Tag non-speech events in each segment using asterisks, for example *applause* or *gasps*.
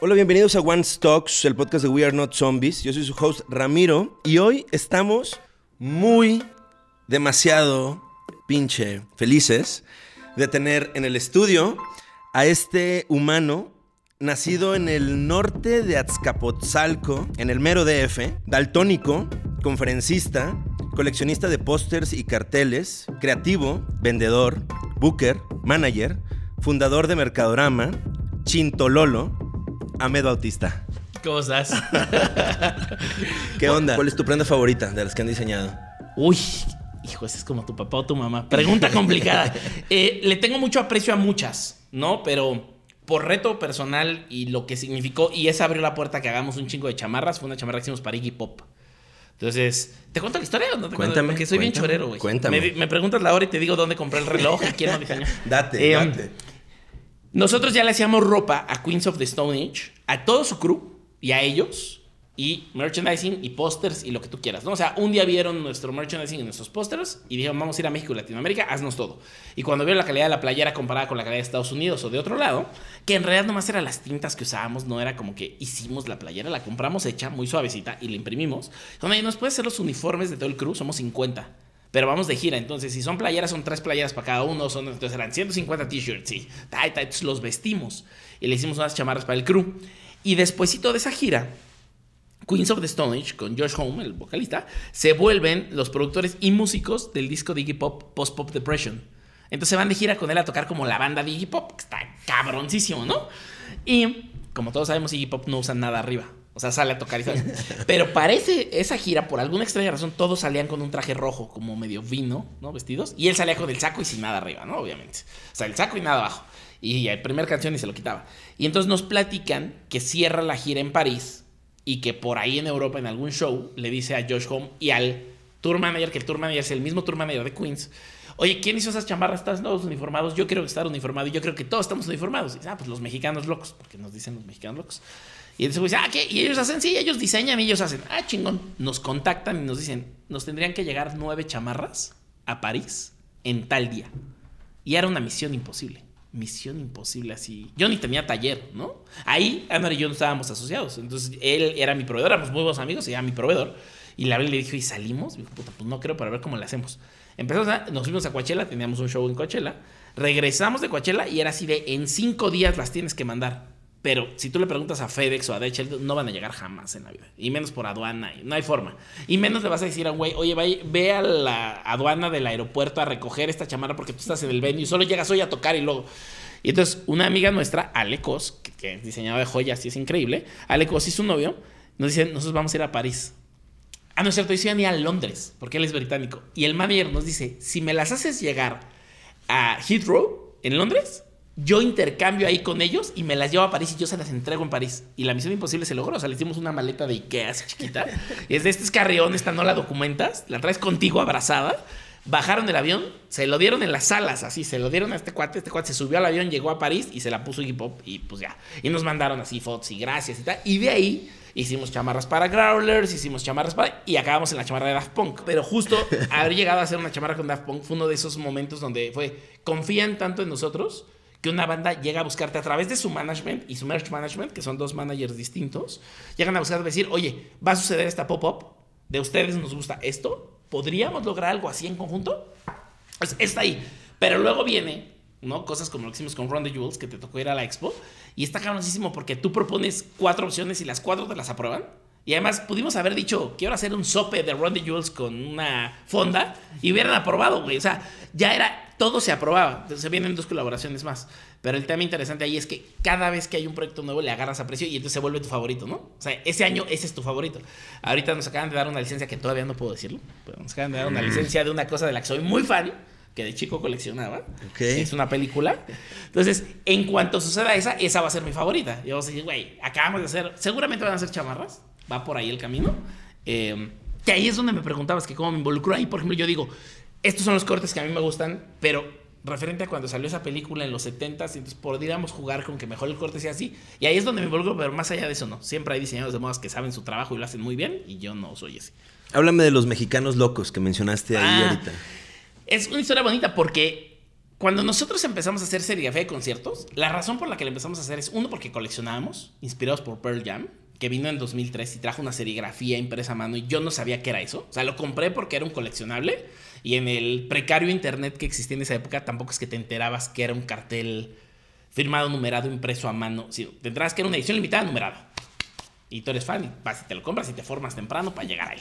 Hola, bienvenidos a One Stocks, el podcast de We Are Not Zombies. Yo soy su host Ramiro y hoy estamos muy, demasiado pinche felices de tener en el estudio a este humano nacido en el norte de Azcapotzalco, en el mero DF, daltónico, conferencista, coleccionista de pósters y carteles, creativo, vendedor, booker, manager, fundador de Mercadorama, Chintololo, Ahmed Bautista. ¿Cómo estás? *laughs* ¿Qué onda? ¿Cuál es tu prenda favorita de las que han diseñado? Uy, hijo, ese es como tu papá o tu mamá. Pregunta *laughs* complicada. Eh, le tengo mucho aprecio a muchas, ¿no? Pero por reto personal y lo que significó, y esa abrió la puerta que hagamos un chingo de chamarras, fue una chamarra que hicimos para Iggy Pop. Entonces, ¿te cuento la historia o no te Cuéntame, Porque soy bien cuéntame, chorero, güey. cuéntame. Me, me preguntas la hora y te digo dónde compré el reloj, a quién lo diseñó. *laughs* Date, Eh, date. Nosotros ya le hacíamos ropa a Queens of the Stone Age, a todo su crew y a ellos, y merchandising y pósters y lo que tú quieras, ¿no? O sea, un día vieron nuestro merchandising y nuestros pósters y dijeron, vamos a ir a México y Latinoamérica, haznos todo. Y cuando vieron la calidad de la playera comparada con la calidad de Estados Unidos o de otro lado, que en realidad nomás eran las tintas que usábamos, no era como que hicimos la playera, la compramos hecha, muy suavecita y la imprimimos. Oye, ¿nos puedes hacer los uniformes de todo el crew? Somos 50. Pero vamos de gira, entonces si son playeras, son tres playeras para cada uno, son, entonces eran 150 t-shirts, sí. Los vestimos y le hicimos unas chamarras para el crew. Y despuésito de esa gira, Queens of the Stone Age, con Josh Home, el vocalista, se vuelven los productores y músicos del disco de Iggy Pop, Post Pop Depression. Entonces van de gira con él a tocar como la banda de Iggy Pop, que está cabroncísimo, ¿no? Y como todos sabemos, Iggy Pop no usa nada arriba. O sea, sale a tocar y sale. *laughs* Pero parece esa gira, por alguna extraña razón, todos salían con un traje rojo, como medio vino, ¿no? Vestidos. Y él salía con el saco y sin nada arriba, ¿no? Obviamente. O sea, el saco y nada abajo. Y la primera canción y se lo quitaba. Y entonces nos platican que cierra la gira en París y que por ahí en Europa, en algún show, le dice a Josh Home y al tour manager, que el tour manager es el mismo tour manager de Queens. Oye, ¿quién hizo esas chamarras? ¿Están todos uniformados? Yo quiero estar uniformado y yo creo que todos estamos uniformados. Y dice, ah, pues los mexicanos locos, porque nos dicen los mexicanos locos. Y entonces dice, ah, ¿qué? Y ellos hacen, sí, ellos diseñan y ellos hacen. Ah, chingón. Nos contactan y nos dicen, nos tendrían que llegar nueve chamarras a París en tal día. Y era una misión imposible. Misión imposible así. Yo ni tenía taller, ¿no? Ahí Ana y yo no estábamos asociados. Entonces él era mi proveedor, éramos muy buenos amigos, y era mi proveedor. Y y le dije, ¿y salimos? Me dijo, puta, pues no creo para ver cómo le hacemos. Empezamos a, nos fuimos a Coachella, teníamos un show en Coachella. Regresamos de Coachella y era así de, en cinco días las tienes que mandar. Pero si tú le preguntas a FedEx o a DHL, no van a llegar jamás en la vida. Y menos por aduana, no hay forma. Y menos le vas a decir a un güey, oye, vaya- ve a la aduana del aeropuerto a recoger esta chamarra porque tú estás en el venue y solo llegas hoy a tocar y luego... Y entonces una amiga nuestra, Alecos, que, es diseñadora de joyas y es increíble, Alecos y su novio, nos dicen, nosotros vamos a ir a París. Ah, no es cierto, yo ni a Londres, porque él es británico. Y el manager nos dice, si me las haces llegar a Heathrow, en Londres, yo intercambio ahí con ellos y me las llevo a París y yo se las entrego en París. Y la misión imposible se logró. O sea, le hicimos una maleta de Ikea así chiquita. Y *laughs* es de este es carrión, esta no la documentas, la traes contigo abrazada. Bajaron del avión, se lo dieron en las salas, así, se lo dieron a este cuate, este cuate se subió al avión, llegó a París y se la puso Iggy Pop y pues ya. Y nos mandaron así fotos y gracias y tal. Y de ahí hicimos chamarras para Growlers, hicimos chamarras para... Y acabamos en la chamarra de Daft Punk. Pero justo *laughs* haber llegado a hacer una chamarra con Daft Punk fue uno de esos momentos donde fue, confían tanto en nosotros que una banda llega a buscarte a través de su management y su merch management, que son dos managers distintos, llegan a buscar decir, oye, va a suceder esta pop-up, de ustedes nos gusta esto, ¿podríamos lograr algo así en conjunto? Pues está ahí. Pero luego viene, ¿no? Cosas como lo que hicimos con Ron the que te tocó ir a la expo, y está cabroncísimo porque tú propones cuatro opciones y las cuatro te las aprueban. Y además pudimos haber dicho, quiero hacer un sope de Ron the Jewels con una fonda y hubieran aprobado, güey. O sea, ya era, todo se aprobaba. Entonces vienen dos colaboraciones más. Pero el tema interesante ahí es que cada vez que hay un proyecto nuevo le agarras a precio y entonces se vuelve tu favorito, ¿no? O sea, ese año ese es tu favorito. Ahorita nos acaban de dar una licencia que todavía no puedo decirlo, pero nos acaban de dar una licencia de una cosa de la que soy muy fan, que de chico coleccionaba. Ok. Es una película. Entonces, en cuanto suceda esa, esa va a ser mi favorita. Y vamos a decir, güey, acabamos de hacer, seguramente van a ser chamarras, va por ahí el camino. Eh, que ahí es donde me preguntabas que cómo me involucro ahí. Por ejemplo, yo digo, estos son los cortes que a mí me gustan, pero referente a cuando salió esa película en los 70s, entonces podríamos jugar con que mejor el corte sea así. Y ahí es donde me involucro, pero más allá de eso no. Siempre hay diseñadores de modas que saben su trabajo y lo hacen muy bien, y yo no soy ese. Háblame de los mexicanos locos que mencionaste ahí Ah. ahorita. Es una historia bonita porque cuando nosotros empezamos a hacer serigrafía de conciertos, la razón por la que la empezamos a hacer es, uno, porque coleccionábamos, inspirados por Pearl Jam, que vino en 2003 y trajo una serigrafía impresa a mano y yo no sabía qué era eso. O sea, lo compré porque era un coleccionable y en el precario internet que existía en esa época tampoco es que te enterabas que era un cartel firmado, numerado, impreso a mano. Sí, te enterabas que era una edición limitada, numerada. Y tú eres fan y vas y te lo compras y te formas temprano para llegar ahí.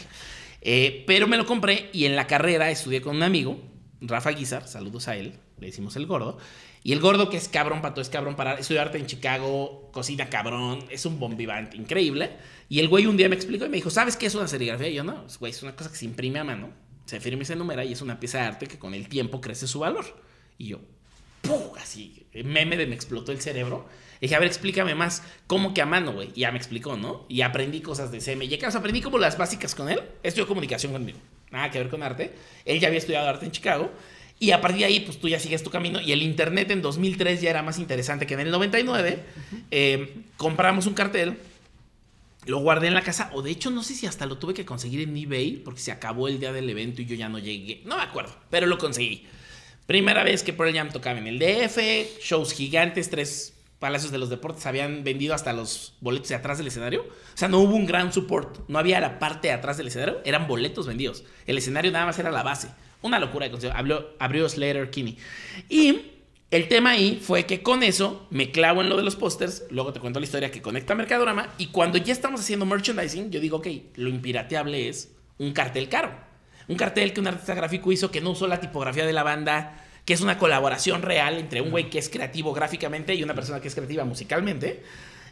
Eh, pero me lo compré y en la carrera estudié con un amigo, Rafa Guizar, saludos a él, le decimos el gordo. Y el gordo, que es cabrón para todo, es cabrón para estudiarte en Chicago, cocina cabrón, es un bombivante increíble. Y el güey un día me explicó y me dijo, ¿sabes qué es una serigrafía? Y yo, no, güey, es una cosa que se imprime a mano, se firma y se numera y es una pieza de arte que con el tiempo crece su valor. Y yo, ¡pum! Así, meme de me explotó el cerebro. Y dije, a ver, explícame más, ¿cómo que a mano, güey? Y ya me explicó, ¿no? Y aprendí cosas de CM. Y acaso aprendí como las básicas con él. Estudió comunicación conmigo. Nada que ver con arte. Él ya había estudiado arte en Chicago. Y a partir de ahí, pues tú ya sigues tu camino. Y el Internet en 2003 ya era más interesante que en el 99. Eh, compramos un cartel. Lo guardé en la casa. O de hecho, no sé si hasta lo tuve que conseguir en eBay. Porque se acabó el día del evento y yo ya no llegué. No me acuerdo. Pero lo conseguí. Primera vez que Pearl Jam tocaba en el DF. Shows gigantes. Tres Palacios de los Deportes habían vendido hasta los boletos de atrás del escenario. O sea, no hubo un gran support. No había la parte de atrás del escenario. Eran boletos vendidos. El escenario nada más era la base. Una locura de concierto. Abrió, Slater Kinney. Y el tema ahí fue que con eso me clavo en lo de los pósters. Luego te cuento la historia que conecta a Mercadorama. Y cuando ya estamos haciendo merchandising, yo digo, ok, lo impirateable es un cartel caro. Un cartel que un artista gráfico hizo que no usó la tipografía de la banda que es una colaboración real entre un güey que es creativo gráficamente y una persona que es creativa musicalmente.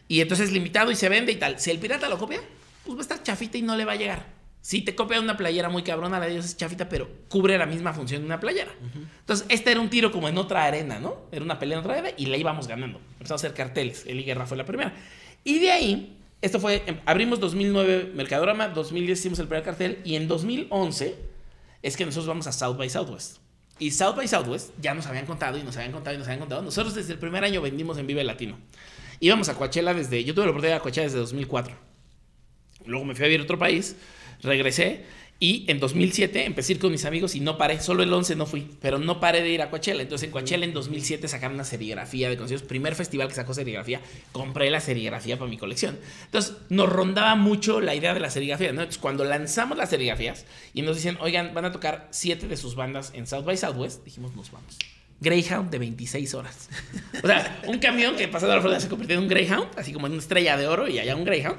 Y entonces es limitado y se vende y tal. Si el pirata lo copia, pues va a estar chafita y no le va a llegar. Si te copia una playera muy cabrona, la de ellos es chafita, pero cubre la misma función de una playera. Entonces, este era un tiro como en otra arena, ¿no? Era una pelea en otra arena y la íbamos ganando. Empezamos a hacer carteles. Eli Guerra fue la primera. Y de ahí, esto fue, em, abrimos 2009 Mercadorama, 2010 hicimos el primer cartel y en 2011 es que nosotros vamos a South by Southwest. Y South by Southwest ya nos habían contado y nos habían contado y nos habían contado. Nosotros desde el primer año vendimos en Vive Latino. Íbamos a Coachella desde. Yo tuve la oportunidad de Coachella desde 2004. Luego me fui a vivir a otro país, regresé y en 2007 empecé a ir con mis amigos y no paré. Solo el 11 no fui, pero no paré de ir a Coachella. Entonces en Coachella en 2007 sacaron una serigrafía de conciertos. Primer festival que sacó serigrafía. Compré la serigrafía para mi colección. Entonces nos rondaba mucho la idea de la serigrafía. ¿no? Entonces cuando lanzamos las serigrafías y nos dicen, oigan, van a tocar siete de sus bandas en South by Southwest, dijimos, nos vamos. Greyhound de 26 horas. *laughs* O sea, un camión que pasando a la Florida se convirtió en un Greyhound, así como en una estrella de oro y allá un Greyhound.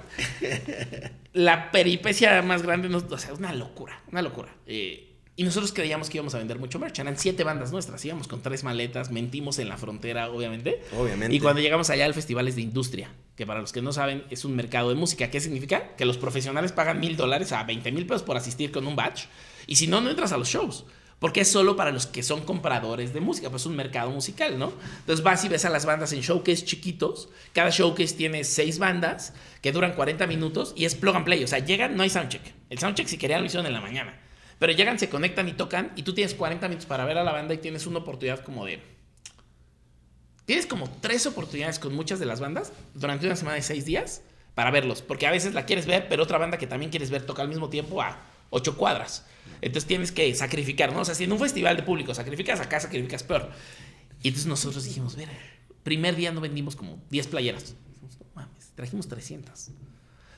La peripecia más grande, o sea, una locura, una locura. Eh, y nosotros creíamos que íbamos a vender mucho merch. Eran siete bandas nuestras. Íbamos con tres maletas, mentimos en la frontera, obviamente. Obviamente. Y cuando llegamos allá, el festival es de industria, que para los que no saben, es un mercado de música. ¿Qué significa? Que los profesionales pagan mil dólares a 20 mil pesos por asistir con un batch. Y si no, no entras a los shows. Porque es solo para los que son compradores de música, pues es un mercado musical, ¿no? Entonces vas y ves a las bandas en showcase chiquitos. Cada showcase tiene seis bandas que duran 40 minutos y es plug and play. O sea, llegan, no hay soundcheck. El soundcheck, si querían, lo hicieron en la mañana. Pero llegan, se conectan y tocan y tú tienes 40 minutos para ver a la banda y tienes una oportunidad como de... Tienes como tres oportunidades con muchas de las bandas durante una semana de seis días para verlos. Porque a veces la quieres ver, pero otra banda que también quieres ver toca al mismo tiempo a ocho cuadras. Entonces tienes que sacrificar, ¿no? O sea, si en un festival de público sacrificas acá, sacrificas peor. Y entonces nosotros dijimos, mira, primer día no vendimos como 10 playeras. No mames, trajimos 300.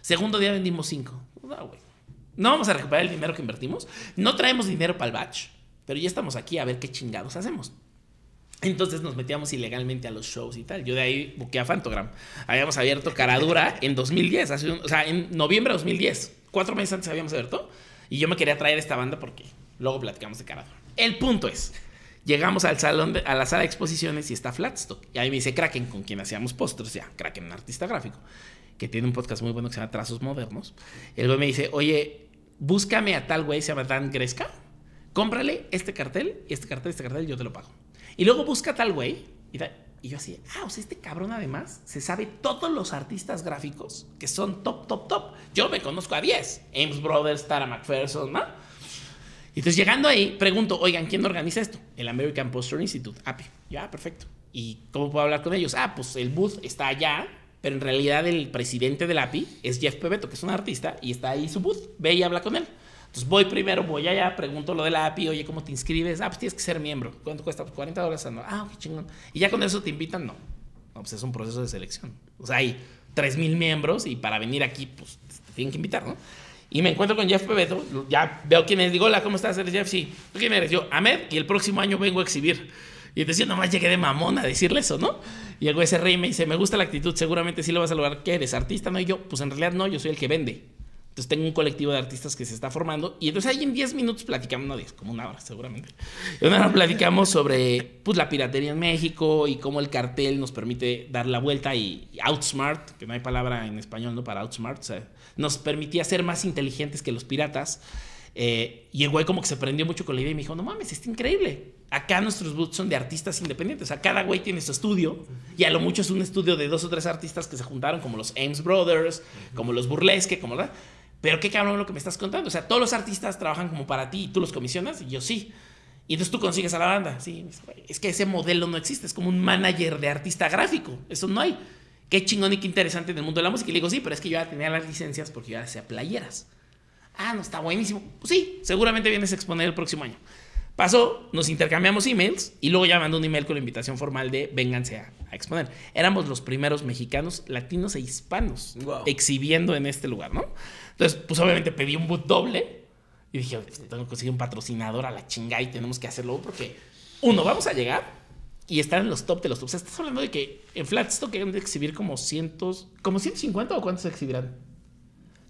Segundo día vendimos 5. No, vamos a recuperar el dinero que invertimos. No traemos dinero para el batch. Pero ya estamos aquí a ver qué chingados hacemos. Entonces nos metíamos ilegalmente a los shows y tal. Yo de ahí buqué a Fantogram. Habíamos abierto Caradura en 2010, o sea, en noviembre de 2010. Cuatro meses antes habíamos abierto. Y yo me quería traer esta banda porque luego platicamos de Caradura. El punto es, llegamos al salón, a la sala de exposiciones y está Flatstock. Y ahí me dice Kraken, con quien hacíamos pósters, ya, Kraken, un artista gráfico, que tiene un podcast muy bueno que se llama Trazos Modernos. El güey me dice, oye, búscame a tal güey, se llama Dan Gresca, cómprale este cartel, este cartel, este cartel, yo te lo pago. Y luego busca a tal güey y, y yo así, ah, o sea, este cabrón además se sabe todos los artistas gráficos que son top, top, top. Yo me conozco a 10. Ames Brothers, Tara McPherson, ¿no? Y entonces llegando ahí, pregunto, oigan, ¿quién organiza esto? El American Poster Institute, API. Ya, perfecto. ¿Y cómo puedo hablar con ellos? Ah, pues el booth está allá, pero en realidad el presidente del API es Jeff Pebeto, que es un artista, y está ahí su booth. Ve y habla con él. Entonces voy primero, voy allá, pregunto lo de la API, oye, ¿cómo te inscribes? Ah, pues tienes que ser miembro. ¿Cuánto cuesta? 40 dólares anual. Ah, qué chingón. Y ya con eso te invitan, no. No, pues es un proceso de selección. O sea, hay 3.000 miembros y para venir aquí, pues te tienen que invitar, ¿no? Y me encuentro con Jeff Pebeto, ya veo quién es, digo, hola, ¿cómo estás? ¿Eres Jeff? Sí. ¿Tú quién eres? Yo, Ahmed, y el próximo año vengo a exhibir. Y decía, nomás llegué de mamón a decirle eso, ¿no? Y el ese rey me dice, me gusta la actitud, seguramente sí lo vas a lograr. ¿Qué eres? ¿Artista? No, y yo, pues en realidad no, yo soy el que vende. Entonces tengo un colectivo de artistas que se está formando y entonces ahí en 10 minutos platicamos, no 10, como una hora seguramente. Una hora platicamos sobre pues, la piratería en México y cómo el cartel nos permite dar la vuelta y, outsmart, que no hay palabra en español ¿no? para outsmart, o sea, nos permitía ser más inteligentes que los piratas. Eh, y el güey como que se prendió mucho con la idea y me dijo, no mames, está increíble. Acá nuestros boots son de artistas independientes. O sea, cada güey tiene su estudio y a lo mucho es un estudio de dos o tres artistas que se juntaron, como los Ames Brothers, como los Burlesque, como la... Pero qué cabrón lo que me estás contando. O sea, todos los artistas trabajan como para ti y tú los comisionas y yo sí. Y entonces tú consigues a la banda. Sí, es que ese modelo no existe. Es como un manager de artista gráfico. Eso no hay. Qué chingón y qué interesante en el mundo de la música. Y le digo, sí, pero es que yo ya tenía las licencias porque yo ya hacía playeras. Ah, no, está buenísimo. Pues sí, seguramente vienes a exponer el próximo año. Pasó, nos intercambiamos emails y luego ya mandó un email con la invitación formal de vénganse a, exponer. Éramos los primeros mexicanos, latinos e hispanos exhibiendo en este lugar, ¿no? Entonces, pues obviamente pedí un boot doble y dije, tengo que conseguir un patrocinador a la chingada y tenemos que hacerlo porque, uno, vamos a llegar y estar en los top de los tops. O sea, estás hablando de que en Flatstock de exhibir como cientos, como 150 o cuántos exhibirán?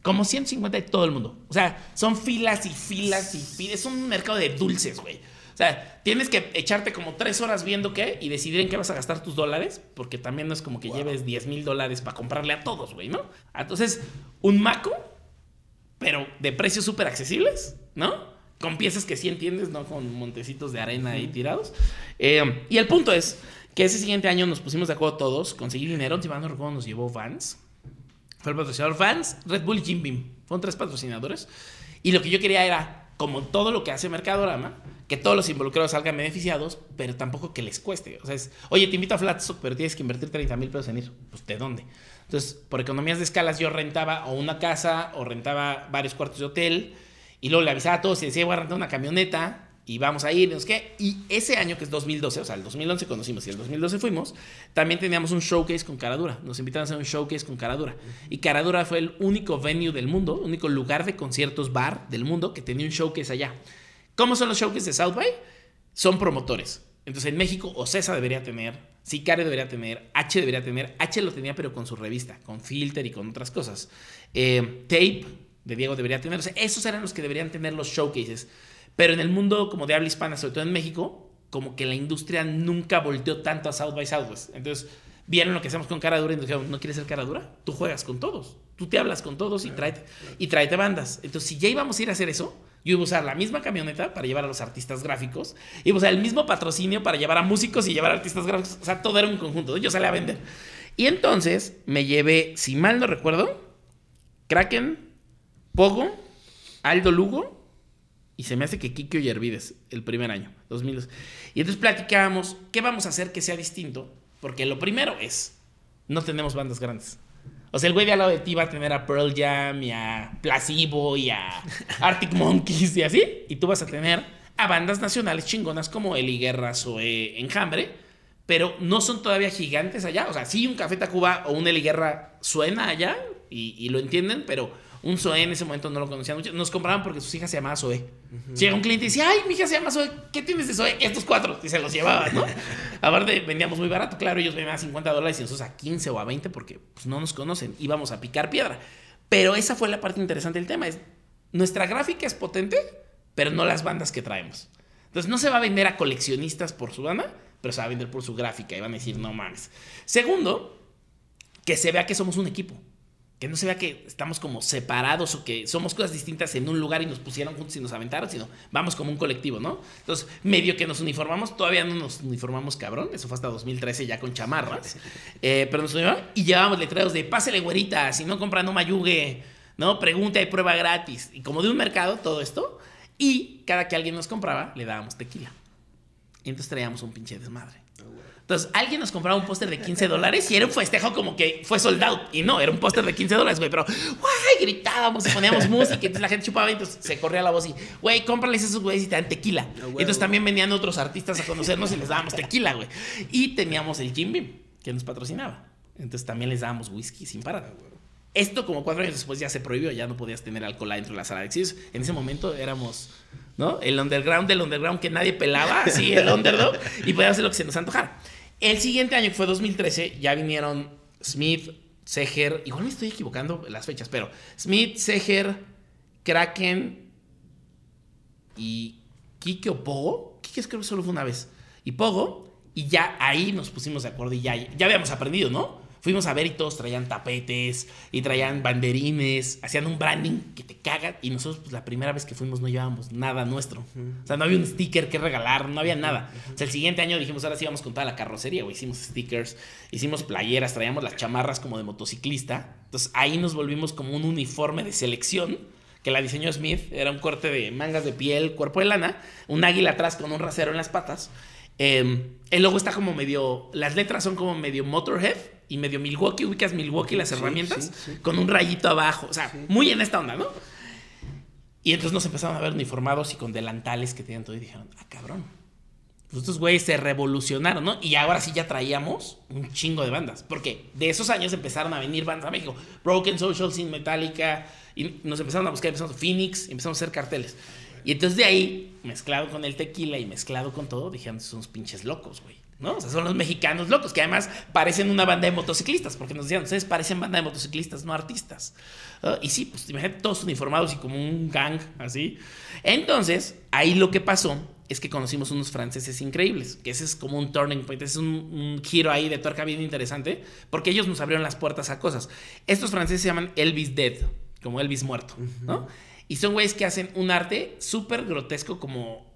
Como 150 de todo el mundo. O sea, son filas y filas y filas. Es un mercado de dulces, güey. O sea, tienes que echarte como tres horas viendo qué y decidir en qué vas a gastar tus dólares, porque también no es como que lleves 10 mil dólares para comprarle a todos, güey, ¿no? Entonces, un maco, pero de precios súper accesibles, ¿no? Con piezas que sí entiendes, ¿no? Con montecitos de arena ahí tirados. Eh, y el punto es que ese siguiente año nos pusimos de acuerdo todos, conseguí dinero, no recuerdo, nos llevó Vans fue el patrocinador Vans, Red Bull y Jim Beam. Fueron tres patrocinadores. Y lo que yo quería era, como todo lo que hace Mercadorama, que todos los involucrados salgan beneficiados, pero tampoco que les cueste. O sea, es, oye, te invito a Flatstock, pero tienes que invertir 30 mil pesos en ir. Pues, ¿de dónde? Entonces, por economías de escalas, yo rentaba o una casa o rentaba varios cuartos de hotel. Y luego le avisaba a todos y decía, voy a rentar una camioneta y vamos a ir, no sé. Y ese año, que es 2012, o sea, el 2011 conocimos y el 2012 fuimos, también teníamos un showcase con Caradura. Nos invitaron a hacer un showcase con Caradura. Y Caradura fue el único venue del mundo, único lugar de conciertos bar del mundo que tenía un showcase allá. ¿Cómo son los showcases de South by? Son promotores. Entonces en México, Ocesa debería tener, Sicario debería tener, H debería tener. H lo tenía, pero con su revista, con Filter y con otras cosas. Eh, Tape de Diego debería tener. Esos eran los que deberían tener los showcases. Pero en el mundo como de habla hispana, sobre todo en México, como que la industria nunca volteó tanto a South by Southwest. Entonces, vieron lo que hacemos con cara dura y nos dijeron, ¿no quieres ser cara dura? Tú juegas con todos. Tú te hablas con todos y tráete, y tráete bandas. Entonces, si ya íbamos a ir a hacer eso, yo iba a usar la misma camioneta para llevar a los artistas gráficos, iba a usar el mismo patrocinio para llevar a músicos y llevar a artistas gráficos. O sea, todo era un conjunto. Yo salí a vender. Y entonces me llevé, si mal no recuerdo, Kraken, Pogo, Aldo Lugo y se me hace que Kikio Yervides, el primer año, 2002. Y entonces platicábamos, ¿qué vamos a hacer que sea distinto? Porque lo primero es, no tenemos bandas grandes. O sea, el güey de al lado de ti va a tener a Pearl Jam y a Placebo y a *laughs* Arctic Monkeys y así. Y tú vas a tener a bandas nacionales chingonas como Eli Guerras o Enjambre, pero no son todavía gigantes allá. O sea, sí, un Café Tacuba o un Eli Guerra suena allá y, y lo entienden, pero un Zoe en ese momento no lo conocían mucho. Nos compraban porque sus hijas se llamaban Zoe. Llega un cliente y dice, ay, mi hija se llama Zoe, ¿qué tienes de Zoe? Estos cuatro. Y se los llevaban, ¿no? *laughs* Aparte, vendíamos muy barato. Claro, ellos vendían a 50 dólares y nosotros a 15 o a 20 porque pues, no nos conocen. Íbamos a picar piedra. Pero esa fue la parte interesante del tema. Es, nuestra gráfica es potente, pero no las bandas que traemos. Entonces, no se va a vender a coleccionistas por su banda, pero se va a vender por su gráfica. Y van a decir, no mames. Segundo, que se vea que somos un equipo que no se vea que estamos como separados o que somos cosas distintas en un lugar y nos pusieron juntos y nos aventaron, sino vamos como un colectivo, ¿no? Entonces, medio que nos uniformamos, todavía no nos uniformamos cabrón, eso fue hasta 2013 ya con chamarras, eh, pero nos uniformamos y llevábamos letreros de pásele güerita, si no compra no mayugue, ¿no? Pregunta y prueba gratis, y como de un mercado todo esto, y cada que alguien nos compraba, le dábamos tequila. Y entonces traíamos un pinche desmadre. Entonces, alguien nos compraba un póster de 15 dólares y era un festejo como que fue soldado. Y no, era un póster de 15 dólares, güey. Pero, güey, gritábamos y poníamos *laughs* música. Entonces la gente chupaba y entonces se corría la voz y, güey, cómprales esos güeyes y te dan tequila. y entonces también venían otros artistas a conocernos y les dábamos tequila, güey. Y teníamos el Jim Beam, que nos patrocinaba. Entonces también les dábamos whisky sin parar. Esto como cuatro años después ya se prohibió, ya no podías tener alcohol dentro de la sala de excesos. En ese momento éramos, ¿no? El underground del underground que nadie pelaba, así el underdog, y podíamos hacer lo que se nos antojara. El siguiente año, que fue 2013, ya vinieron Smith, Seger, igual me estoy equivocando las fechas, pero Smith, Seger, Kraken y Kike o Pogo. Kike creo que solo fue una vez. Y Pogo, y ya ahí nos pusimos de acuerdo y ya, ya habíamos aprendido, ¿no? Fuimos a ver y todos traían tapetes y traían banderines, hacían un branding que te caga. Y nosotros, pues la primera vez que fuimos, no llevábamos nada nuestro. O sea, no había un sticker que regalar, no había nada. O sea, el siguiente año dijimos, ahora sí vamos con toda la carrocería, güey. Hicimos stickers, hicimos playeras, traíamos las chamarras como de motociclista. Entonces ahí nos volvimos como un uniforme de selección que la diseñó Smith. Era un corte de mangas de piel, cuerpo de lana, un águila atrás con un rasero en las patas. Eh, el logo está como medio. Las letras son como medio Motorhead y medio Milwaukee, ubicas Milwaukee las herramientas, con un rayito abajo, o sea, muy en esta onda, ¿no? Y entonces nos empezaron a ver uniformados y con delantales que tenían todo y dijeron, ah, cabrón. Pues estos güeyes se revolucionaron, ¿no? Y ahora sí ya traíamos un chingo de bandas. Porque de esos años empezaron a venir bandas a México. Broken Social, Sin Metallica. Y nos empezaron a buscar, empezamos Phoenix, empezamos a hacer carteles. Y entonces de ahí, mezclado con el tequila y mezclado con todo, dijeron, son unos pinches locos, güey. ¿No? O sea, son los mexicanos locos, que además parecen una banda de motociclistas, porque nos decían, ustedes parecen banda de motociclistas, no artistas. y sí, pues imagínate todos uniformados y como un gang, así. Entonces, ahí lo que pasó es que conocimos unos franceses increíbles, que ese es como un turning point, ese es un, un, giro ahí de tuerca bien interesante, porque ellos nos abrieron las puertas a cosas. Estos franceses se llaman Elvis Dead, como Elvis muerto, ¿no? Y son güeyes que hacen un arte súper grotesco como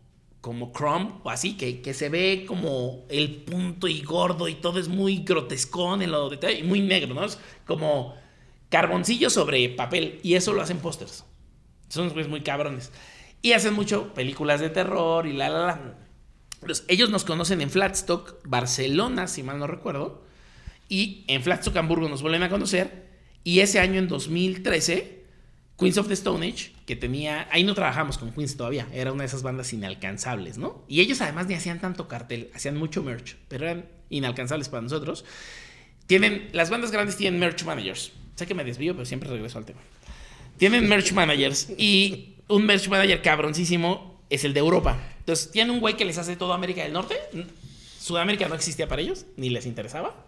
como Chrome o así, que, que, se ve como el punto y gordo y todo es muy grotescón en lo detalle y muy negro, ¿no? Como carboncillo sobre papel y eso lo hacen pósters. Son muy cabrones. Y hacen mucho películas de terror y la, la, la. Ellos nos conocen en Flatstock, Barcelona, si mal no recuerdo, y en Flatstock, Hamburgo, nos vuelven a conocer. Y ese año, en 2013, Queens of the Stone Age, que tenía, ahí no trabajamos con Queens todavía, era una de esas bandas inalcanzables, ¿no? Y ellos además ni hacían tanto cartel, hacían mucho merch, pero eran inalcanzables para nosotros. Tienen, las bandas grandes tienen merch managers. Sé que me desvío, pero siempre regreso al tema. Tienen merch managers y un merch manager cabroncísimo es el de Europa. Entonces, tienen un güey que les hace todo América del Norte. Sudamérica no existía para ellos, ni les interesaba.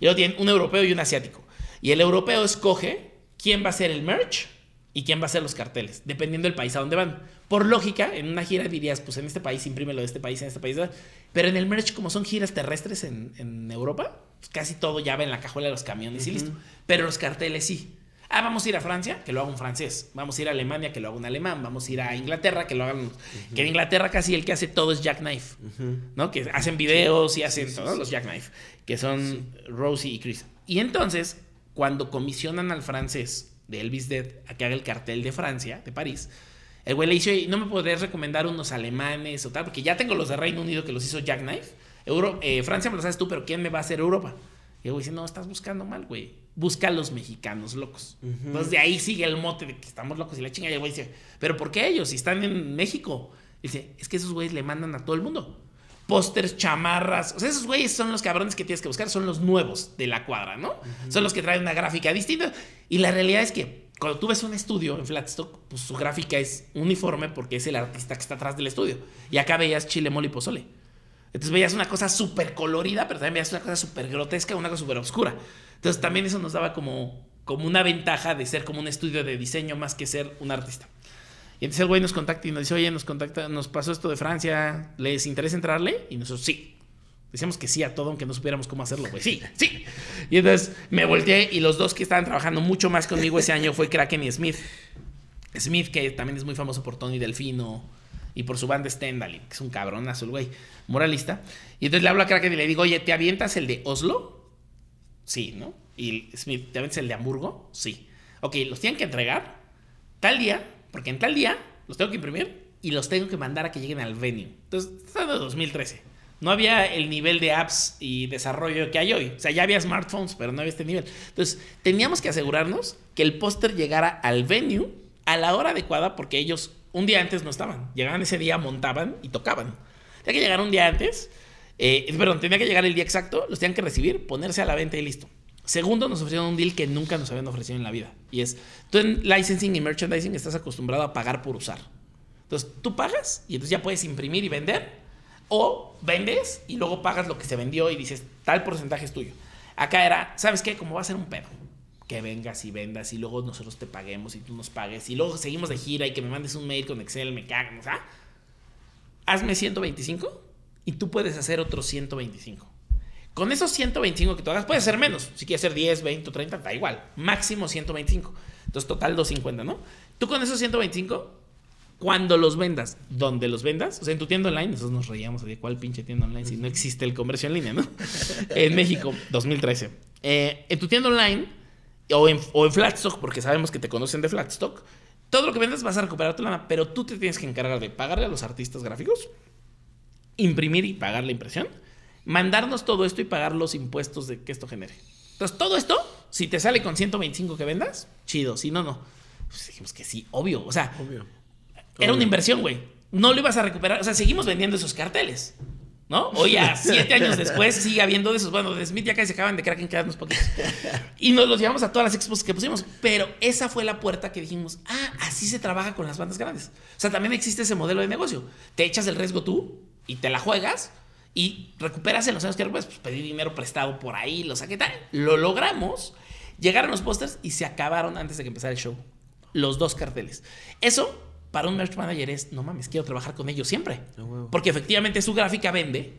Y luego tienen un europeo y un asiático. Y el europeo escoge quién va a ser el merch y quién va a hacer los carteles, dependiendo del país a donde van. Por lógica, en una gira dirías, pues en este país imprímelo de este país, en este país. Pero en el merch, como son giras terrestres en, en Europa, pues casi todo ya va en la cajuela de los camiones y listo. Pero los carteles sí. Ah, vamos a ir a Francia, que lo haga un francés. Vamos a ir a Alemania, que lo haga un alemán. Vamos a ir a Inglaterra, que lo hagan. Que en Inglaterra casi el que hace todo es Jackknife. ¿No? Que hacen videos y hacen todos los Jackknife. Que son Rosie y Chris. Y entonces, cuando comisionan al francés de Elvis Dead a que haga el cartel de Francia, de París, el güey le dice, no me podrías recomendar unos alemanes o tal, porque ya tengo los de Reino Unido que los hizo Jackknife. Euro, eh, Francia me lo sabes tú, pero ¿quién me va a hacer Europa? Y el güey dice, no, estás buscando mal, güey. Busca a los mexicanos locos. Uh -huh. Entonces de ahí sigue el mote de que estamos locos y la chinga. Y el güey dice, ¿pero por qué ellos? Si están en México. Y dice, es que esos güeyes le mandan a todo el mundo. Pósters, chamarras. O sea, esos güeyes son los cabrones que tienes que buscar. Son los nuevos de la cuadra, ¿no? Uh -huh. Son los que traen una gráfica distinta. Y la realidad es que cuando tú ves un estudio en Flatstock, pues su gráfica es uniforme porque es el artista que está atrás del estudio. Y acá veías chile, mole y pozole. Entonces veías una cosa súper colorida, pero también veías una cosa súper grotesca, una cosa súper oscura. Entonces también eso nos daba como, como una ventaja de ser como un estudio de diseño más que ser un artista. Y entonces el güey nos contacta y nos dice, oye, nos contacta, nos pasó esto de Francia, ¿les interesa entrarle? Y nosotros, sí. Decíamos que sí a todo, aunque no supiéramos cómo hacerlo, güey. Sí, sí. Y entonces me volteé y los dos que estaban trabajando mucho más conmigo ese año fue Kraken y Smith. Smith, que también es muy famoso por Tony Delfino y por su banda Stendhal, que es un cabronazo el güey, moralista. Y entonces le hablo a Kraken y le digo, oye, ¿te avientas el de Oslo? Sí, ¿no? Y Smith, ¿te avientas el de Hamburgo? Sí. Ok, los tienen que entregar tal día, porque en tal día los tengo que imprimir y los tengo que mandar a que lleguen al venue. Entonces, de 2013. No había el nivel de apps y desarrollo que hay hoy. O sea, ya había smartphones, pero no había este nivel. Entonces, teníamos que asegurarnos que el póster llegara al venue a la hora adecuada porque ellos un día antes no estaban. Llegaban ese día, montaban y tocaban. Tenía que llegar un día antes. Eh, perdón, tenía que llegar el día exacto, los tenían que recibir, ponerse a la venta y listo. Segundo, nos ofrecieron un deal que nunca nos habían ofrecido en la vida. Y es, tú en licensing y merchandising estás acostumbrado a pagar por usar. Entonces, tú pagas y entonces ya puedes imprimir y vender. O vendes y luego pagas lo que se vendió y dices, tal porcentaje es tuyo. Acá era, ¿sabes qué? Como va a ser un pedo. Que vengas y vendas y luego nosotros te paguemos y tú nos pagues. Y luego seguimos de gira y que me mandes un mail con Excel, me cagan, o sea. Hazme 125 y tú puedes hacer otros 125. Con esos 125 que tú hagas, puedes hacer menos. Si quieres hacer 10, 20 o 30, da igual. Máximo 125. Entonces, total 250, ¿no? Tú con esos 125, cuando los vendas, donde los vendas, o sea, en tu tienda online, nosotros nos reíamos de cuál pinche tienda online si no existe el comercio en línea, ¿no? *laughs* en México, 2013. Eh, en tu tienda online o en, o en Flatstock, porque sabemos que te conocen de Flatstock, todo lo que vendas vas a recuperar tu lana, pero tú te tienes que encargar de pagarle a los artistas gráficos, imprimir y pagar la impresión, mandarnos todo esto y pagar los impuestos de que esto genere. Entonces, todo esto, si te sale con 125 que vendas, chido, si no, no. Pues dijimos que sí, obvio, o sea, Obvio. era una Obvio. inversión, güey. No lo ibas a recuperar, o sea, seguimos vendiendo esos carteles. ¿No? Hoy a *laughs* siete años después sigue habiendo de esos. Bueno, de Smith ya casi se acaban de Kraken, quedan unos poquitos. Y nos los llevamos a todas las expos que pusimos. Pero esa fue la puerta que dijimos, ah, así se trabaja con las bandas grandes. O sea, también existe ese modelo de negocio. Te echas el riesgo tú y te la juegas y recuperas en los años que recuperas, pues pedí dinero prestado por ahí, lo saqué tal. Lo logramos. Llegaron los pósters y se acabaron antes de que empezara el show. Los dos carteles. Eso, para un merch manager es, no mames, quiero trabajar con ellos siempre. Porque efectivamente su gráfica vende,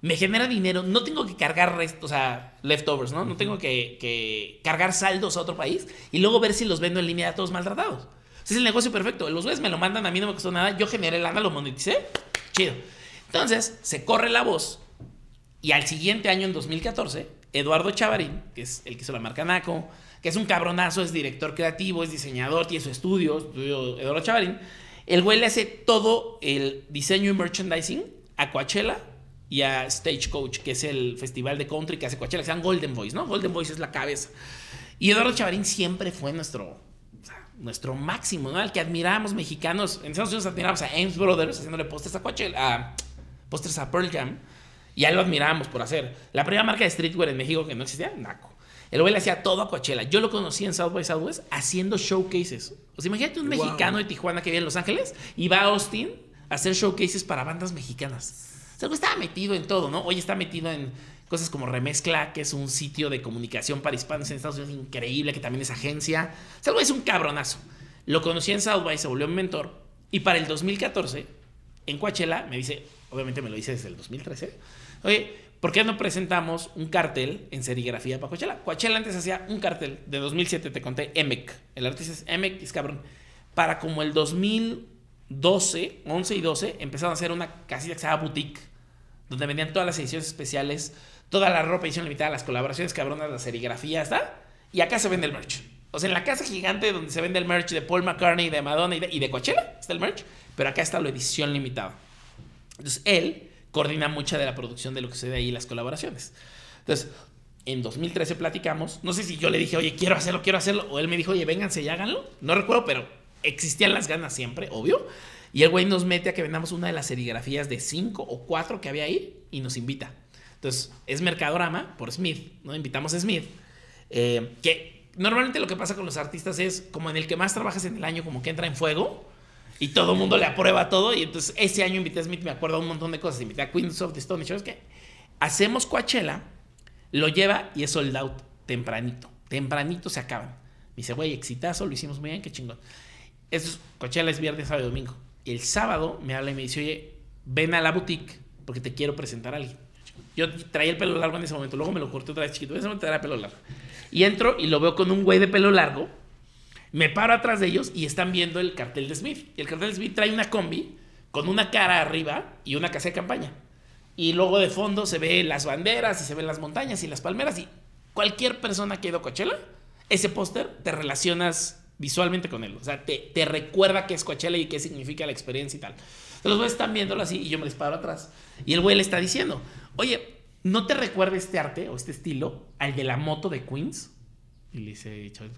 me genera dinero, no tengo que cargar restos, o sea, leftovers, ¿no? No tengo que, que cargar saldos a otro país y luego ver si los vendo en línea a todos maltratados. O sea, es el negocio perfecto. Los güeyes me lo mandan, a mí no me costó nada, yo generé lana, lo moneticé, chido. Entonces, se corre la voz y al siguiente año, en 2014, Eduardo Chavarín, que es el que hizo la marca Naco, que es un cabronazo, es director creativo, es diseñador, tiene su estudio, estudio Eduardo Chavarín, el güey le hace todo el diseño y merchandising a Coachella y a Stagecoach, que es el festival de country que hace Coachella, que se llama Golden Voice, ¿no? Golden Voice es la cabeza. Y Eduardo Chavarín siempre fue nuestro, nuestro máximo, ¿no? Al que admirábamos mexicanos. En Estados Unidos admirábamos a Ames Brothers haciéndole pósters a Coachella, pósters a Pearl Jam. Y a él lo admirábamos por hacer. La primera marca de streetwear en México que no existía, Naco. El güey le hacía todo a Coachella. Yo lo conocí en South by Southwest haciendo showcases. O sea, imagínate un Wow. mexicano de Tijuana que vive en Los Ángeles y va a Austin a hacer showcases para bandas mexicanas. O sea, el güey estaba metido en todo, ¿no? Hoy está metido en cosas como Remezcla, que es un sitio de comunicación para hispanos en Estados Unidos increíble, que también es agencia. O sea, el güey es un cabronazo. Lo conocí en South by, se volvió mi mentor. Y para el 2014, en Coachella, me dice, obviamente me lo dice desde el 2013, oye, ¿por qué no presentamos un cartel en serigrafía para Coachella? Coachella antes hacía un cartel de 2007, te conté, Emek. El artista es Emek, y es cabrón. Para como el 2012, 11 y 12, empezaron a hacer una casilla que se llama Boutique, donde vendían todas las ediciones especiales, toda la ropa edición limitada, las colaboraciones cabronas, las serigrafías, ¿está? Y acá se vende el merch. O sea, en la casa gigante donde se vende el merch de Paul McCartney, de Madonna y de, y de Coachella, está el merch, pero acá está la edición limitada. Entonces, él coordina mucha de la producción de lo que sucede ahí, las colaboraciones. Entonces, en 2013 platicamos, no sé si yo le dije, oye, quiero hacerlo, quiero hacerlo, o él me dijo, oye, vénganse y háganlo. No recuerdo, pero existían las ganas siempre, obvio. Y el güey nos mete a que vendamos una de las serigrafías de cinco o cuatro que había ahí y nos invita. Entonces, es Mercadorama por Smith, ¿no? Invitamos a Smith. eh, que normalmente lo que pasa con los artistas es como en el que más trabajas en el año, como que entra en fuego y todo el mundo le aprueba todo. Y entonces ese año invité a Smith, me acuerdo un montón de cosas. Invité a Queens of the Stone Age. ¿Sabes qué? Hacemos Coachella, lo lleva y es sold out tempranito. Tempranito se acaban. Me dice, güey, exitazo, lo hicimos muy bien, qué chingón. Eso es, Coachella es viernes, sábado y domingo. Y el sábado me habla y me dice, oye, ven a la boutique porque te quiero presentar a alguien. Yo traía el pelo largo en ese momento, luego me lo corté otra vez chiquito. En ese momento era pelo largo. Y entro y lo veo con un güey de pelo largo. Me paro atrás de ellos y están viendo el cartel de Smith. Y el cartel de Smith trae una combi con una cara arriba y una casa de campaña. Y luego de fondo se ve las banderas y se ven las montañas y las palmeras. Y cualquier persona que ha ido a Coachella, ese póster te relacionas visualmente con él. O sea, te, te recuerda qué es Coachella y qué significa la experiencia y tal. Entonces los güeyes están viéndolo así y yo me les paro atrás. Y el güey le está diciendo, oye, ¿no te recuerda este arte o este estilo al de la moto de Queens? Y le dice, "Chaval,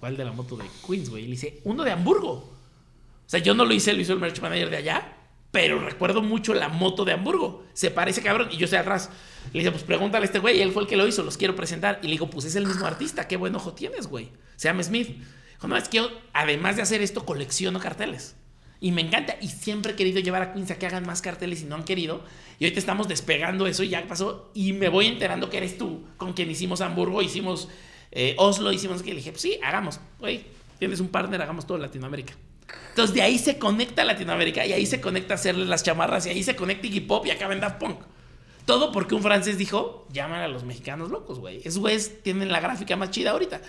¿cuál de la moto de Queens, güey? Y le dice, uno de Hamburgo. O sea, yo no lo hice, lo hizo el merch manager de allá, pero recuerdo mucho la moto de Hamburgo. Se parece cabrón. Y yo estoy atrás. Le dice, pues pregúntale a este güey. Él fue el que lo hizo, los quiero presentar. Y le digo, pues es el mismo artista. Qué buen ojo tienes, güey. Se llama Smith. Dijo, no, es que yo, además de hacer esto, colecciono carteles. Y me encanta. Y siempre he querido llevar a Queens a que hagan más carteles y no han querido. Y ahorita estamos despegando eso y ya pasó. Y me voy enterando que eres tú con quien hicimos Hamburgo, hicimos eh, Oslo, hicimos que le dije, pues sí, hagamos. Güey, tienes un partner, hagamos todo Latinoamérica. Entonces de ahí se conecta Latinoamérica y ahí se conecta hacerle las chamarras y ahí se conecta Iggy Pop y acaba en Daft Punk. Todo porque un francés dijo, llaman a los mexicanos locos, güey. Esos güeyes tienen la gráfica más chida ahorita.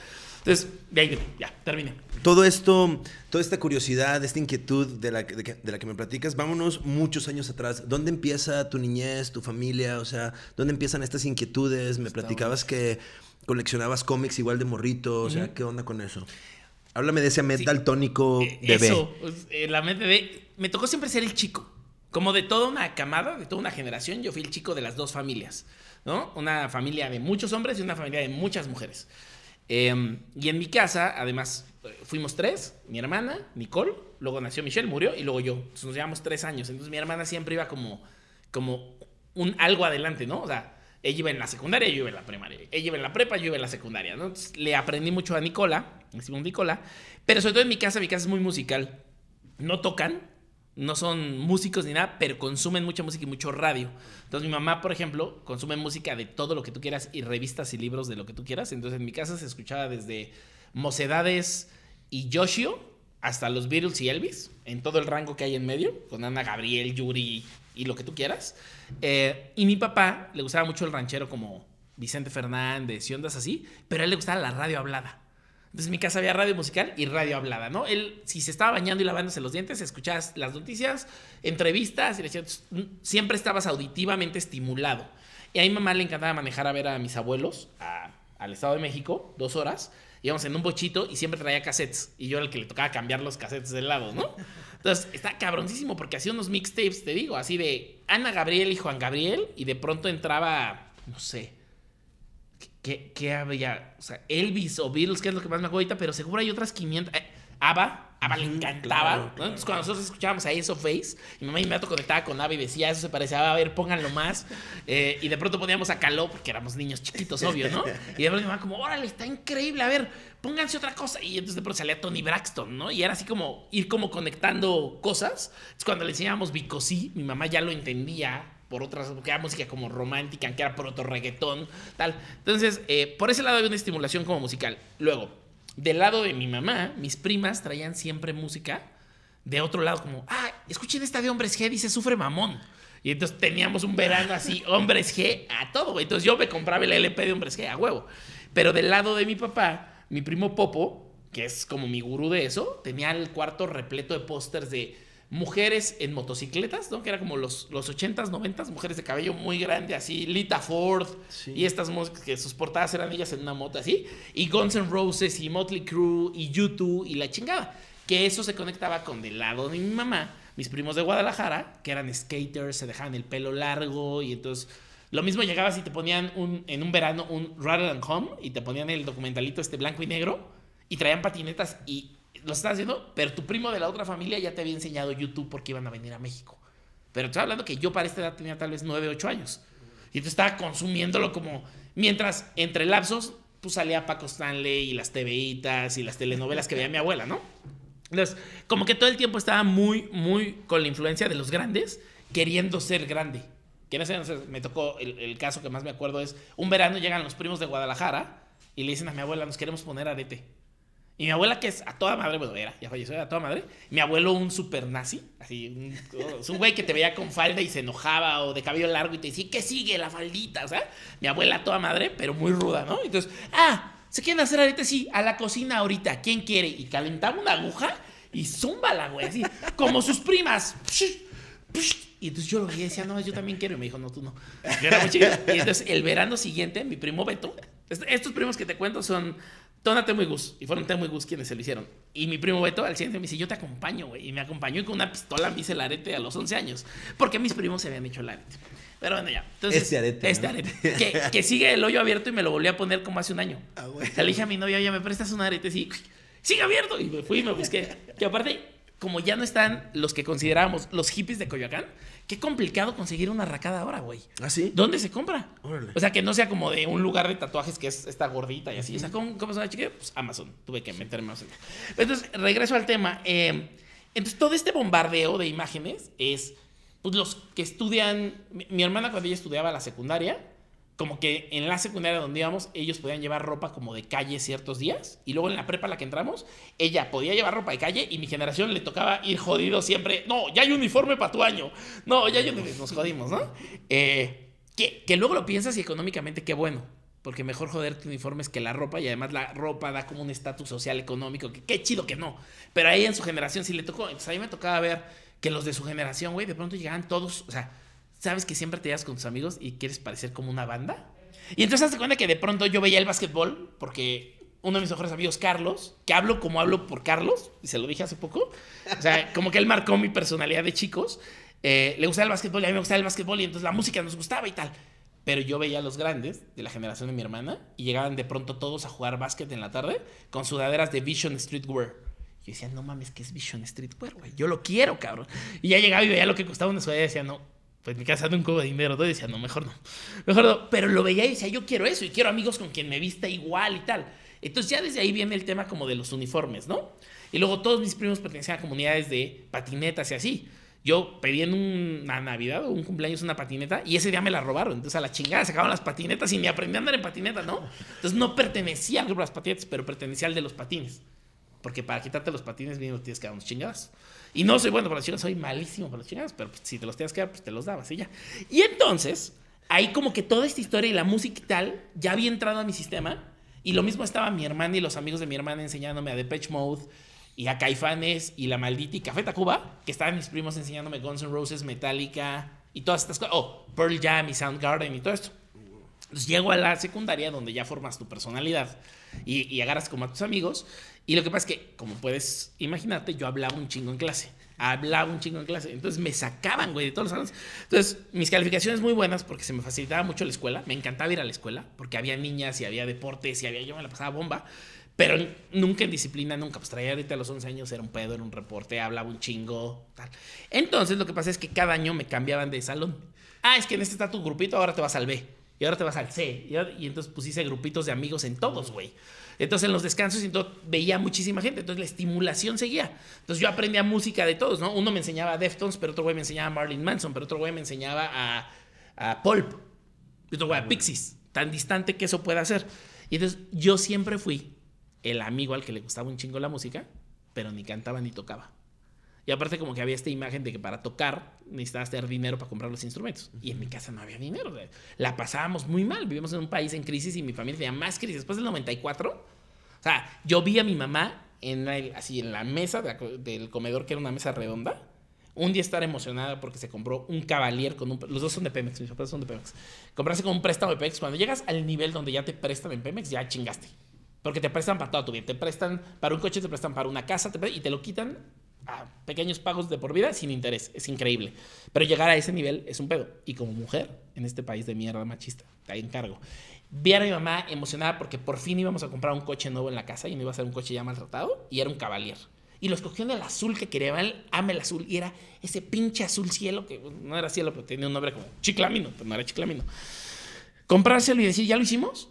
Entonces, de ahí viene, ya, terminé. Todo esto, toda esta curiosidad, esta inquietud de la, de, que, de la que me platicas, vámonos muchos años atrás. ¿Dónde empieza tu niñez, tu familia? O sea, ¿dónde empiezan estas inquietudes? Me platicabas que coleccionabas cómics igual de morrito. O sea, ¿qué onda con eso? Háblame de ese metal tónico Eh, bebé. Eso, pues, eh, la mente de... Me tocó siempre ser el chico. Como de toda una camada, de toda una generación, yo fui el chico de las dos familias, ¿no? Una familia de muchos hombres y una familia de muchas mujeres. Eh, y en mi casa, además, eh, fuimos tres, mi hermana, Nicole, luego nació Michelle, murió, y luego yo. Entonces nos llevamos tres años. Entonces mi hermana siempre iba como, como un algo adelante, ¿no? O sea, ella iba en la secundaria, yo iba en la primaria. Ella iba en la prepa, yo iba en la secundaria, ¿no? Entonces le aprendí mucho a Nicola, le decimos Nicola, pero sobre todo en mi casa, mi casa es muy musical. No tocan, no son músicos ni nada, pero consumen mucha música y mucho radio. Entonces mi mamá, por ejemplo, consume música de todo lo que tú quieras y revistas y libros de lo que tú quieras. Entonces en mi casa se escuchaba desde Mocedades y Yoshio hasta los Beatles y Elvis, en todo el rango que hay en medio, con Ana Gabriel, Yuri y lo que tú quieras. Eh, y mi papá le gustaba mucho el ranchero como Vicente Fernández y ondas así, pero a él le gustaba la radio hablada. Entonces en mi casa había radio musical y radio hablada, ¿no? Él, si se estaba bañando y lavándose los dientes, escuchabas las noticias, entrevistas, decían, siempre estabas auditivamente estimulado. Y a mi mamá le encantaba manejar a ver a mis abuelos a- al Estado de México, dos horas. Íbamos en un bochito y siempre traía cassettes. Y yo era el que le tocaba cambiar los cassettes del lado, ¿no? Entonces está cabroncísimo porque hacía unos mixtapes, te digo, así de Ana Gabriel y Juan Gabriel. Y de pronto entraba, no sé, ¿Qué, qué había? O sea, Elvis o Beatles, que es lo que más me acuerdo pero seguro hay otras 500. Eh, Ava le encantaba. claro. Entonces, cuando nosotros escuchábamos a of Face, mi mamá inmediato conectaba con Ava y decía, eso se parecía, a ver, pónganlo más. *laughs* Eh, y de pronto poníamos a Caló, porque éramos niños chiquitos, obvio, ¿no? Y de pronto mi mamá, como, órale, está increíble, a ver, pónganse otra cosa. Y entonces de pronto salía Tony Braxton, ¿no? Y era así como ir como conectando cosas. Entonces, cuando le enseñábamos Bicosí, mi mamá ya lo entendía por otras, porque era música como romántica, que era proto reggaetón, tal. Entonces, eh, por ese lado había una estimulación como musical. Luego, del lado de mi mamá, mis primas traían siempre música de otro lado, como, ah, escuchen esta de Hombres G, dice Sufre Mamón. Y entonces teníamos un verano así, Hombres G, a todo, güey. Entonces yo me compraba el LP de Hombres G, a huevo. Pero del lado de mi papá, mi primo Popo, que es como mi gurú de eso, tenía el cuarto repleto de pósters de mujeres en motocicletas, ¿no? Que era como los, los 80s, 90s, mujeres de cabello muy grande, así, Lita Ford, Sí. y estas músicas que sus portadas eran ellas en una moto así, y Guns N' Roses, y Motley Crue, y U2, y la chingada. Que eso se conectaba con del lado de mi mamá, mis primos de Guadalajara, que eran skaters, se dejaban el pelo largo, y entonces... Lo mismo llegabas y te ponían un, en un verano un Rather Than Home y te ponían el documentalito este blanco y negro y traían patinetas y lo estabas haciendo, pero tu primo de la otra familia ya te había enseñado YouTube porque iban a venir a México. Pero estoy hablando que yo para esta edad tenía tal vez 9, 8 años. Y entonces estaba consumiéndolo como... Mientras entre lapsos, pues salía Paco Stanley y las TVitas y las telenovelas que veía mi abuela, ¿no? Entonces, como que todo el tiempo estaba muy, muy con la influencia de los grandes, queriendo ser grande. Que en me tocó, el, el caso que más me acuerdo es, un verano llegan los primos de Guadalajara y le dicen a mi abuela, nos queremos poner arete. Y mi abuela, que es a toda madre, bueno, era, ya falleció, era a toda madre. Mi abuelo, un super nazi, así, un, es un güey que te veía con falda y se enojaba o de cabello largo y te decía, ¿qué sigue? La faldita, o sea, mi abuela a toda madre, pero muy ruda, ¿no? Entonces, ah, ¿se quieren hacer ahorita? Sí, a la cocina ahorita, ¿quién quiere? Y calentaba una aguja y zúmbala, güey, así, como sus primas. Y entonces yo lo veía y decía, no, yo también quiero. Y me dijo, no, tú no. Yo era muy chiquita. Y entonces el verano siguiente, mi primo Beto, est- estos primos que te cuento son Tónate muy Gus. Y fueron muy Gus quienes se lo hicieron. Y mi primo Beto al siguiente me dice, yo te acompaño, güey. Y me acompañó y con una pistola me hice el arete a los 11 años. Porque mis primos se habían hecho el arete. Pero bueno, ya. Entonces, Este arete, Este ¿no? arete. Que, que sigue el hoyo abierto y me lo volví a poner como hace un año. Ah, güey. O sea, le dije a mi novia, oye, ¿me prestas un arete? Sí, sigue abierto. Y me fui y me busqué. Que aparte, como ya no están los que considerábamos los hippies de Coyoacán, qué complicado conseguir una racada ahora, güey. ¿Ah, sí? ¿Dónde se compra? Órale. O sea, que no sea como de un lugar de tatuajes que es esta gordita y así. O sea, ¿cómo, cómo es una chica? Pues Amazon. Tuve que meterme más. Entonces, regreso al tema. Eh, entonces, todo este bombardeo de imágenes es, pues, los que estudian... Mi, mi hermana cuando ella estudiaba la secundaria, como que en la secundaria donde íbamos, ellos podían llevar ropa como de calle ciertos días. Y luego en la prepa a la que entramos, ella podía llevar ropa de calle y mi generación le tocaba ir jodido siempre. No, ya hay uniforme para tu año. No, ya hay uniforme. Nos jodimos, ¿no? Eh, que, que luego lo piensas y económicamente qué bueno. Porque mejor joderte uniformes que la ropa y además la ropa da como un estatus social económico. Que qué chido que no. Pero a ella en su generación sí le tocó. Entonces a mí me tocaba ver que los de su generación, güey, de pronto llegaban todos. O sea, sabes que siempre te llevas con tus amigos y quieres parecer como una banda. Y entonces hazte cuenta que de pronto yo veía el básquetbol porque uno de mis mejores amigos, Carlos, que hablo como hablo por Carlos, y se lo dije hace poco. O sea, *laughs* como que él marcó mi personalidad de chicos. Eh, le gustaba el básquetbol y a mí me gustaba el básquetbol y entonces la música nos gustaba y tal. Pero yo veía a los grandes de la generación de mi hermana y llegaban de pronto todos a jugar básquet en la tarde con sudaderas de Vision Streetwear. Yo decía, no mames, ¿qué es Vision Streetwear, güey? Yo lo quiero, cabrón. Y ya llegaba y veía lo que costaba una sudadera y decía, no, pues mi casa de un cubo de dinero. Entonces decía, no, mejor no. Mejor no. Pero lo veía y decía, yo quiero eso y quiero amigos con quien me vista igual y tal. Entonces ya desde ahí viene el tema como de los uniformes, ¿no? Y luego todos mis primos pertenecían a comunidades de patinetas y así. Yo pedí en una Navidad o un cumpleaños una patineta y ese día me la robaron. Entonces a la chingada se las patinetas y ni aprendí a andar en patineta, ¿no? Entonces no pertenecía al grupo de las patinetas, pero pertenecía al de los patines. Porque para quitarte los patines, bien, tienes que dar unos chingados. Y no soy bueno para los chingados, soy malísimo para los chingados, pero pues, si te los tienes que dar, pues te los dabas y ya. Y entonces, ahí como que toda esta historia y la música y tal ya había entrado a mi sistema. Y lo mismo estaba mi hermana y los amigos de mi hermana enseñándome a Depeche Mode y a Caifanes y La Maldita y Café Tacuba, que estaban mis primos enseñándome Guns N' Roses, Metallica y todas estas cosas. Oh, Pearl Jam y Soundgarden y todo esto. Entonces llego a la secundaria donde ya formas tu personalidad y, agarras como a tus amigos. Y lo que pasa es que, como puedes imaginarte, yo hablaba un chingo en clase. Hablaba un chingo en clase. Entonces me sacaban, güey, de todos los salones. Entonces, mis calificaciones muy buenas porque se me facilitaba mucho la escuela. Me encantaba ir a la escuela porque había niñas y había deportes y había. Yo me la pasaba bomba. Pero nunca en disciplina, nunca. Pues traía ahorita a los 11 años, era un pedo, era un reporte, hablaba un chingo, tal. Entonces, lo que pasa es que cada año me cambiaban de salón. Ah, es que en este está tu grupito, ahora te vas al B. Y ahora te vas al C. Y, ahora- y entonces pusiste grupitos de amigos en todos, güey. Entonces en los descansos y todo, veía muchísima gente. Entonces la estimulación seguía. Entonces yo aprendía música de todos, ¿no? Uno me enseñaba a Deftones, pero otro güey me enseñaba a Marlene Manson, pero otro güey me enseñaba a, a Pulp. Y otro güey a Pixies. Tan distante que eso pueda ser. Y entonces yo siempre fui el amigo al que le gustaba un chingo la música, pero ni cantaba ni tocaba. Y aparte como que había esta imagen de que para tocar necesitabas tener dinero para comprar los instrumentos. Y en mi casa no había dinero. La pasábamos muy mal. Vivimos en un país en crisis y mi familia tenía más crisis. Después del 94, o sea, yo vi a mi mamá en el- así en la mesa de del comedor, que era una mesa redonda. Un día estar emocionada porque se compró un Cavalier con un... Los dos son de Pemex, mis papás son de Pemex. Comprarse con un préstamo de Pemex. Cuando llegas al nivel donde ya te prestan en Pemex, ya chingaste. Porque te prestan para toda tu vida. Te prestan para un coche, te prestan para una casa te pre- y te lo quitan a pequeños pagos de por vida sin interés. Es increíble. Pero llegar a ese nivel es un pedo. Y como mujer, en este país de mierda machista, te encargo. Vi a mi mamá emocionada porque por fin íbamos a comprar un coche nuevo en la casa y no iba a ser un coche ya maltratado y era un Cavalier. Y lo escogió en el azul que quería, ama el azul y era ese pinche azul cielo que bueno, no era cielo, pero tenía un nombre como chiclamino, pero no era chiclamino. Comprárselo y decir, ya lo hicimos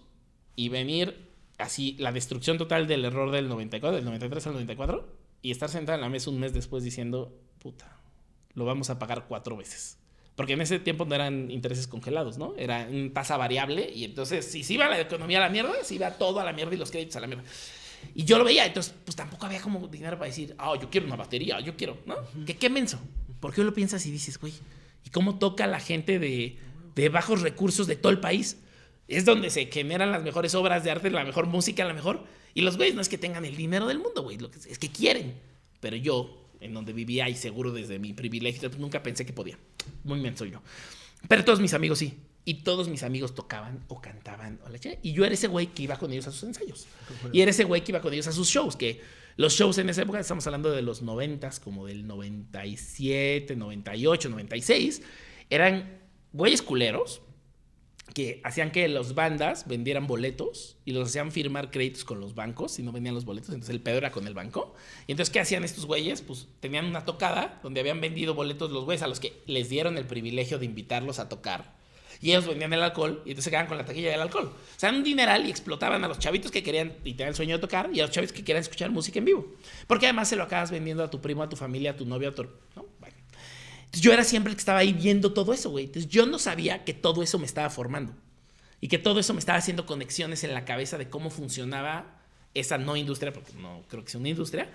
y venir así la destrucción total del error del 94, del 93 al 94 y estar sentada en la mesa un mes después diciendo, puta, lo vamos a pagar cuatro veces. Porque en ese tiempo no eran intereses congelados, ¿no? Era una tasa variable y entonces si se iba la economía a la mierda, se iba todo a la mierda y los créditos a la mierda. Y yo lo veía, entonces pues tampoco había como dinero para decir, ah, yo quiero una batería, yo quiero, ¿no? ¿Qué, qué menso? ¿Por qué lo piensas y dices, güey, ¿y cómo toca la gente de, de bajos recursos de todo el país? Es donde se generan las mejores obras de arte, la mejor música, la mejor. Y los güeyes no es que tengan el dinero del mundo, güey, es que quieren. Pero yo, en donde vivía y seguro desde mi privilegio, pues nunca pensé que podía. Muy menso yo. Pero todos mis amigos sí. Y todos mis amigos tocaban o cantaban o la. Y yo era ese güey que iba con ellos a sus ensayos. Y era ese güey que iba con ellos a sus shows. Que los shows en esa época, estamos hablando de los 90, como del 97, 98, 96, eran güeyes culeros que hacían que las bandas vendieran boletos y los hacían firmar créditos con los bancos si no vendían los boletos. Entonces el pedo era con el banco. Y entonces, ¿qué hacían estos güeyes? Pues tenían una tocada donde habían vendido boletos los güeyes a los que les dieron el privilegio de invitarlos a tocar. Y ellos vendían el alcohol y entonces se quedaban con la taquilla del alcohol. O sea, un dineral y explotaban a los chavitos que querían y tenían el sueño de tocar y a los chavitos que querían escuchar música en vivo. Porque además se lo acabas vendiendo a tu primo, a tu familia, a tu novio, a tu... Yo era siempre el que estaba ahí viendo todo eso, güey. Entonces yo no sabía que todo eso me estaba formando y que todo eso me estaba haciendo conexiones en la cabeza de cómo funcionaba esa no industria, porque no creo que sea una industria,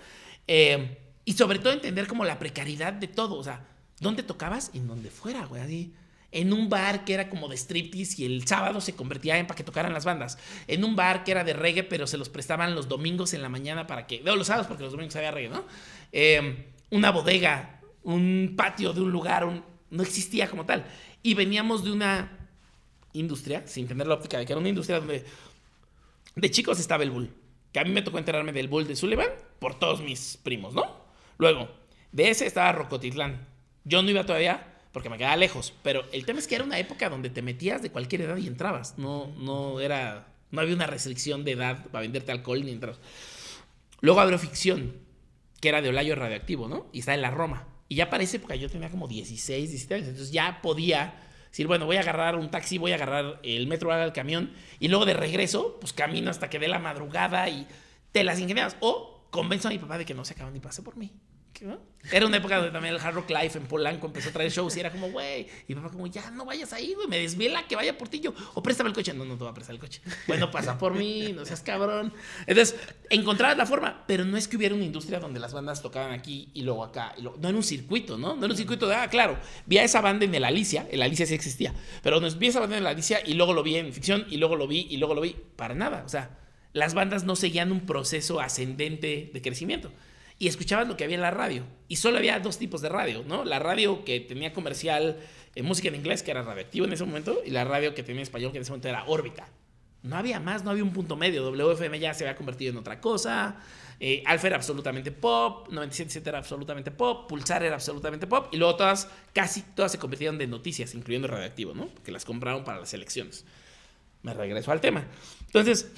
eh, y sobre todo entender como la precariedad de todo, o sea, ¿dónde tocabas? En donde fuera, güey, así. En un bar que era como de striptease y el sábado se convertía en para que tocaran las bandas. En un bar que era de reggae, pero se los prestaban los domingos en la mañana para que. Veo los sábados porque los domingos había reggae, ¿no? Eh, una bodega, un patio de un lugar, un, no existía como tal. Y veníamos de una industria, sin tener la óptica de que era una industria donde de chicos estaba el bull. Que a mí me tocó enterarme del bull de Sullivan por todos mis primos, ¿no? Luego, de ese estaba Rocotitlán. Yo no iba todavía porque me quedaba lejos, pero el tema es que era una época donde te metías de cualquier edad y entrabas. No, no era, no había una restricción de edad para venderte alcohol ni entrar. Luego abrió ficción, que era de Olayo Radioactivo, ¿no? Y está en la Roma. Y ya para esa época yo tenía como 16, 17 años, entonces ya podía decir, bueno, voy a agarrar un taxi, voy a agarrar el metro, al camión, y luego de regreso, pues camino hasta que dé la madrugada y te las ingenias. O convenzo a mi papá de que no se acaban ni pase por mí. Era una época donde también el Hard Rock Life en Polanco empezó a traer shows y era como, güey. Y papá, como, ya no vayas ahí, güey, me desvela que vaya por ti yo. O préstame el coche. No, no te voy a prestar el coche. Bueno, pasa por mí, no seas cabrón. Entonces, encontrabas la forma, pero no es que hubiera una industria donde las bandas tocaban aquí y luego acá. Y luego, no era un circuito, ¿no? No era un circuito de, ah, claro, vi a esa banda en el Alicia, el Alicia sí existía, pero nos vi a esa banda en el Alicia y luego lo vi en ficción y luego lo vi y luego lo vi. Para nada, o sea, las bandas no seguían un proceso ascendente de crecimiento y escuchabas lo que había en la radio. Y solo había dos tipos de radio, ¿no? La radio que tenía comercial en música en inglés, que era radioactivo en ese momento, y la radio que tenía en español, que en ese momento era órbita. No había más, no había un punto medio. WFM ya se había convertido en otra cosa. Eh, era absolutamente pop, 97.7 era absolutamente pop, Pulsar era absolutamente pop, y luego todas, casi todas se convirtieron de noticias, incluyendo radioactivo, ¿no? Que las compraron para las elecciones. Me regreso al tema. Entonces,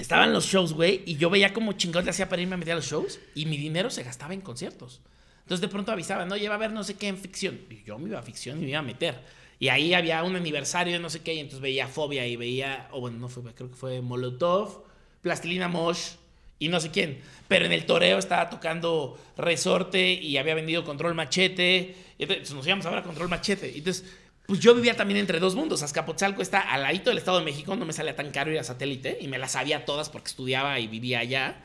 Estaban los shows, güey, y yo veía como chingón le hacía para irme a meter a los shows y mi dinero se gastaba en conciertos. Entonces de pronto avisaban, no, lleva a ver no sé qué en ficción. Y yo me iba a ficción y me iba a meter. Y ahí había un aniversario de no sé qué, y entonces veía Fobia y veía, o bueno, no fue, creo que fue Molotov, Plastilina Mosh y no sé quién. Pero en el toreo estaba tocando Resorte y había vendido Control Machete. Y entonces nos íbamos ahora a Control Machete. Entonces pues yo vivía también entre dos mundos. Azcapotzalco está al ladito del Estado de México, no me salía tan caro ir a satélite y me las sabía todas porque estudiaba y vivía allá.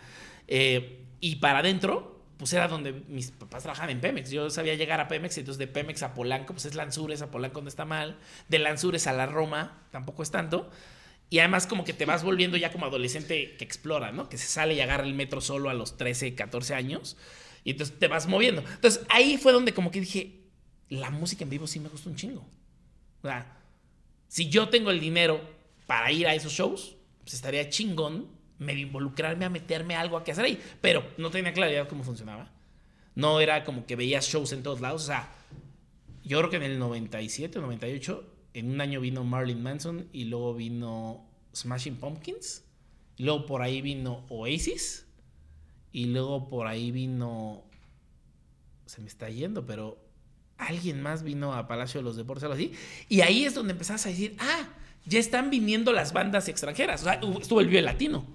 Eh, y para adentro, pues era donde mis papás trabajaban en Pemex. Yo sabía llegar a Pemex, y entonces de Pemex a Polanco, pues es Lanzures, a Polanco no está mal. De Lanzures a la Roma, tampoco es tanto. Y además como que te vas volviendo ya como adolescente que explora, ¿no? Que se sale y agarra el metro solo a los 13, 14 años. Y entonces te vas moviendo. Entonces ahí fue donde como que dije, la música en vivo sí me gusta un chingo. O sea, si yo tengo el dinero para ir a esos shows, pues estaría chingón medio involucrarme a meterme algo a que hacer ahí. Pero no tenía claridad cómo funcionaba. No era como que veías shows en todos lados. O sea, yo creo que en el 97 o 98, en un año vino Marilyn Manson y luego vino Smashing Pumpkins. Y luego por ahí vino Oasis. Y luego por ahí vino. Se me está yendo, pero alguien más vino a Palacio de los Deportes, algo así. Y ahí es donde empezás a decir, ah, ya están viniendo las bandas extranjeras. O sea, estuvo el Vive Latino,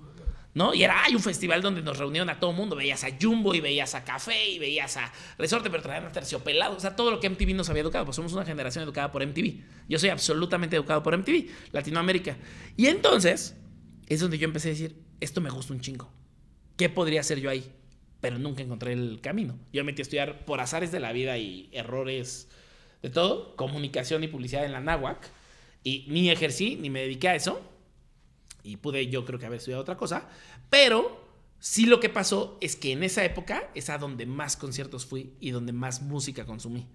¿no? Y era, hay un festival donde nos reunieron a todo el mundo. Veías a Jumbo y veías a Café y veías a Resorte, pero traían a Terciopelado. O sea, todo lo que MTV nos había educado. Pues somos una generación educada por MTV. Yo soy absolutamente educado por MTV, Latinoamérica. Y entonces es donde yo empecé a decir, esto me gusta un chingo. ¿Qué podría hacer yo ahí? Pero nunca encontré el camino. Yo me metí a estudiar por azares de la vida y errores de todo, comunicación y publicidad en la náhuac, y ni ejercí ni me dediqué a eso, y pude yo creo que haber estudiado otra cosa, pero sí lo que pasó es que en esa época es a donde más conciertos fui y donde más música consumí.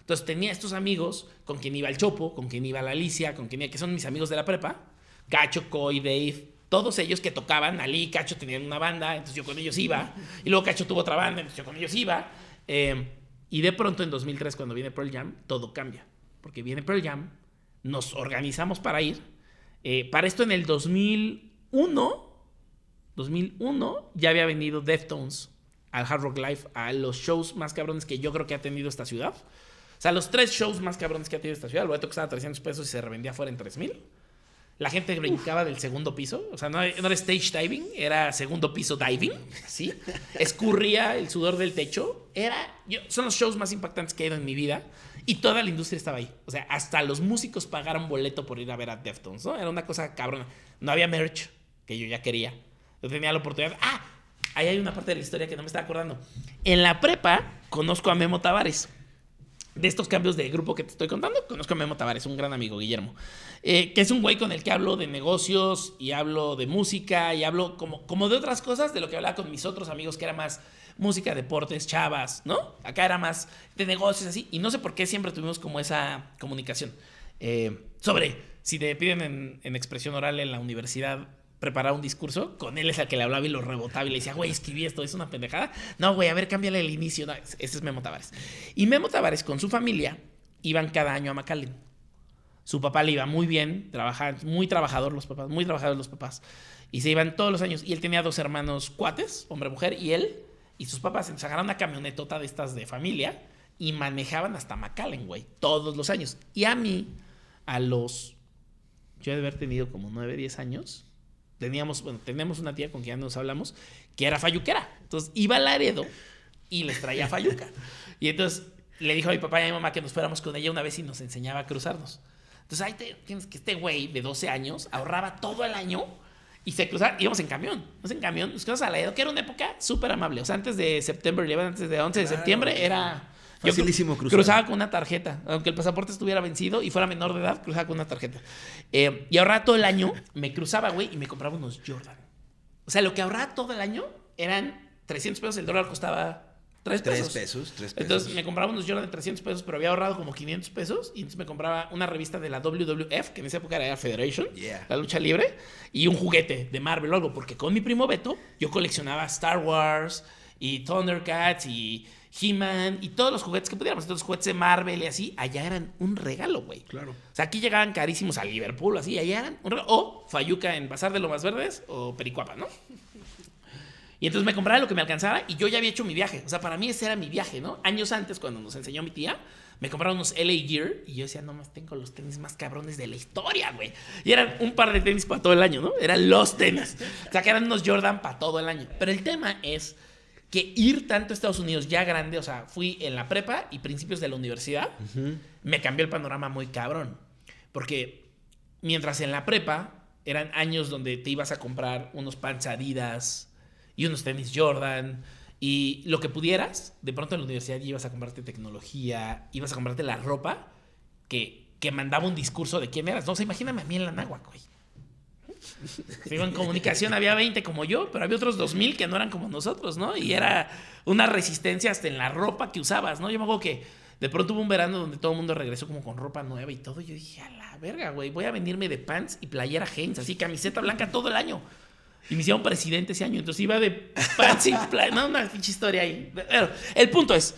Entonces tenía estos amigos con quien iba el Chopo, con quien iba la Alicia, con quien iba, que son mis amigos de la prepa, Cacho, Coy, Dave, todos ellos que tocaban, Ali y Cacho tenían una banda, entonces yo con ellos iba, y luego Cacho tuvo otra banda, entonces yo con ellos iba, eh, y de pronto en 2003 cuando viene Pearl Jam, todo cambia, porque viene Pearl Jam, nos organizamos para ir, eh, para esto en el 2001, 2001 ya había venido Deftones al Hard Rock Live, a los shows más cabrones que yo creo que ha tenido esta ciudad. O sea, los tres shows más cabrones que ha tenido esta ciudad. El boleto costaba 300 pesos y se revendía fuera en 3000. La gente brincaba del segundo piso. O sea, no, no, era stage diving, era segundo piso diving. ¿sí? Escurría el sudor del techo. Era, yo, son los shows más impactantes que he ido en mi vida. Y toda la industria estaba ahí. O sea, hasta los músicos pagaron boleto por ir a ver a Deftones. ¿no? Era una cosa cabrona. No había merch, que yo ya quería. Yo tenía la oportunidad. ¡Ah! Ahí hay una parte de la historia que no me estaba acordando. En la prepa conozco a Memo Tavares. De estos cambios de grupo que te estoy contando, conozco a Memo Tavares, un gran amigo, Guillermo. Eh, que es un güey con el que hablo de negocios y hablo de música y hablo como, como de otras cosas, de lo que hablaba con mis otros amigos, que era más música, deportes, chavas, ¿no? Acá era más de negocios así. Y no sé por qué siempre tuvimos como esa comunicación. Eh, sobre si te piden en, en expresión oral en la universidad preparar un discurso, con él es el que le hablaba y lo rebotaba y le decía, güey, escribí esto, es una pendejada. No, güey, a ver, cámbiale el inicio. No, ese es Memo Tavares. Y Memo Tavares con su familia iban cada año a McAllen. Su papá le iba muy bien, trabajaban, muy trabajador los papás, muy trabajadores los papás. Y se iban todos los años. Y él tenía dos hermanos cuates, hombre, mujer, y él y sus papás se agarraron una camionetota de estas de familia y manejaban hasta McAllen, güey, todos los años. Y a mí, a los. Yo de haber tenido como 9, 10 años teníamos, bueno, tenemos una tía con quien ya nos hablamos, que era fayuquera. Entonces iba a Laredo y les traía fayuca. *laughs* Y entonces le dijo a mi papá y a mi mamá que nos fuéramos con ella una vez y nos enseñaba a cruzarnos. Entonces ahí te, tienes que este güey de 12 años ahorraba todo el año y se cruzaba, íbamos en camión, íbamos en camión, nos cruzamos a Laredo, que era una época súper amable. O sea, antes de septiembre, antes de 11 de septiembre, era Facilísimo cruzar. Cruzaba con una tarjeta. Aunque el pasaporte estuviera vencido y fuera menor de edad, cruzaba con una tarjeta. Eh, y ahorraba todo el año, me cruzaba, güey, y me compraba unos Jordan. O sea, lo que ahorraba todo el año eran 300 pesos. El dólar costaba 3 pesos. 3 pesos, 3 pesos. Entonces me compraba unos Jordan de 300 pesos, pero había ahorrado como 500 pesos. Y entonces me compraba una revista de la WWF, que en esa época era Federation, Yeah. la lucha libre, y un juguete de Marvel o algo. Porque con mi primo Beto, yo coleccionaba Star Wars y Thundercats y He-Man y todos los juguetes que pudiéramos. Entonces, juguetes de Marvel y así, allá eran un regalo, güey. Claro. O sea, aquí llegaban carísimos a Liverpool, así, allá eran un regalo. O Fayuca en Bazar de Lomas Verdes o Pericuapa, ¿no? Y entonces me compraba lo que me alcanzara y yo ya había hecho mi viaje. O sea, para mí ese era mi viaje, ¿no? Años antes, cuando nos enseñó mi tía, me compraba unos LA Gear y yo decía, no más tengo los tenis más cabrones de la historia, güey. Y eran un par de tenis para todo el año, ¿no? Eran los tenis. O sea, que eran unos Jordan para todo el año. Pero el tema es que ir tanto a Estados Unidos ya grande, o sea, fui en la prepa y principios de la universidad, me cambió el panorama muy cabrón. Porque mientras en la prepa eran años donde te ibas a comprar unos pants Adidas y unos tenis Jordan y lo que pudieras, de pronto en la universidad ya ibas a comprarte tecnología, ibas a comprarte la ropa que, que mandaba un discurso de quién eras. No, o sea, imagíname a mí en la náhuac, güey. *laughs* Digo, en comunicación había 20 como yo, pero había otros 2000 que no eran como nosotros, ¿no? Y era una resistencia hasta en la ropa que usabas, ¿no? Yo me acuerdo que de pronto hubo un verano donde todo el mundo regresó como con ropa nueva y todo. Y yo dije, a la verga, güey, voy a venirme de pants y playera Hanes, así camiseta blanca todo el año. Y me hicieron presidente ese año, entonces iba de pants y *laughs* playera. No, una pinche historia ahí. Pero el punto es,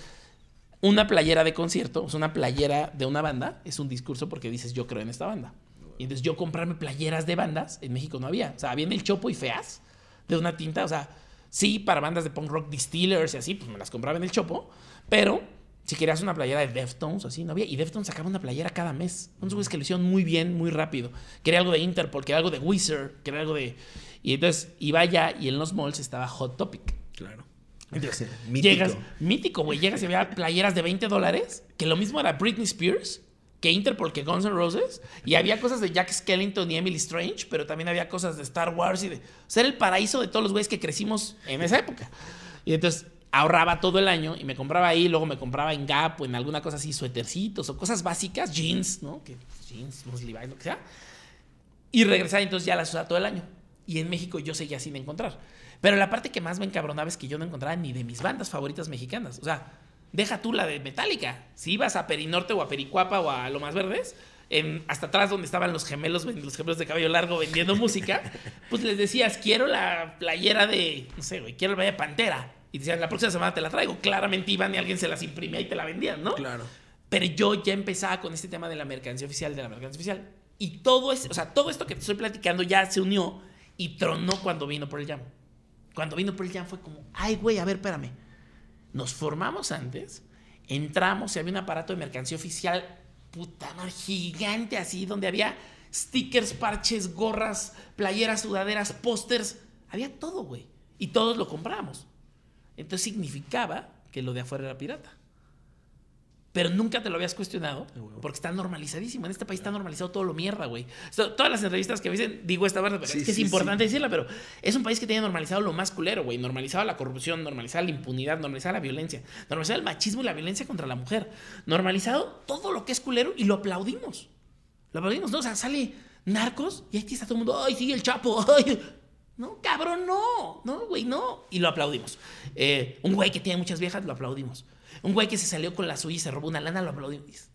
una playera de concierto, o sea, una playera de una banda, es un discurso porque dices, yo creo en esta banda. Y entonces yo comprarme playeras de bandas, en México no había. O sea, había en el Chopo y feas, de una tinta. O sea, sí, para bandas de punk rock, Distillers y así, pues me las compraba en el Chopo. Pero si querías una playera de Deftones, así, no había. Y Deftones sacaba una playera cada mes. Unos güeyes que lo hicieron muy bien, muy rápido. Quería algo de Interpol, quería algo de Wizard, quería algo de... Y entonces iba allá y en los malls estaba Hot Topic. Claro. Entonces, *laughs* Mítico. llegas, mítico, güey. Llegas y había playeras de 20 dólares, que lo mismo era Britney Spears, que Interpol, que Guns N' Roses. Y había cosas de Jack Skellington y Emily Strange, pero también había cosas de Star Wars y de. O el paraíso de todos los güeyes que crecimos en esa época. Y entonces ahorraba todo el año y me compraba ahí, luego me compraba en Gap o en alguna cosa así, suétercitos o cosas básicas, jeans, ¿no? Que jeans, unos Levi's, lo que sea. Y regresaba entonces ya las usaba todo el año. Y en México yo seguía sin encontrar. Pero la parte que más me encabronaba es que yo no encontraba ni de mis bandas favoritas mexicanas. O sea, deja tú la de Metallica. Si ibas a Perinorte o a Pericuapa o a Lo Más Verdes, en, hasta atrás donde estaban los gemelos, los gemelos de cabello largo vendiendo *laughs* música, pues les decías, quiero la playera de, no sé, güey, quiero la de Pantera. Y decían, la próxima semana te la traigo. Claramente iban y alguien se las imprimía y te la vendían, ¿no? Claro. Pero yo ya empezaba con este tema de la mercancía oficial, de la mercancía oficial. Y todo, es, o sea, todo esto que te estoy platicando ya se unió y tronó cuando vino por el Jam. Cuando vino por el Jam fue como, ay, güey, a ver, espérame. Nos formamos antes, entramos y había un aparato de mercancía oficial, puta madre, gigante así, donde había stickers, parches, gorras, playeras, sudaderas, pósters. Había todo, güey. Y todos lo compramos. Entonces significaba que lo de afuera era pirata pero nunca te lo habías cuestionado porque está normalizadísimo. En este país está normalizado todo lo mierda, güey. Todas las entrevistas que me dicen, digo esta verdad, es que es importante decirla, pero es un país que tiene normalizado lo más culero, güey. Normalizado la corrupción, normalizado la impunidad, normalizado la violencia, normalizado el machismo y la violencia contra la mujer. Normalizado todo lo que es culero y lo aplaudimos. Lo aplaudimos, ¿no? O sea, sale narcos y aquí está todo el mundo, ¡ay, sí, el chapo! *laughs* ¡Ay! No, cabrón, no. No, güey, no. Y lo aplaudimos. Eh, un güey que tiene muchas viejas, lo aplaudimos. Un güey que se salió con la suya y se robó una lana, lo aplaudimos.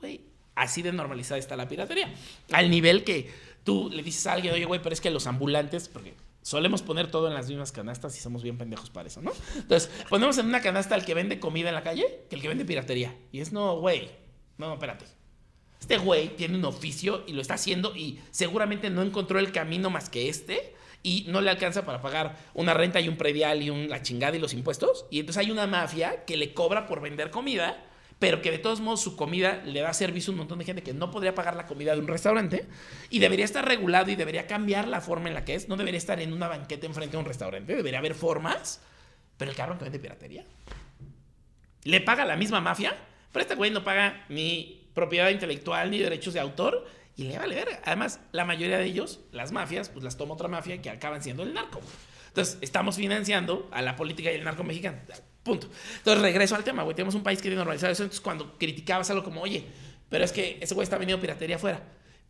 güey, así de normalizada está la piratería. Al nivel que tú le dices a alguien, oye, güey, pero es que los ambulantes, porque solemos poner todo en las mismas canastas y somos bien pendejos para eso, ¿no? Entonces, ponemos en una canasta al que vende comida en la calle que el que vende piratería. Y es, no, güey, no, espérate. Este güey tiene un oficio y lo está haciendo y seguramente no encontró el camino más que este y no le alcanza para pagar una renta y un predial y un, la chingada y los impuestos. Y entonces hay una mafia que le cobra por vender comida, pero que de todos modos su comida le da servicio a un montón de gente que no podría pagar la comida de un restaurante y debería estar regulado y debería cambiar la forma en la que es. No debería estar en una banqueta enfrente de un restaurante, debería haber formas. Pero el cabrón que vende piratería le paga la misma mafia, pero este güey no paga ni propiedad intelectual ni derechos de autor y le vale verga. Además, la mayoría de ellos, las mafias, pues las toma otra mafia que acaban siendo el narco. Entonces, estamos financiando a la política y el narco mexicano. Punto. Entonces, regreso al tema, güey. Tenemos un país que tiene normalizado eso. Entonces, cuando criticabas algo como, oye, pero es que ese güey está vendiendo piratería afuera.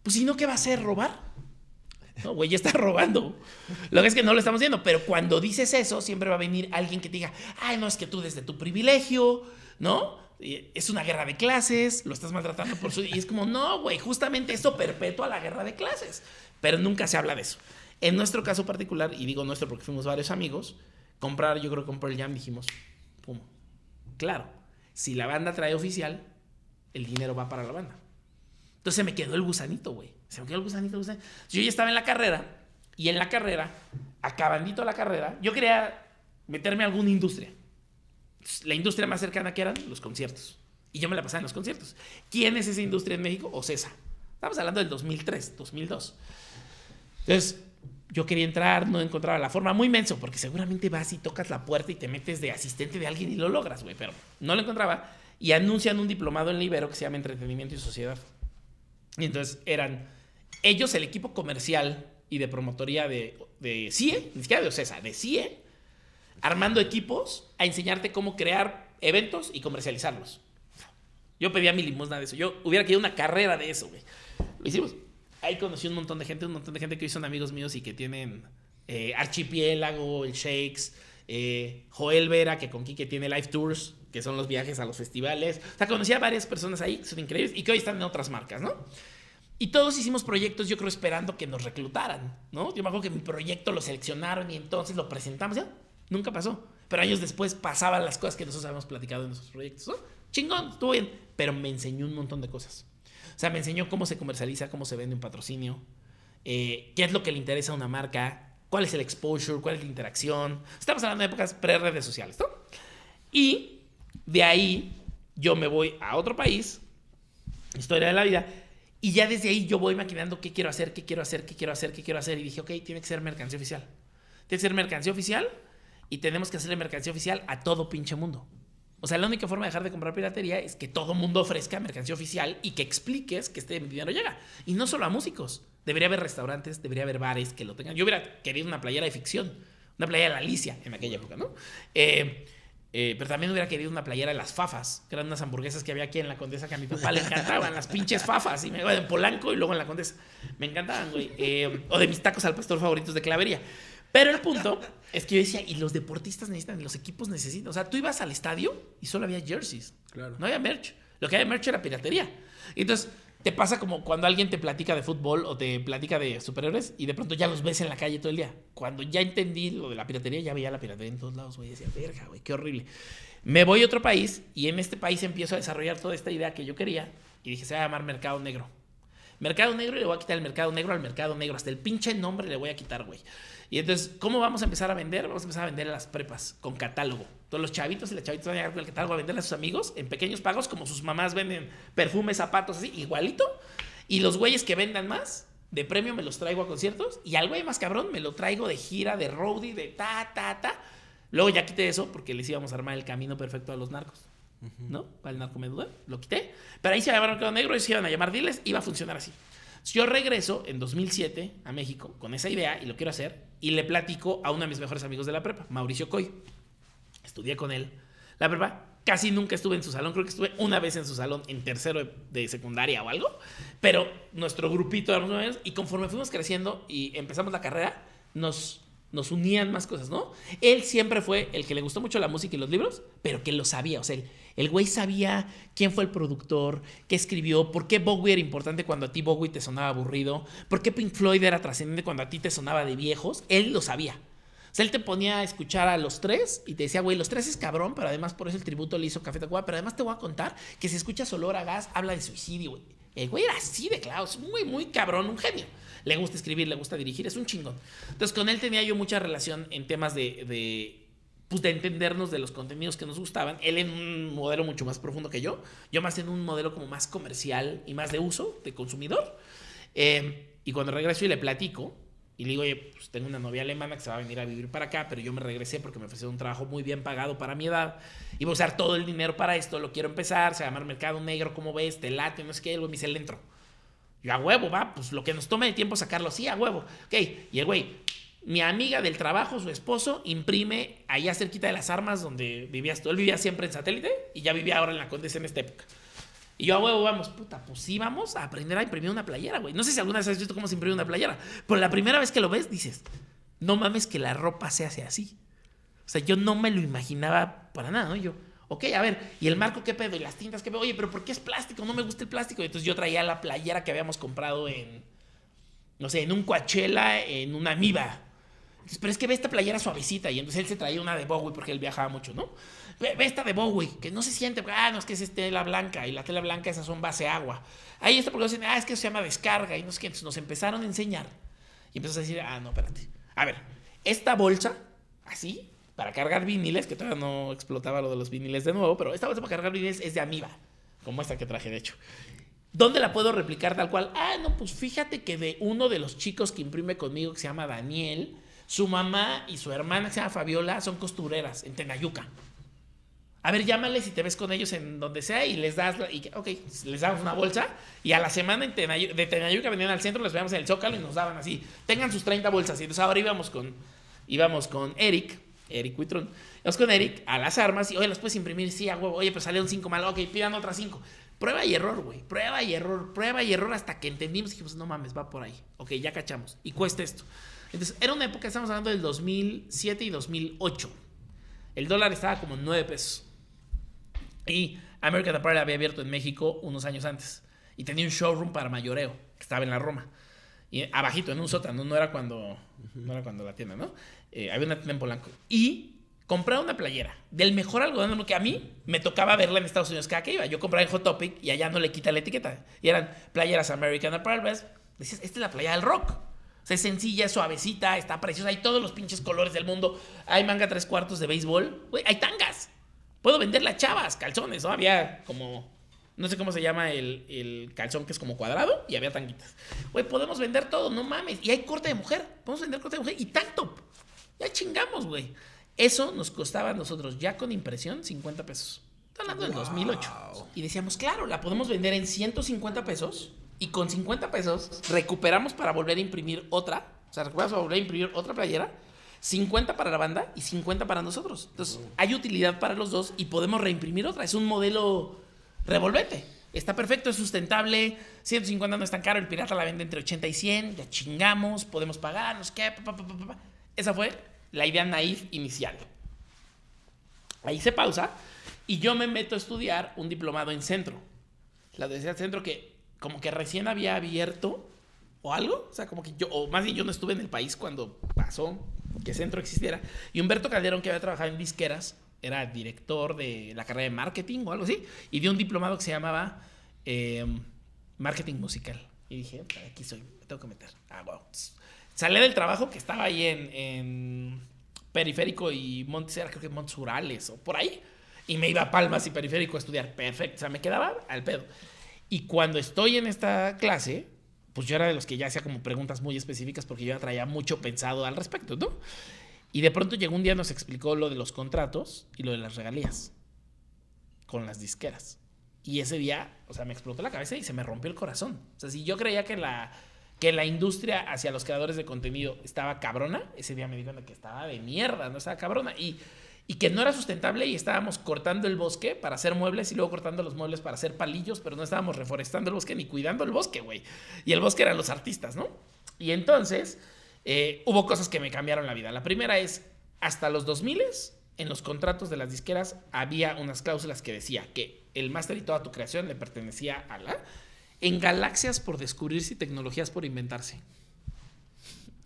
Pues, si no, ¿qué va a hacer? ¿Robar? No, güey, ya está robando. Lo que es que no lo estamos viendo. Pero cuando dices eso, siempre va a venir alguien que te diga, ay, no, es que tú desde tu privilegio, ¿no? Es una guerra de clases, lo estás maltratando por su... Y es como, no, güey, justamente eso perpetúa la guerra de clases. Pero nunca se habla de eso. En nuestro caso particular, y digo nuestro porque fuimos varios amigos, comprar, yo creo que compró el Jam, dijimos, pum, claro, si la banda trae oficial, el dinero va para la banda. Entonces me quedó el gusanito, güey. Se me quedó el gusanito, gusanito. Yo ya estaba en la carrera, y en la carrera, acabandito la carrera, yo quería meterme a alguna industria la industria más cercana que eran los conciertos. Y yo me la pasaba en los conciertos. ¿Quién es esa industria en México? Ocesa. Estamos hablando del 2003, 2002. Entonces, yo quería entrar, no encontraba la forma. Muy menso, porque seguramente vas y tocas la puerta y te metes de asistente de alguien y lo logras, güey. Pero no lo encontraba. Y anuncian un diplomado en Libero que se llama Entretenimiento y Sociedad. Y entonces eran ellos, el equipo comercial y de promotoría de, de CIE, ni siquiera de Ocesa, de CIE, armando equipos a enseñarte cómo crear eventos y comercializarlos. Yo pedía mi limosna de eso. Yo hubiera querido una carrera de eso, güey. Lo hicimos. Ahí conocí un montón de gente, un montón de gente que hoy son amigos míos y que tienen eh, Archipiélago, el Shakes, eh, Joel Vera, que con Kike tiene Live Tours, que son los viajes a los festivales. O sea, conocí a varias personas ahí son increíbles y que hoy están en otras marcas, ¿no? Y todos hicimos proyectos, yo creo, esperando que nos reclutaran, ¿no? Yo me acuerdo que mi proyecto lo seleccionaron y entonces lo presentamos. ¿ya? Nunca pasó. Pero años después pasaban las cosas que nosotros habíamos platicado en nuestros proyectos. ¿no? Chingón, estuvo bien. Pero me enseñó un montón de cosas. O sea, me enseñó cómo se comercializa, cómo se vende un patrocinio, eh, qué es lo que le interesa a una marca, cuál es el exposure, cuál es la interacción. Estamos hablando de épocas pre-redes sociales, ¿no? Y de ahí yo me voy a otro país, historia de la vida, y ya desde ahí yo voy maquinando qué quiero hacer, qué quiero hacer, qué quiero hacer, qué quiero hacer. Y dije, ok, tiene que ser mercancía oficial. Tiene que ser mercancía oficial y tenemos que hacerle mercancía oficial a todo pinche mundo. O sea, la única forma de dejar de comprar piratería es que todo mundo ofrezca mercancía oficial y que expliques que este dinero llega. Y no solo a músicos. Debería haber restaurantes, debería haber bares que lo tengan. Yo hubiera querido una playera de ficción, una playera de Alicia en aquella época, ¿no? Eh, eh, pero también hubiera querido una playera de las fafas, que eran unas hamburguesas que había aquí en la Condesa que a mi papá le encantaban, las pinches fafas, y me en Polanco y luego en la Condesa. Me encantaban, güey. Eh, o de mis tacos al pastor favoritos de clavería. Pero el punto es que yo decía, y los deportistas necesitan, y los equipos necesitan. O sea, tú ibas al estadio y solo había jerseys. Claro. No había merch. Lo que había merch era piratería. Y entonces te pasa como cuando alguien te platica de fútbol o te platica de superhéroes y de pronto ya los ves en la calle todo el día. Cuando ya entendí lo de la piratería, ya veía la piratería en todos lados, güey. Decía, verga, güey, qué horrible. Me voy a otro país y en este país empiezo a desarrollar toda esta idea que yo quería y dije, se va a llamar Mercado Negro. Mercado Negro y le voy a quitar el Mercado Negro al Mercado Negro. Hasta el pinche nombre le voy a quitar, güey. Y entonces, ¿cómo vamos a empezar a vender? Vamos a empezar a vender a las prepas con catálogo. Todos los chavitos y las chavitas van a llegar con el catálogo a venderle a sus amigos en pequeños pagos, como sus mamás venden perfumes, zapatos, así, igualito. Y los güeyes que vendan más, de premio me los traigo a conciertos. Y al güey más cabrón me lo traigo de gira, de roadie, de ta, ta, ta. Luego ya quité eso porque les íbamos a armar el camino perfecto a los narcos. ¿No? Para el narcomedular. Lo quité. Pero ahí se llamaron Mercado Negro, y se iban a llamar Diles, iba a funcionar así. Yo regreso en 2007 a México con esa idea y lo quiero hacer y le platico a uno de mis mejores amigos de la prepa, Mauricio Coy. Estudié con él la prepa. Casi nunca estuve en su salón, creo que estuve una vez en su salón en tercero de secundaria o algo, pero nuestro grupito éramos nueve y conforme fuimos creciendo y empezamos la carrera, nos, nos unían más cosas, ¿no? Él siempre fue el que le gustó mucho la música y los libros, pero que lo sabía, o sea, el, el güey sabía quién fue el productor, qué escribió, por qué Bowie era importante cuando a ti Bowie te sonaba aburrido, por qué Pink Floyd era trascendente cuando a ti te sonaba de viejos. Él lo sabía. O sea, él te ponía a escuchar a los tres y te decía, güey, los tres es cabrón, pero además por eso el tributo le hizo Café Tacuba, pero además te voy a contar que si escuchas olor a gas, habla de suicidio, güey. El güey era así de es muy, muy cabrón, un genio. Le gusta escribir, le gusta dirigir, es un chingón. Entonces, con él tenía yo mucha relación en temas de pues, de entendernos de los contenidos que nos gustaban. Él en un modelo mucho más profundo que yo. Yo más en un modelo como más comercial y más de uso, de consumidor. Eh, y cuando regreso y le platico, y le digo, oye, pues tengo una novia alemana que se va a venir a vivir para acá, pero yo me regresé porque me ofreció un trabajo muy bien pagado para mi edad. Y voy a usar todo el dinero para esto, lo quiero empezar, se llama Mercado Negro, ¿cómo ves? Te late, no es que el güey me dice, el entro. Yo a huevo, va, pues lo que nos tome de tiempo sacarlo, sí, a huevo. Ok, y el güey, mi amiga del trabajo, su esposo, imprime allá cerquita de las armas donde vivías tú. Él vivía siempre en satélite y ya vivía ahora en la Condesa en esta época. Y yo a huevo, vamos, puta, pues sí, vamos a aprender a imprimir una playera, güey. No sé si alguna vez has visto cómo se imprime una playera, pero la primera vez que lo ves dices, no mames que la ropa se hace así. O sea, yo no me lo imaginaba para nada, ¿no? Yo, ok, a ver, ¿y el marco qué pedo? ¿Y las tintas qué pedo? Oye, pero ¿por qué es plástico? No me gusta el plástico. Y entonces yo traía la playera que habíamos comprado en, no sé, en un Coachella, en una Amiba. Entonces, pero es que ve esta playera suavecita. Y entonces él se traía una de Bowie porque él viajaba mucho, ¿no? Ve, ve esta de Bowie, que no se siente. Ah, no, es que es tela blanca. Y la tela blanca, esas son base agua. Ahí está porque dicen, ah, es que se llama descarga. Y no sé qué. Entonces nos empezaron a enseñar. Y empezó a decir, ah, no, espérate. A ver, esta bolsa, así, para cargar viniles, que todavía no explotaba lo de los viniles de nuevo, pero esta bolsa para cargar viniles es de Amiba, como esta que traje, de hecho. ¿Dónde la puedo replicar tal cual? Ah, no, pues fíjate que de uno de los chicos que imprime conmigo, que se llama Daniel, su mamá y su hermana, que se llama Fabiola, son costureras en Tenayuca. A ver, llámales si te ves con ellos en donde sea y les das, y, ok, les damos una bolsa y a la semana en Tenayu, de Tenayuca venían al centro, les veíamos en el Zócalo y nos daban así, tengan sus 30 bolsas. Y entonces ahora íbamos con, íbamos con Eric, Eric Huitrón, íbamos con Eric a las armas y, oye, ¿los puedes imprimir? Sí, a huevo, oye, pues salieron 5 mal, ok, pidan otras 5. Prueba y error, güey, prueba y error, prueba y error hasta que entendimos y dijimos, no mames, va por ahí. Ok, ya cachamos. Y cuesta esto. Entonces, era una época, estamos hablando del 2007 y 2008. El dólar estaba como 9 pesos. Y American Apparel había abierto en México unos años antes. Y tenía un showroom para mayoreo, que estaba en la Roma. Y abajito, en un sótano, no era cuando, no era cuando la tienda, ¿no? Eh, había una tienda en Polanco. Y compraba una playera del mejor algodón que a mí me tocaba verla en Estados Unidos cada que iba. Yo compraba en Hot Topic y allá no le quita la etiqueta. Y eran playeras American Apparel. Decías, esta es la playa del rock. Es sencilla, es suavecita, está preciosa. Hay todos los pinches colores del mundo. Hay manga tres cuartos de béisbol. Güey, hay tangas. Puedo venderla chavas, calzones, ¿no? Había como. No sé cómo se llama el, el calzón que es como cuadrado y había tanguitas. Güey, podemos vender todo, no mames. Y hay corte de mujer. Podemos vender corte de mujer y tanto. Ya chingamos, güey. Eso nos costaba a nosotros, ya con impresión, 50 pesos. Estoy hablando del 2008. Y decíamos, claro, la podemos vender en 150 pesos y con 50 pesos recuperamos para volver a imprimir otra. O sea, recuperamos para volver a imprimir otra playera. 50 para la banda y 50 para nosotros. Entonces, hay utilidad para los dos y podemos reimprimir otra. Es un modelo revolvete. Está perfecto, es sustentable. 150 no es tan caro. El pirata la vende entre 80 y 100. Ya chingamos, podemos pagar, no sé qué. Pa, pa, pa, Esa fue la idea naif inicial. Ahí se pausa y yo me meto a estudiar un diplomado en centro. La Universidad Centro que como que recién había abierto o algo, o sea, como que yo, o más bien yo no estuve en el país cuando pasó que Centro existiera. Y Humberto Calderón, que había trabajado en disqueras, era director de la carrera de marketing o algo así, y dio un diplomado que se llamaba eh, Marketing Musical. Y dije, aquí soy, me tengo que meter. Ah, wow. Salí del trabajo que estaba ahí en, en Periférico y Montes, era creo que Montes Urales o por ahí, y me iba a Palmas y Periférico a estudiar. Perfecto, o sea, me quedaba al pedo. Y cuando estoy en esta clase, pues yo era de los que ya hacía como preguntas muy específicas porque yo ya traía mucho pensado al respecto, ¿no? Y de pronto llegó un día, nos explicó lo de los contratos y lo de las regalías con las disqueras. Y ese día, o sea, me explotó la cabeza y se me rompió el corazón. O sea, si yo creía que la, que la industria hacia los creadores de contenido estaba cabrona, ese día me di cuenta que estaba de mierda, no estaba cabrona. Y y que no era sustentable y estábamos cortando el bosque para hacer muebles y luego cortando los muebles para hacer palillos, pero no estábamos reforestando el bosque ni cuidando el bosque, güey. Y el bosque eran los artistas, ¿no? Y entonces eh, hubo cosas que me cambiaron la vida. La primera es, hasta los 2000 en los contratos de las disqueras había unas cláusulas que decía que el máster y toda tu creación le pertenecía a la... En galaxias por descubrirse y tecnologías por inventarse.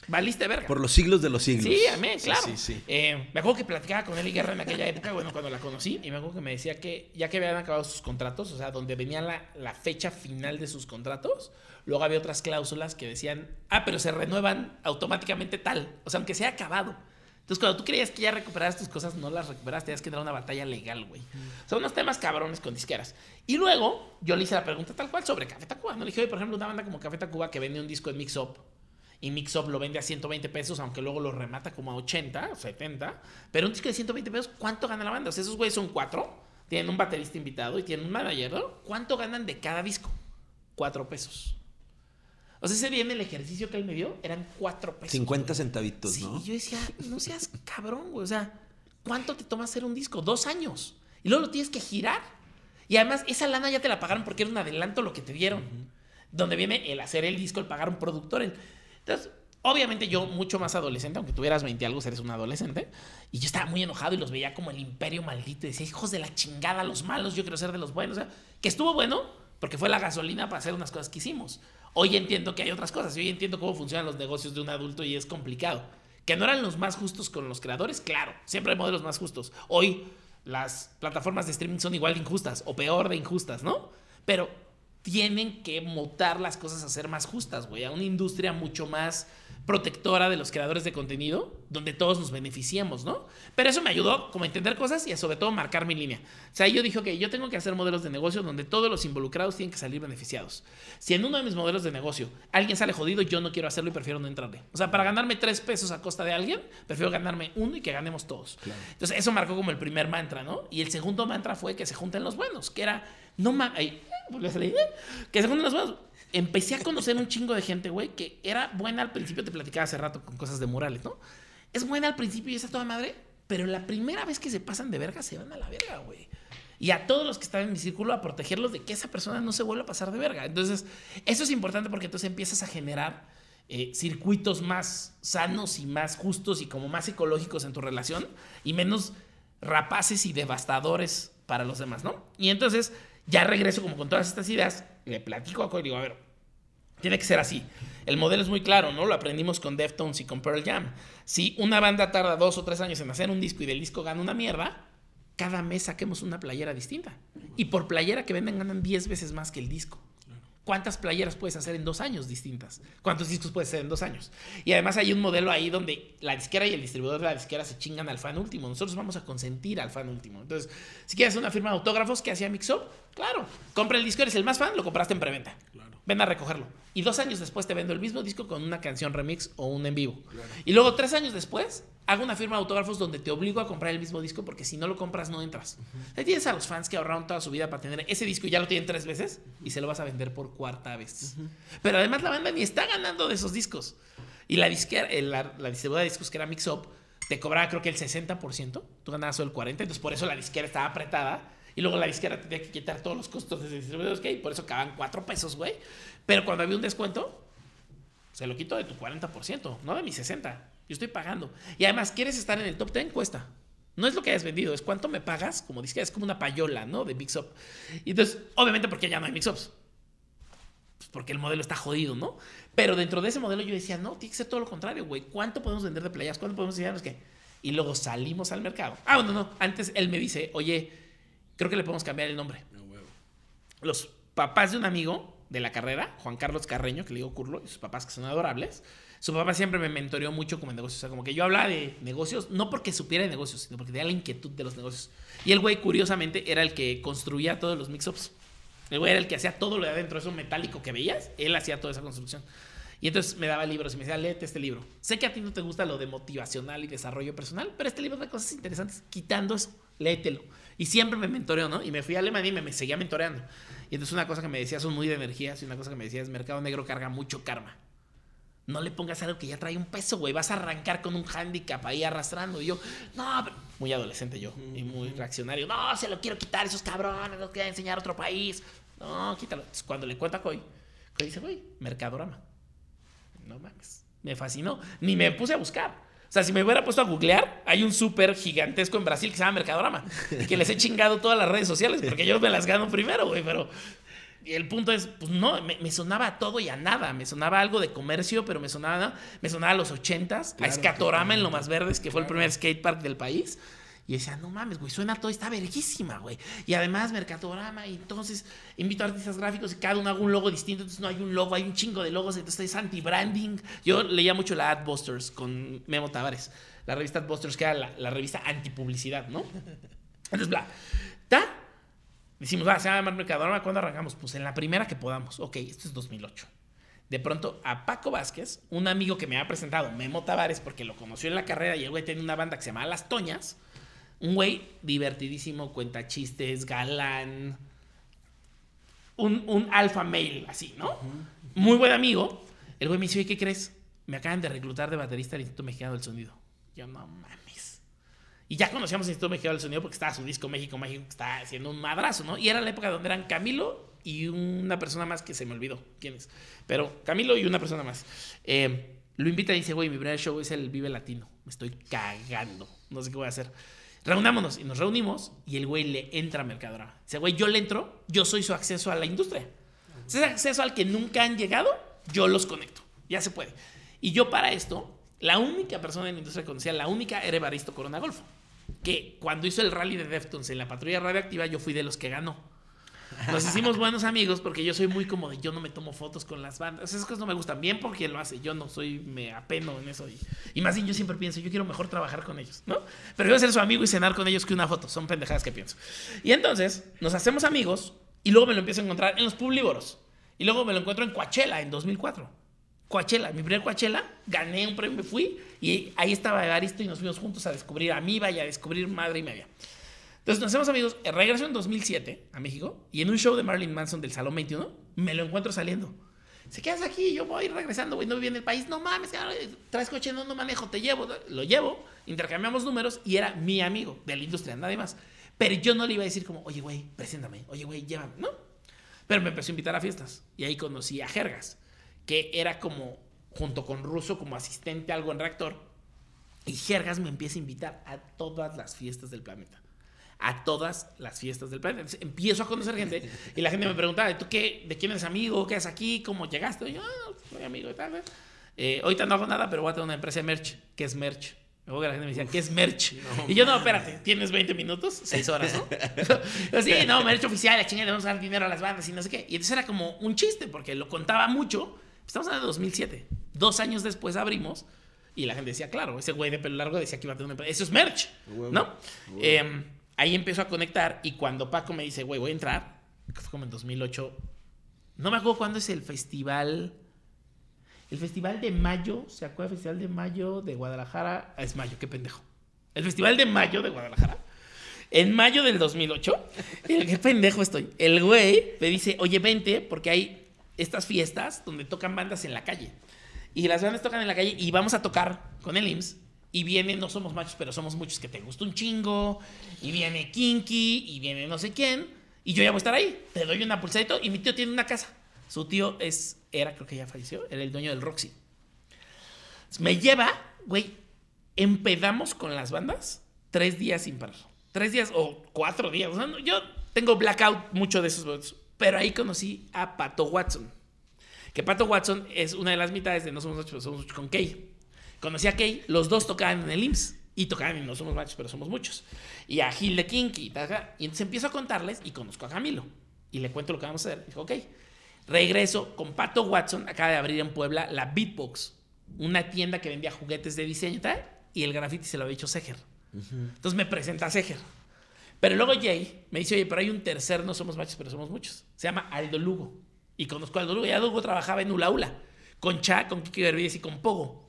Valiste verga. Por los siglos de los siglos. Sí, amén, claro. Sí, sí, eh, me acuerdo que platicaba con Eli Guerra en aquella época, bueno, cuando la conocí, y me acuerdo que me decía que ya que habían acabado sus contratos, o sea, donde venía la, la fecha final de sus contratos, luego había otras cláusulas que decían, ah, pero se renuevan automáticamente tal, o sea, aunque sea acabado. Entonces, cuando tú creías que ya recuperaste tus cosas, no las recuperaste, tenías que dar una batalla legal, güey. Son unos temas cabrones con disqueras. Y luego, yo le hice la pregunta tal cual sobre Café Tacuba. No le dije, oye, por ejemplo, una banda como Café Tacuba que vende un disco en Mix Up y Mixup lo vende a 120 pesos, aunque luego lo remata como a 80 o 70. Pero un disco de 120 pesos, ¿cuánto gana la banda? O sea, esos güeyes son cuatro, tienen un baterista invitado y tienen un manager, ¿no? ¿Cuánto ganan de cada disco? Cuatro pesos. O sea, ese día en el ejercicio que él me dio eran cuatro pesos. 50 centavitos, ¿no? Sí, yo decía, no seas cabrón, güey. O sea, ¿cuánto te toma hacer un disco? Dos años. Y luego lo tienes que girar. Y además, esa lana ya te la pagaron porque era un adelanto lo que te dieron. Donde viene el hacer el disco, el pagar un productor, el entonces, obviamente yo mucho más adolescente, aunque tuvieras 20 algo, eres un adolescente, y yo estaba muy enojado y los veía como el imperio maldito y decía, hijos de la chingada, los malos, yo quiero ser de los buenos. O sea, que estuvo bueno porque fue la gasolina para hacer unas cosas que hicimos. Hoy entiendo que hay otras cosas, hoy entiendo cómo funcionan los negocios de un adulto y es complicado. Que no eran los más justos con los creadores, claro, siempre hay modelos más justos. Hoy las plataformas de streaming son igual de injustas o peor de injustas, ¿no? Pero tienen que mutar las cosas a ser más justas, güey, a una industria mucho más protectora de los creadores de contenido, donde todos nos beneficiemos, ¿no? Pero eso me ayudó como a entender cosas y a sobre todo marcar mi línea. O sea, yo dije, ok, yo tengo que hacer modelos de negocio donde todos los involucrados tienen que salir beneficiados. Si en uno de mis modelos de negocio alguien sale jodido, yo no quiero hacerlo y prefiero no entrarle. O sea, para ganarme tres pesos a costa de alguien, prefiero ganarme uno y que ganemos todos. Entonces, eso marcó como el primer mantra, ¿no? Y el segundo mantra fue que se junten los buenos, que era, no mames, que se junten los buenos empecé a conocer un chingo de gente, güey, que era buena al principio, te platicaba hace rato con cosas de murales, ¿no? Es buena al principio y está toda madre, pero la primera vez que se pasan de verga, se van a la verga, güey. Y a todos los que están en mi círculo, a protegerlos de que esa persona no se vuelva a pasar de verga. Entonces, eso es importante porque entonces empiezas a generar eh, circuitos más sanos y más justos y como más psicológicos en tu relación y menos rapaces y devastadores para los demás, ¿no? Y entonces ya regreso como con todas estas ideas, le platico a Coy digo, a ver, tiene que ser así. El modelo es muy claro, ¿no? Lo aprendimos con Deftones y con Pearl Jam. Si una banda tarda dos o tres años en hacer un disco y del disco gana una mierda, cada mes saquemos una playera distinta. Y por playera que venden ganan 10 veces más que el disco. ¿Cuántas playeras puedes hacer en dos años distintas? ¿Cuántos discos puedes hacer en dos años? Y además hay un modelo ahí donde la disquera y el distribuidor de la disquera se chingan al fan último. Nosotros vamos a consentir al fan último. Entonces, si quieres una firma de autógrafos que hacía Mixup, claro, compra el disco, eres el más fan, lo compraste en preventa. Claro. Ven a recogerlo. Y dos años después te vendo el mismo disco con una canción remix o un en vivo. Y luego tres años después hago una firma de autógrafos donde te obligo a comprar el mismo disco porque si no lo compras no entras. Ahí tienes a los fans que ahorraron toda su vida para tener ese disco y ya lo tienen tres veces y se lo vas a vender por cuarta vez. Pero además la banda ni está ganando de esos discos. Y la disquera, la, la distribuidora de discos que era Mix Up te cobraba creo que el 60%, tú ganabas solo el 40%, entonces por eso la disquera estaba apretada y luego la disquera tenía que quitar todos los costos de distribuidores que hay, por eso acaban cuatro pesos, güey. Pero cuando había un descuento, se lo quito de tu 40%, no de mi 60%. Yo estoy pagando. Y además, ¿quieres estar en el top 10? Cuesta. No es lo que hayas vendido, es cuánto me pagas, como dice, es como una payola, ¿no? De Mix Up. Y entonces, obviamente, porque ya no hay Mix Ups. Pues porque el modelo está jodido, ¿no? Pero dentro de ese modelo yo decía, no, tiene que ser todo lo contrario, güey. ¿Cuánto podemos vender de playas? ¿Cuánto podemos enseñarnos qué? Y luego salimos al mercado. Ah, bueno, no. Antes él me dice, oye, creo que le podemos cambiar el nombre. Los papás de un amigo de la carrera, Juan Carlos Carreño, que le digo Curlo, y sus papás que son adorables, su papá siempre me mentoreó mucho como en negocios. O sea, como que yo hablaba de negocios, no porque supiera de negocios, sino porque tenía la inquietud de los negocios. Y el güey, curiosamente, era el que construía todos los mix-ups. El güey era el que hacía todo lo de adentro, eso metálico que veías, él hacía toda esa construcción. Y entonces me daba libros y me decía, léete este libro. Sé que a ti no te gusta lo de motivacional y desarrollo personal, pero este libro de cosas interesantes, quitando eso, léetelo. Y siempre me mentoreó, ¿no? Y me fui a Alemania y me, me seguía mentoreando. Y entonces una cosa que me decía son muy de energías y una cosa que me decía es mercado negro carga mucho karma. No le pongas algo que ya trae un peso, güey. Vas a arrancar con un handicap ahí arrastrando. Y yo, no, muy adolescente yo y muy reaccionario. No, se lo quiero quitar, esos cabrones, los quiero enseñar a otro país. No, quítalo. Entonces, cuando le cuenta a Coy, Coy dice, güey, Mercadorama. No mames. Me fascinó. Ni me puse a buscar. O sea, si me hubiera puesto a googlear, hay un súper gigantesco en Brasil que se llama Mercadorama. Y que les he chingado todas las redes sociales porque yo me las gano primero, güey. Pero el punto es, pues no, me, sonaba a todo y a nada. Me sonaba algo de comercio, pero me sonaba, me sonaba a los ochentas, a Escatorama en Lo Más Verdes, que fue el primer skatepark del país. Y decía, no mames, güey, suena todo, está verguísima, güey. Y además, Mercatorama, y entonces invito a artistas gráficos y cada uno haga un logo distinto. Entonces no hay un logo, hay un chingo de logos, entonces es anti-branding. Yo leía mucho la Adbusters con Memo Tavares, la revista Adbusters, que era la, la revista anti-publicidad, ¿no? *laughs* Entonces, bla. Ta, Decimos, va, se va a llamar Mercadorama, ¿cuándo arrancamos? Pues en la primera que podamos. Ok, esto es 2008. De pronto, a Paco Vázquez, un amigo que me ha presentado, Memo Tavares, porque lo conoció en la carrera y el güey tenía una banda que se llama Las Toñas. Un güey divertidísimo, cuenta chistes, galán. Un, un alfa male, así, ¿no? Muy buen amigo. El güey me dice, ¿qué crees? Me acaban de reclutar de baterista al Instituto Mexicano del Sonido. Yo, no mames. Y ya conocíamos el Instituto Mexicano del Sonido porque estaba su disco México México, que estaba haciendo un madrazo, ¿no? Y era la época donde eran Camilo y una persona más que se me olvidó quién es. Pero Camilo y una persona más. Eh, lo invita y dice, güey, mi primer show es el Vive Latino. Me estoy cagando. No sé qué voy a hacer. Reunámonos. Y nos reunimos y el güey le entra a Mercadora. Dice, güey, yo le entro, yo soy su acceso a la industria. Ese acceso al que nunca han llegado, yo los conecto. Ya se puede. Y yo para esto la única persona en la industria que conocía, la única, era Evaristo Corona Golfo. Que cuando hizo el rally de Deftones en la patrulla radioactiva, yo fui de los que ganó. Nos hicimos buenos amigos porque yo soy muy como de yo no me tomo fotos con las bandas. Esas cosas no me gustan bien porque lo hace. Yo no soy, me apeno en eso. Y, más bien yo siempre pienso, yo quiero mejor trabajar con ellos, ¿no? Pero yo ser su amigo y cenar con ellos que una foto. Son pendejadas que pienso. Y entonces nos hacemos amigos y luego me lo empiezo a encontrar en los Publívoros. Y luego me lo encuentro en Coachella en 2004. Coachella, mi primer Coachella, gané un premio, me fui y ahí estaba Evaristo y nos fuimos juntos a descubrir a Miva y a descubrir Madre y Media. Entonces nos hacemos amigos, regreso en 2007 a México y en un show de Marilyn Manson del Salón 21 me lo encuentro saliendo. Se quedas aquí, yo voy regresando, güey, no viví en el país, no mames, traes coche, no, no manejo, te llevo, lo llevo, intercambiamos números y era mi amigo de la industria, nadie más. Pero yo no le iba a decir como, oye, güey, preséntame, oye, güey, llévame, ¿no? Pero me empezó a invitar a fiestas y ahí conocí a Jergas que era como, junto con Russo, como asistente algo en reactor. Y Jergas me empieza a invitar a todas las fiestas del planeta. A todas las fiestas del planeta. Entonces, empiezo a conocer gente y la gente me preguntaba, ¿tú qué, de quién eres amigo? ¿Qué haces aquí? ¿Cómo llegaste? Y yo, ah, soy amigo de tal. Eh, ahorita no hago nada, pero voy a tener una empresa de merch. ¿Qué es merch? Luego la gente me decía, ¿qué es merch? y yo, no, espérate, ¿tienes 20 minutos? 6 horas, ¿no? *laughs* sí, no, merch oficial, la chingada, vamos a dar dinero a las bandas y no sé qué. Y entonces era como un chiste, porque lo contaba mucho Estamos hablando de 2007. Dos años después abrimos y la gente decía, claro, ese güey de pelo largo decía que iba a tener una empresa. Eso es merch, ¿no? Em, ahí empezó a conectar y cuando Paco me dice, güey, voy a entrar, que fue como en 2008, no me acuerdo cuándo es el festival. El festival de mayo, ¿se acuerda el festival de mayo de Guadalajara? Ah, es mayo, qué pendejo. El festival de mayo de Guadalajara. En mayo del 2008, qué pendejo estoy. El güey me dice, oye, vente, porque hay estas fiestas donde tocan bandas en la calle. Y las bandas tocan en la calle y vamos a tocar con el IMSS. Y viene, no somos machos, pero somos muchos que te gusta un chingo. Y viene Kinky, y viene no sé quién. Y yo ya voy a estar ahí. Te doy una pulsadito y mi tío tiene una casa. Su tío es, era, creo que ya falleció, era el dueño del Roxy. Me lleva, güey, empedamos con las bandas tres días sin parar. Tres días o cuatro días. Yo tengo blackout mucho de esos. Pero ahí conocí a Pato Watson. Que Pato Watson es una de las mitades de No Somos Machos, pero Somos Muchos con Kay. Conocí a Kay, los dos tocaban en el IMSS. Y tocaban en No Somos Machos, pero Somos Muchos. Y a Gil de Kinky. Y, tal, y entonces empiezo a contarles y conozco a Camilo. Y le cuento lo que vamos a hacer. Dijo, ok. Regreso con Pato Watson. Acaba de abrir en Puebla la Beatbox. Una tienda que vendía juguetes de diseño y tal. Y el graffiti se lo había hecho Seger. Entonces me presenta a Seger. Pero luego Jay me dice, oye, pero hay un tercer, no somos machos, pero somos muchos. Se llama Aldo Lugo. Y conozco a Aldo Lugo. Y Aldo Lugo trabajaba en Ulaula. Con Cha, con Kiki Berbíes y con Pogo.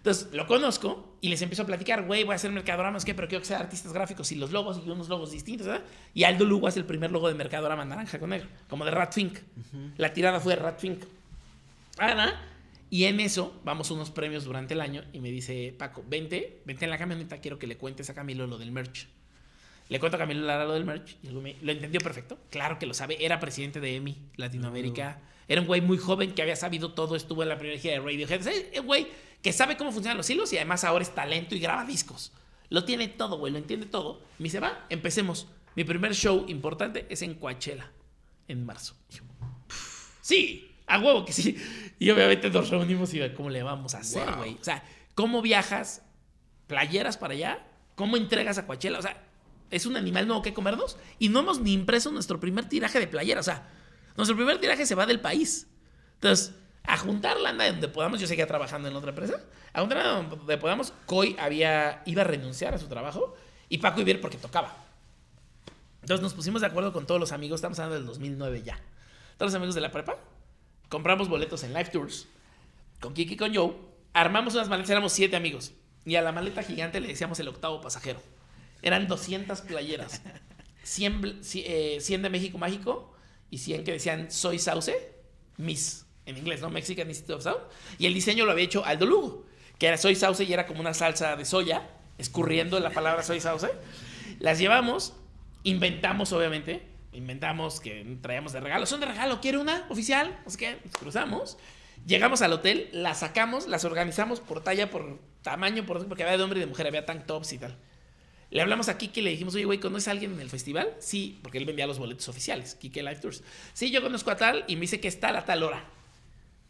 Entonces lo conozco y les empiezo a platicar, güey, voy a hacer mercadoramas, ¿qué? Pero quiero que sean artistas gráficos y los logos y unos logos distintos, ¿verdad? Y Aldo Lugo hace el primer logo de mercadorama naranja con negro, como de Ratfink. La tirada fue de Ratfink. Ah, y en eso vamos a unos premios durante el año y me dice, Paco, vente, vente en la camioneta, quiero que le cuentes a Camilo lo del merch. Le cuento a Camilo Lara lo del merch y lo, lo entendió perfecto. Claro que lo sabe. Era presidente de EMI Latinoamérica. Era un güey muy joven que había sabido todo. Estuvo en la primera gira de Radiohead. Es un güey que sabe cómo funcionan los hilos y además ahora es talento y graba discos. Lo tiene todo, güey. Lo entiende todo. Me dice, va, empecemos. Mi primer show importante es en Coachella, en marzo. Y yo, sí, a huevo que sí. Y obviamente nos reunimos y cómo le vamos a hacer, güey. O sea, ¿cómo viajas playeras para allá? ¿Cómo entregas a Coachella? O sea, es un animal nuevo que comernos y no hemos ni impreso nuestro primer tiraje de playera. O sea, nuestro primer tiraje se va del país. Entonces, a juntar lana donde podamos, yo seguía trabajando en otra empresa, a juntar lana donde podamos, Coy había, iba a renunciar a su trabajo y Paco iba a ir porque tocaba. Entonces nos pusimos de acuerdo con todos los amigos, estamos hablando del 2009 ya. Todos los amigos de la prepa, compramos boletos en Live Tours con Kiki y con Joe, armamos unas maletas, éramos siete amigos y a la maleta gigante le decíamos el octavo pasajero. Eran 200 playeras. 100, eh, 100 de México Mágico y 100 que decían Soy Sauce, Miss, en inglés, ¿no? Mexican Institute of Sound. Y el diseño lo había hecho Aldo Lugo, que era Soy Sauce y era como una salsa de soya, escurriendo la palabra Soy Sauce. Las llevamos, inventamos, obviamente, inventamos que traíamos de regalo. Son de regalo, ¿quiere una oficial? Así que cruzamos. Llegamos al hotel, las sacamos, las organizamos por talla, por tamaño, por, porque había de hombre y de mujer, había tank tops y tal. Le hablamos a Kike y le dijimos, oye, güey, ¿conoces a alguien en el festival? Sí, porque él vendía los boletos oficiales, Kike Live Tours. Sí, yo conozco a tal y me dice que está a tal hora.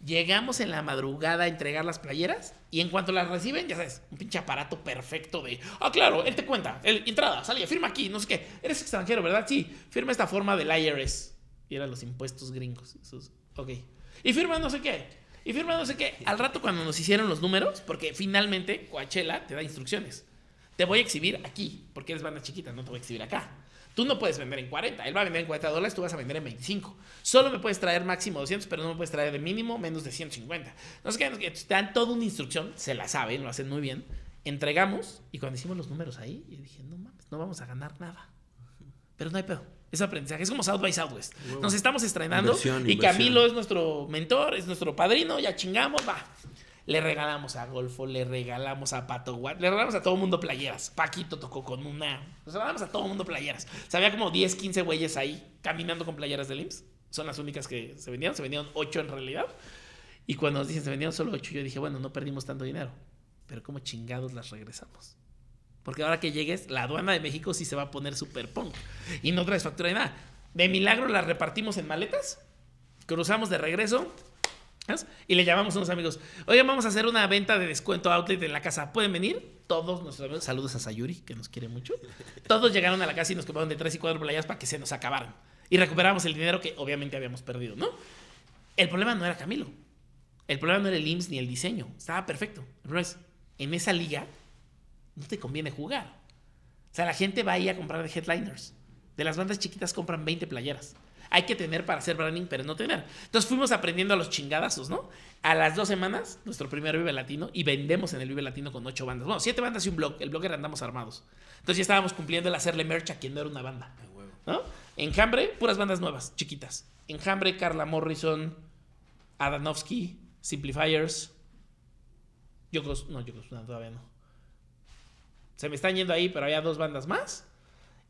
Llegamos en la madrugada a entregar las playeras y en cuanto las reciben, ya sabes, un pinche aparato perfecto de, ah, claro, él te cuenta, el, entrada, salía, firma aquí, no sé qué. Eres extranjero, ¿verdad? Sí, firma esta forma del IRS. Y eran los impuestos gringos. Esos, ok. Y firma no sé qué. Y firma no sé qué. Al rato cuando nos hicieron los números, porque finalmente Coachella te da instrucciones te voy a exhibir aquí, porque eres banda chiquita, no te voy a exhibir acá. Tú no puedes vender en 40, él va a vender en 40 dólares, tú vas a vender en 25. Solo me puedes traer máximo 200, pero no me puedes traer de mínimo menos de 150. No sé qué, te dan toda una instrucción, se la saben, lo hacen muy bien. Entregamos y cuando hicimos los números ahí, yo dije, no mames, no vamos a ganar nada. Pero no hay pedo. Es aprendizaje, es como South by Southwest. Nos estamos estrenando Inversión, y inversión. Camilo es nuestro mentor, es nuestro padrino, ya chingamos, va. Le regalamos a Golfo, le regalamos a Pato Watt, le regalamos a todo mundo playeras. Paquito tocó con una. Le regalamos a todo mundo playeras. O había como 10, 15 güeyes ahí caminando con playeras de IMSS. Son las únicas que se vendían. Se vendieron 8 en realidad. Y cuando nos dicen se vendieron solo 8, yo dije, bueno, no perdimos tanto dinero. Pero como chingados las regresamos. Porque ahora que llegues, la aduana de México sí se va a poner super punk. Y no traes factura de nada. De milagro las repartimos en maletas. Cruzamos de regreso. Y le llamamos a unos amigos. Oigan, vamos a hacer una venta de descuento outlet en la casa. ¿Pueden venir? Todos nuestros amigos. Saludos a Sayuri, que nos quiere mucho. Todos llegaron a la casa y nos compraron de 3 y 4 playas para que se nos acabaran. Y recuperamos el dinero que obviamente habíamos perdido, ¿no? El problema no era Camilo. El problema no era el IMSS ni el diseño. Estaba perfecto. Problema es, en esa liga no te conviene jugar. O sea, la gente va ahí a comprar de headliners. De las bandas chiquitas compran 20 playeras. Hay que tener para hacer branding, pero no tener. Entonces fuimos aprendiendo a los chingadazos, ¿no? A las dos semanas, nuestro primer Vive Latino, y vendemos en el Vive Latino con ocho bandas. Bueno, siete bandas y un blog. El blogger andamos armados. Entonces ya estábamos cumpliendo el hacerle merch a quien no era una banda. ¿no? Enjambre, puras bandas nuevas, chiquitas. Enjambre, Carla Morrison, Adanovsky, Simplifiers. Yokos, no, Yokos, no, todavía no. Se me están yendo ahí, pero había dos bandas más.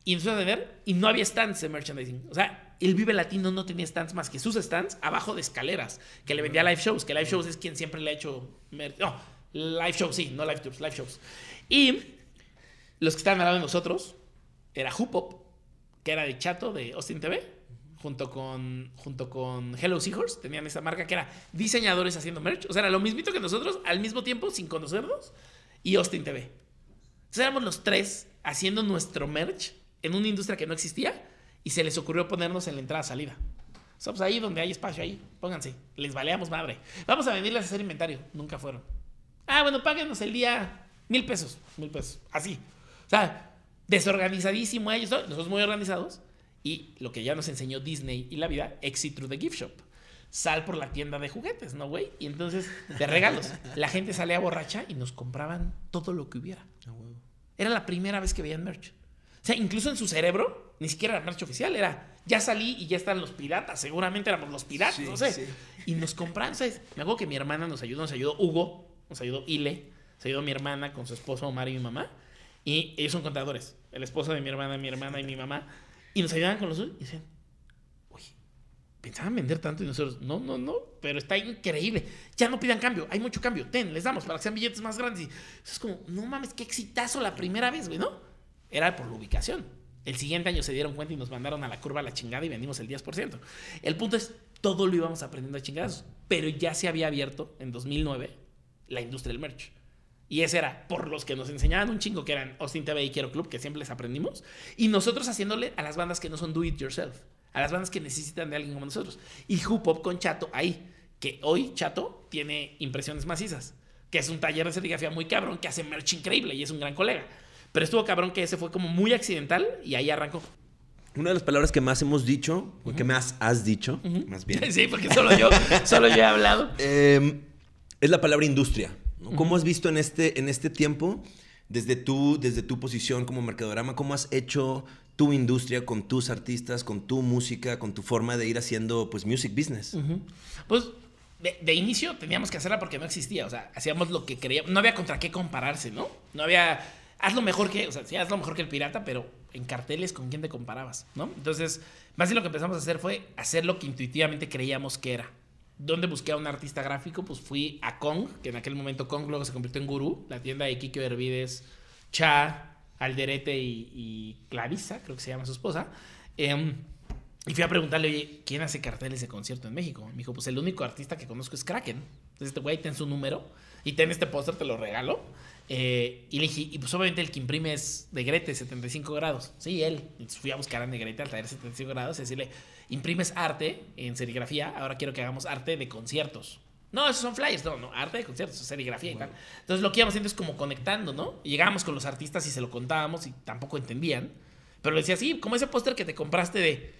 Y empezó a vender y no había stands de merchandising. O sea, el Vive Latino no tenía stands más que sus stands abajo de escaleras, que le vendía live shows, que live shows es quien siempre le ha hecho... No, Live shows, sí, no live tours, live shows. Y los que estaban al lado de nosotros era Hoopop, que era de Chato de Austin TV, junto con, junto con Hello Seahorse. Tenían esa marca que era diseñadores haciendo merch. O sea, era lo mismito que nosotros, al mismo tiempo, sin conocernos, y Austin TV. Entonces éramos los tres haciendo nuestro merch en una industria que no existía y se les ocurrió ponernos en la entrada-salida. Somos ahí donde hay espacio, ahí, pónganse, les valeamos madre. Vamos a venirles a hacer inventario. Nunca fueron. Ah, bueno, páguenos el día mil pesos, mil pesos, así. O sea, desorganizadísimo ellos, nosotros muy organizados. Y lo que ya nos enseñó Disney y la vida, exit through the gift shop. Sal por la tienda de juguetes, ¿no, güey? Y entonces, de regalos, la gente salía borracha y nos compraban todo lo que hubiera. Era la primera vez que veían merch. O sea, incluso en su cerebro, ni siquiera era merch oficial, era ya salí y ya están los piratas. Seguramente éramos los piratas, no sé. Y nos compraban, ¿sabes? Me acuerdo que mi hermana nos ayudó, nos ayudó Hugo, nos ayudó Ile, nos ayudó mi hermana con su esposo Omar y mi mamá. Y ellos son contadores. El esposo de mi hermana, mi hermana y mi mamá. Y nos ayudaban con los y decían, oye, pensaban vender tanto y nosotros, no, no, no, pero está increíble. Ya no pidan cambio, hay mucho cambio. Ten, les damos para que sean billetes más grandes. Y es como, no mames, qué exitazo la primera vez, güey, ¿no? Era por la ubicación. El siguiente año se dieron cuenta y nos mandaron a la curva a la chingada y vendimos el 10%. El punto es, todo lo íbamos aprendiendo a chingados, pero ya se había abierto en 2009 la industria del merch. Y ese era por los que nos enseñaban un chingo, que eran Austin TV y Quiero Club, que siempre les aprendimos. Y nosotros haciéndole a las bandas que no son do it yourself, a las bandas que necesitan de alguien como nosotros. Y Hoop con Chato ahí, que hoy Chato tiene impresiones macizas, que es un taller de serigrafía muy cabrón, que hace merch increíble y es un gran colega. Pero estuvo cabrón que ese fue como muy accidental y ahí arrancó. Una de las palabras que más hemos dicho, o que más has dicho, más bien. *laughs* Sí, porque solo yo, solo yo he hablado. Em, es la palabra industria. ¿Cómo has visto en este, en este tiempo, desde tu, desde tu posición como mercadorama, cómo has hecho tu industria con tus artistas, con tu música, con tu forma de ir haciendo pues music business? Pues de, inicio teníamos que hacerla porque no existía, o sea, hacíamos lo que queríamos, no había contra qué compararse, ¿no? No había, haz lo mejor que, o sea, sí, haz lo mejor que el pirata, pero en carteles con quién te comparabas, ¿no? Entonces, más bien lo que empezamos a hacer fue hacer lo que intuitivamente creíamos que era. ¿Dónde busqué a un artista gráfico? Pues fui a Kong, que en aquel momento Kong luego se convirtió en Guru, la tienda de Kikio Hervides, Cha, Alderete y, Clarisa, creo que se llama su esposa. Em, y fui a preguntarle, oye, ¿quién hace carteles de concierto en México? Me dijo, pues el único artista que conozco es Kraken. Entonces, este güey, ten su número y ten este póster, te lo regalo. Eh, y le dije, y pues obviamente el que imprime es de Grete, 75 grados. Sí, él. Entonces fui a buscar a Negrete al taller 75 grados y decirle, imprimes arte en serigrafía, ahora quiero que hagamos arte de conciertos. No, esos son flyers, no, no, arte de conciertos, serigrafía y tal. Entonces lo que íbamos haciendo es como conectando, ¿no? Y llegábamos con los artistas y se lo contábamos y tampoco entendían. Pero le decía, sí, como ese póster que te compraste de...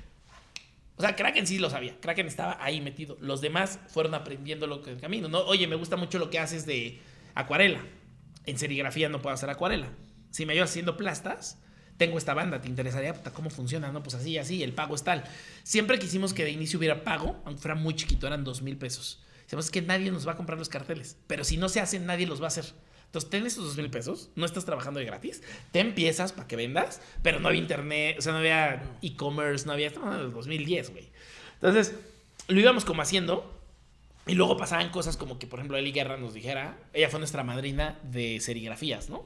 O sea, Kraken sí lo sabía, Kraken estaba ahí metido. Los demás fueron aprendiendo lo que el camino, ¿no? Oye, me gusta mucho lo que haces de acuarela. En serigrafía no puedo hacer acuarela. Si me ayudas haciendo plastas, tengo esta banda, ¿te interesaría cómo funciona? No, pues así, así, el pago es tal. Siempre quisimos que de inicio hubiera pago, aunque fuera muy chiquito, eran dos mil pesos. Sabemos que nadie nos va a comprar los carteles, pero si no se hacen, nadie los va a hacer. Entonces, ten esos dos mil pesos, no estás trabajando de gratis, te empiezas para que vendas, pero no había internet, o sea, no había e-commerce, no había, estamos en el 2010, güey. Entonces, lo íbamos como haciendo, y luego pasaban cosas como que, por ejemplo, Eli Guerra nos dijera, ella fue nuestra madrina de serigrafías, ¿no?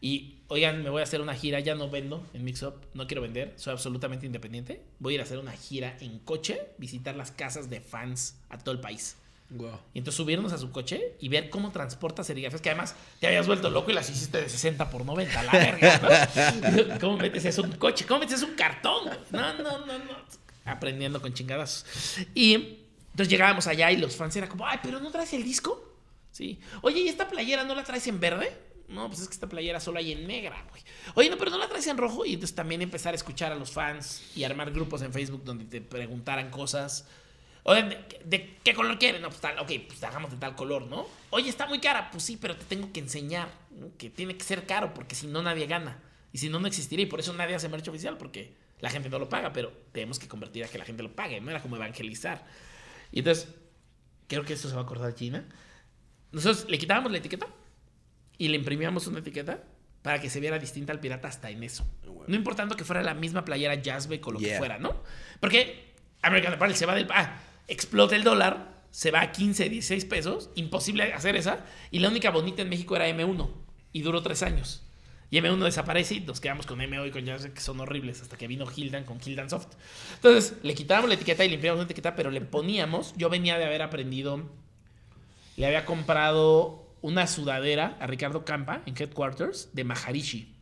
Y, oigan, me voy a hacer una gira, ya no vendo en Mixup, no quiero vender, soy absolutamente independiente. Voy a ir a hacer una gira en coche, visitar las casas de fans a todo el país. Y entonces subirnos a su coche y ver cómo transporta serigrafías, que además te habías vuelto loco y las hiciste de 60 por 90, la verga, ¿no? *laughs* ¿Cómo metes eso un coche? ¿Cómo metes eso un cartón? No, no, no, no. Aprendiendo con chingadas. Y entonces llegábamos allá y los fans eran como, ay, pero ¿no traes el disco? Sí. Oye, ¿y esta playera no la traes en verde? No, pues es que esta playera solo hay en negra, güey. Oye, no, pero no la traes en rojo. Y entonces también empezar a escuchar a los fans y armar grupos en Facebook donde te preguntaran cosas. Oye, ¿de, qué color quieres? No, pues tal, ok, pues hagamos de tal color, ¿no? Oye, está muy cara. Pues sí, pero te tengo que enseñar que tiene que ser caro porque si no nadie gana. Y si no, no existiría. Y por eso nadie hace merch oficial porque la gente no lo paga, pero tenemos que convertir a que la gente lo pague. No era como evangelizar. Y entonces, creo que esto se va a acordar China. Nosotros le quitábamos la etiqueta y le imprimíamos una etiqueta para que se viera distinta al pirata hasta en eso. No importando que fuera la misma playera Jazzbeck o lo que fuera, ¿no? Porque American Apparel se va del... Ah, explota el dólar se va a 15, 16 pesos. Imposible hacer esa. Y la única bonita en México era M1. Y duró tres años. Y M1 desaparece y nos quedamos con MO y con Jazz, que son horribles, hasta que vino Hildan con Hildan Soft. Entonces, le quitábamos la etiqueta y limpiábamos la etiqueta, pero le poníamos. Yo venía de haber aprendido. Le había comprado una sudadera a Ricardo Campa en Headquarters de Maharishi.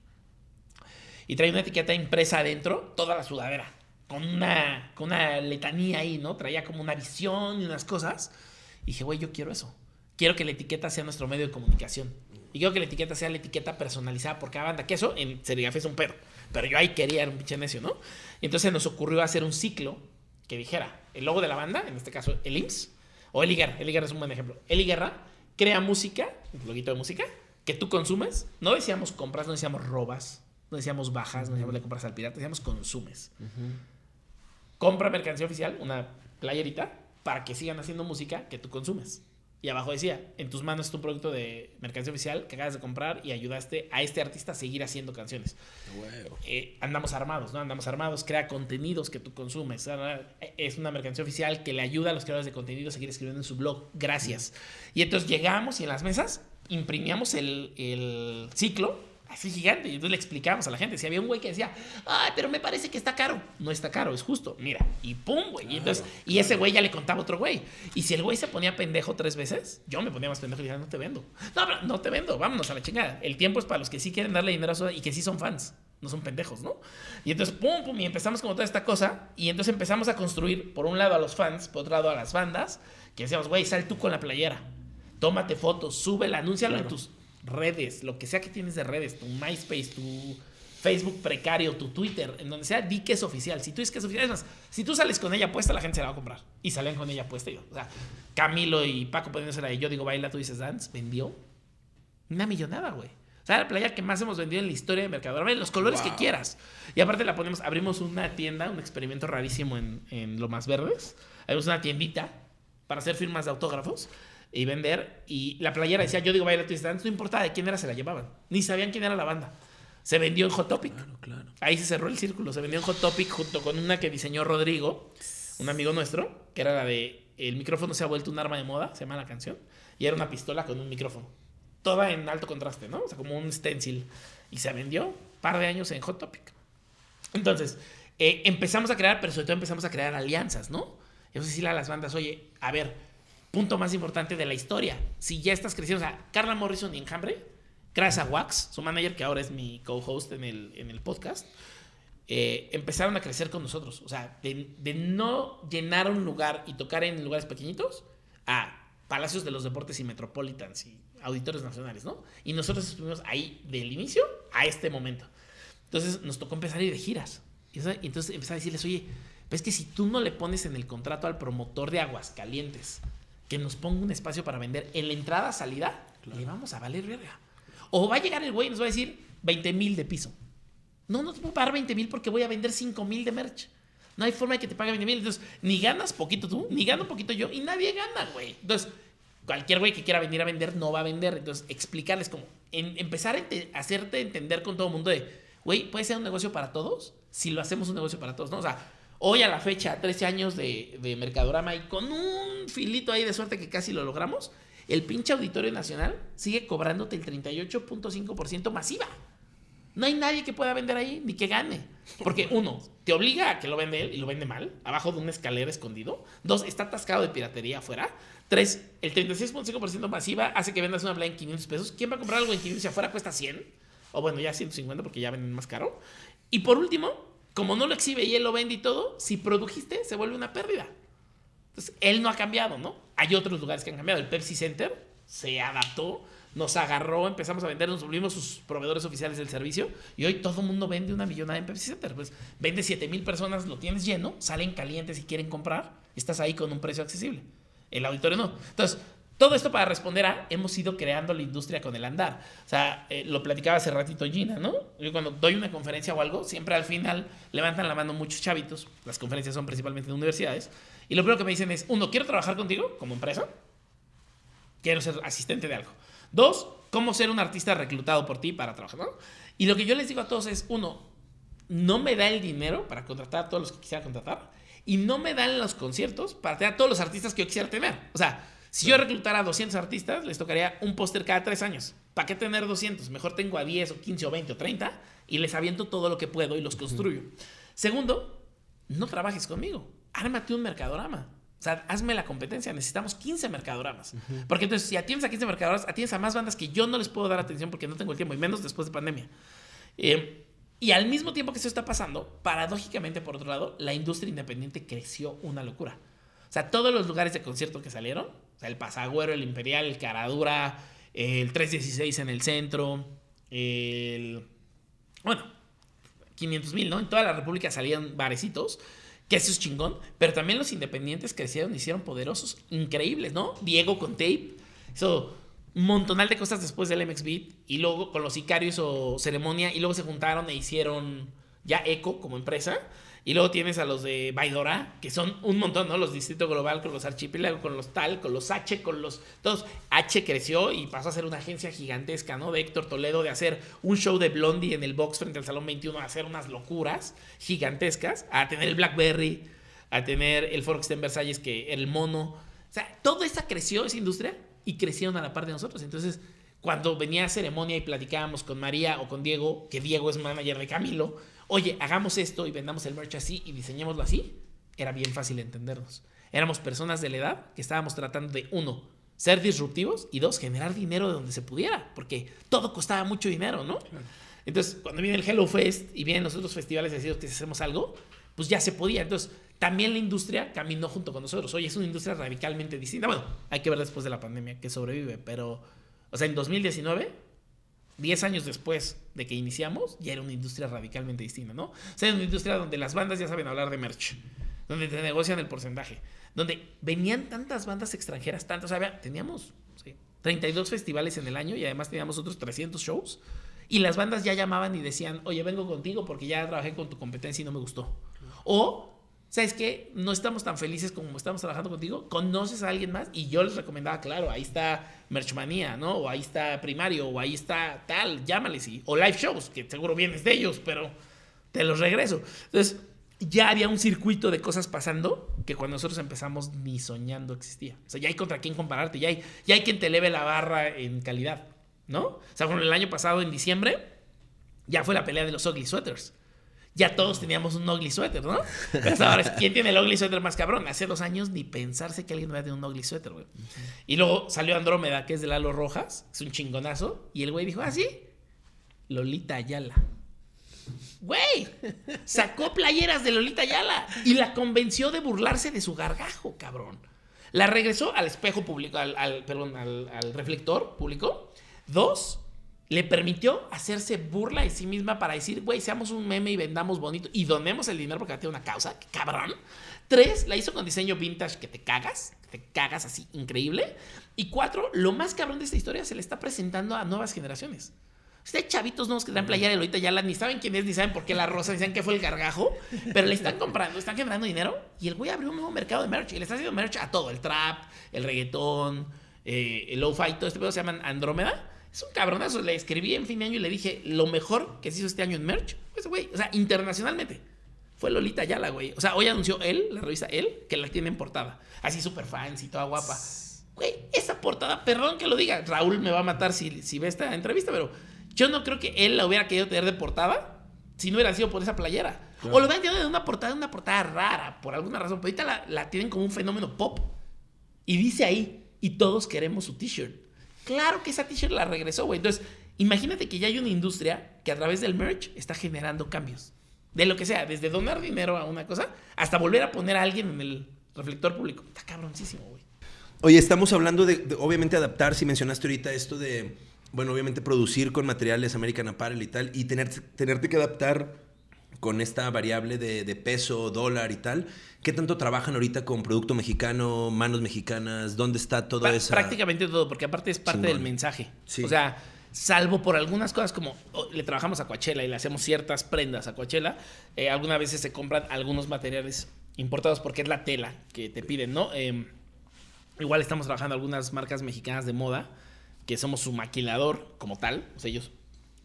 Y traía una etiqueta impresa adentro, toda la sudadera, con una, con una letanía ahí, ¿no? Traía como una visión y unas cosas. Y dije, güey, yo quiero eso. Quiero que la etiqueta sea nuestro medio de comunicación. Y quiero que la etiqueta sea la etiqueta personalizada por cada banda. Que eso en Serigrafía es un perro. Pero yo ahí quería, era un pinche necio, ¿no? Y entonces nos ocurrió hacer un ciclo que dijera el logo de la banda, en este caso el IMSS, o Eli Guerra. Eli Guerra es un buen ejemplo. Eli Guerra crea música, un loguito de música, que tú consumes. No decíamos compras, no decíamos robas, no decíamos bajas, no decíamos le compras al pirata, decíamos consumes. Compra mercancía oficial, una playerita, para que sigan haciendo música que tú consumes. Y abajo decía, en tus manos es tu producto de mercancía oficial que acabas de comprar y ayudaste a este artista a seguir haciendo canciones. Eh, andamos armados, ¿no? Andamos armados, crea contenidos que tú consumes. Es una mercancía oficial que le ayuda a los creadores de contenido a seguir escribiendo en su blog. Gracias. Y entonces llegamos y en las mesas imprimíamos el, el ciclo así gigante. Y entonces le explicamos a la gente. Si había un güey que decía, ay, pero me parece que está caro. No está caro, es justo. Mira, y pum, güey. Y, entonces, y ese güey ya le contaba a otro güey. Y si el güey se ponía pendejo tres veces, yo me ponía más pendejo y decía, no te vendo. No, pero no te vendo, vámonos a la chingada. El tiempo es para los que sí quieren darle dinero a eso y que sí son fans. No son pendejos, ¿no? Y entonces, pum, pum, y empezamos con toda esta cosa. Y entonces empezamos a construir, por un lado, a los fans, por otro lado, a las bandas. Que decíamos, güey, sal tú con la playera. Tómate fotos, súbela, anúncialo en tus redes, lo que sea que tienes de redes, tu MySpace, tu Facebook precario, tu Twitter, en donde sea, di que es oficial. Si tú dices que es oficial, es más, si tú sales con ella puesta, la gente se la va a comprar. Y salen con ella puesta. Yo. O sea, Camilo y Paco poniéndose la yo digo baila, tú dices dance, vendió una millonada, güey. O sea, la playa que más hemos vendido en la historia de Mercador. los colores que quieras. Y aparte la ponemos, abrimos una tienda, un experimento rarísimo en, en Lo Más Verdes. Abrimos una tiendita para hacer firmas de autógrafos y vender. Y la playera decía, yo digo Baila Twist Dance, no importa de quién era, se la llevaban. Ni sabían quién era la banda. Se vendió en Hot Topic. Ahí se cerró el círculo. Se vendió en Hot Topic junto con una que diseñó Rodrigo, un amigo nuestro, que era la de El micrófono se ha vuelto un arma de moda, se llama la canción. Y era una pistola con un micrófono. Toda en alto contraste, ¿no? O sea, como un stencil. Y se vendió un par de años en Hot Topic. Entonces, eh, empezamos a crear, pero sobre todo empezamos a crear alianzas, ¿no? Eso decirle a las bandas, oye, a ver, punto más importante de la historia. Si ya estás creciendo, o sea, Carla Morrison y Enjambre, gracias a Wax, su manager, que ahora es mi co-host en el, en el podcast, eh, empezaron a crecer con nosotros. O sea, de, de, no llenar un lugar y tocar en lugares pequeñitos a palacios de los deportes y metropolitans y auditorios nacionales, ¿no? Y nosotros estuvimos ahí del inicio a este momento. Entonces nos tocó empezar a ir de giras. Y entonces empezar a decirles, oye, ves que si tú no le pones en el contrato al promotor de aguas calientes que nos ponga un espacio para vender en la entrada, salida, le vamos a valer verga. O va a llegar el güey y nos va a decir 20 mil de piso. No, no te puedo pagar 20 mil porque voy a vender 5 mil de merch. No hay forma de que te pague 20 mil. Entonces, ni ganas poquito tú, ni gano poquito yo, y nadie gana, güey. Entonces, cualquier güey que quiera venir a vender no va a vender. Entonces, explicarles como, empezar a hacerte entender con todo el mundo de, güey, puede ser un negocio para todos si lo hacemos un negocio para todos, ¿no? O sea, Hoy a la fecha, 13 años de, de Mercadorama y con un filito ahí de suerte que casi lo logramos, el pinche Auditorio Nacional sigue cobrándote el 38.5% masiva. No hay nadie que pueda vender ahí ni que gane. Porque uno, te obliga a que lo vende él y lo vende mal, abajo de una escalera escondido. Dos, está atascado de piratería afuera. Tres, el 36.5% masiva hace que vendas una playa en 500 pesos. ¿Quién va a comprar algo en 500 si afuera cuesta 100? O bueno, ya 150 porque ya venden más caro. Y por último, como no lo exhibe y él lo vende y todo, si produjiste, se vuelve una pérdida. Entonces, él no ha cambiado, ¿no? Hay otros lugares que han cambiado. El Pepsi Center se adaptó, nos agarró, empezamos a vender, nos volvimos sus proveedores oficiales del servicio y hoy todo el mundo vende una millonada en Pepsi Center. Pues vende 7 mil personas, lo tienes lleno, salen calientes y quieren comprar, estás ahí con un precio accesible. El auditorio no. Entonces, todo esto para responder a, hemos ido creando la industria con el andar. O sea, eh, lo platicaba hace ratito Gina, ¿no? Yo cuando doy una conferencia o algo, siempre al final levantan la mano muchos chavitos, las conferencias son principalmente de universidades, y lo primero que me dicen es, uno, quiero trabajar contigo como empresa, quiero ser asistente de algo. Dos, cómo ser un artista reclutado por ti para trabajar, ¿no? Y lo que yo les digo a todos es, uno, no me da el dinero para contratar a todos los que quisiera contratar, y no me dan los conciertos para tener a todos los artistas que yo quisiera tener. O sea, si yo reclutara a 200 artistas, les tocaría un póster cada tres años. ¿Para qué tener 200? Mejor tengo a 10 o 15 o 20 o 30 y les aviento todo lo que puedo y los construyo. Segundo, no trabajes conmigo. Ármate un mercadorama. O sea, hazme la competencia. Necesitamos 15 mercadoramas. Porque entonces, si atiendes a 15 mercadoramas, atiendes a más bandas que yo no les puedo dar atención porque no tengo el tiempo, y menos después de pandemia. Eh, y al mismo tiempo que eso está pasando, paradójicamente, por otro lado, la industria independiente creció una locura. O sea, todos los lugares de concierto que salieron, sea, el Pasagüero, el Imperial, el Caradura, el 316 en el centro, el... Bueno, 500 mil, ¿no? En toda la República salían barecitos, que eso es chingón, pero también los independientes crecieron hicieron poderosos, increíbles, ¿no? Diego con Tape, un montonal de cosas después del MX Beat y luego con los Sicarios o Ceremonia y luego se juntaron e hicieron ya Eco como empresa y luego tienes a los de Baidora que son un montón, ¿no? Los Distrito Global con los Archipiélago, con los Tal, con los H, con los todos. H creció y pasó a ser una agencia gigantesca, ¿no? De Héctor Toledo de hacer un show de Blondie en el box frente al Salón 21 a hacer unas locuras gigantescas, a tener el Blackberry, a tener el Forex en Versalles que el mono, o sea, toda esa creció esa industria y crecieron a la par de nosotros. Entonces, cuando venía a ceremonia y platicábamos con María o con Diego, que Diego es manager de Camilo, oye, hagamos esto y vendamos el merch así y diseñémoslo así, era bien fácil entendernos. Éramos personas de la edad que estábamos tratando de, uno, ser disruptivos y dos, generar dinero de donde se pudiera, porque todo costaba mucho dinero, ¿no? Entonces, cuando viene el Hello Fest y vienen los otros festivales y decimos que hacemos algo, pues ya se podía. Entonces, también la industria caminó junto con nosotros. Oye, es una industria radicalmente distinta. Bueno, hay que ver después de la pandemia que sobrevive, pero, o sea, en 2019, 10 años después de que iniciamos, ya era una industria radicalmente distinta, ¿no? O sea, era una industria donde las bandas ya saben hablar de merch, donde te negocian el porcentaje, donde venían tantas bandas extranjeras, tantas, o sea, teníamos 32 festivales en el año y además teníamos otros 300 shows. Y las bandas ya llamaban y decían, oye, vengo contigo porque ya trabajé con tu competencia y no me gustó. O ¿sabes qué? No estamos tan felices como estamos trabajando contigo. ¿Conoces a alguien más? Y yo les recomendaba, claro, ahí está Merchmanía, ¿no? O ahí está Primario, o ahí está tal, llámales. Y, o live shows, que seguro vienes de ellos, pero te los regreso. Entonces, ya había un circuito de cosas pasando que cuando nosotros empezamos ni soñando existía. O sea, ya hay contra quién compararte, ya hay, ya hay quien te eleve la barra en calidad, ¿no? O sea, bueno, el año pasado, en diciembre, ya fue la pelea de los ugly sweaters ya todos teníamos un ugly sweater, ¿no? Pero ahora, ¿quién tiene el ugly sweater más cabrón? Hace dos años ni pensarse que alguien a tener un ugly sweater, güey. Y luego salió Andrómeda, que es de Lalo Rojas, es un chingonazo, y el güey dijo, ah, sí, Lolita Ayala. Güey, sacó playeras de Lolita Ayala y la convenció de burlarse de su gargajo, cabrón. La regresó al espejo público, al, al perdón, al reflector público. Dos, le permitió hacerse burla de sí misma para decir, güey, seamos un meme y vendamos bonito y donemos el dinero porque tiene una causa, cabrón. Tres, la hizo con diseño vintage que te cagas, que te cagas así, increíble. Y cuatro, lo más cabrón de esta historia se le está presentando a nuevas generaciones. Hay chavitos nuevos que dan playera y ahorita ya la, ni saben quién es, ni saben por qué la rosa, ni saben qué fue el gargajo, pero le están comprando, están generando dinero y el güey abrió un nuevo mercado de merch y le está haciendo merch a todo, el trap, el reggaetón, eh, el lo-fi, todo este pedo se llaman Andrómeda es un cabronazo. Le escribí en fin de año y le dije, lo mejor que se hizo este año en merch, pues, güey, o sea, internacionalmente, fue Lolita Yala, güey. O sea, hoy anunció él, la revista él, que la tiene en portada. Así súper fancy, toda guapa. Güey, esa portada, perdón que lo diga, Raúl me va a matar si, si ve esta entrevista, pero yo no creo que él la hubiera querido tener de portada si no hubiera sido por esa playera. O lo hubieran tenido de una portada, de una portada rara, por alguna razón. Pero ahorita la, la tienen como un fenómeno pop. Y dice ahí, y todos queremos su t-shirt. Claro que esa t-shirt la regresó, güey. Entonces, imagínate que ya hay una industria que a través del merch está generando cambios. De lo que sea, desde donar dinero a una cosa hasta volver a poner a alguien en el reflector público. Está cabroncísimo, güey. Oye, estamos hablando de, obviamente, adaptar, si mencionaste ahorita esto de, bueno, obviamente producir con materiales American Apparel y tal, y tener, tenerte que adaptar con esta variable de, peso, dólar y tal. ¿Qué tanto trabajan ahorita con producto mexicano, manos mexicanas? ¿Dónde está todo eso? Prácticamente todo, porque aparte es parte del mensaje. O sea, salvo por algunas cosas como le trabajamos a Coachella y le hacemos ciertas prendas a Coachella, eh, algunas veces se compran algunos materiales importados porque es la tela que te piden, ¿no? Em, igual estamos trabajando algunas marcas mexicanas de moda que somos su maquilador como tal, o sea, ellos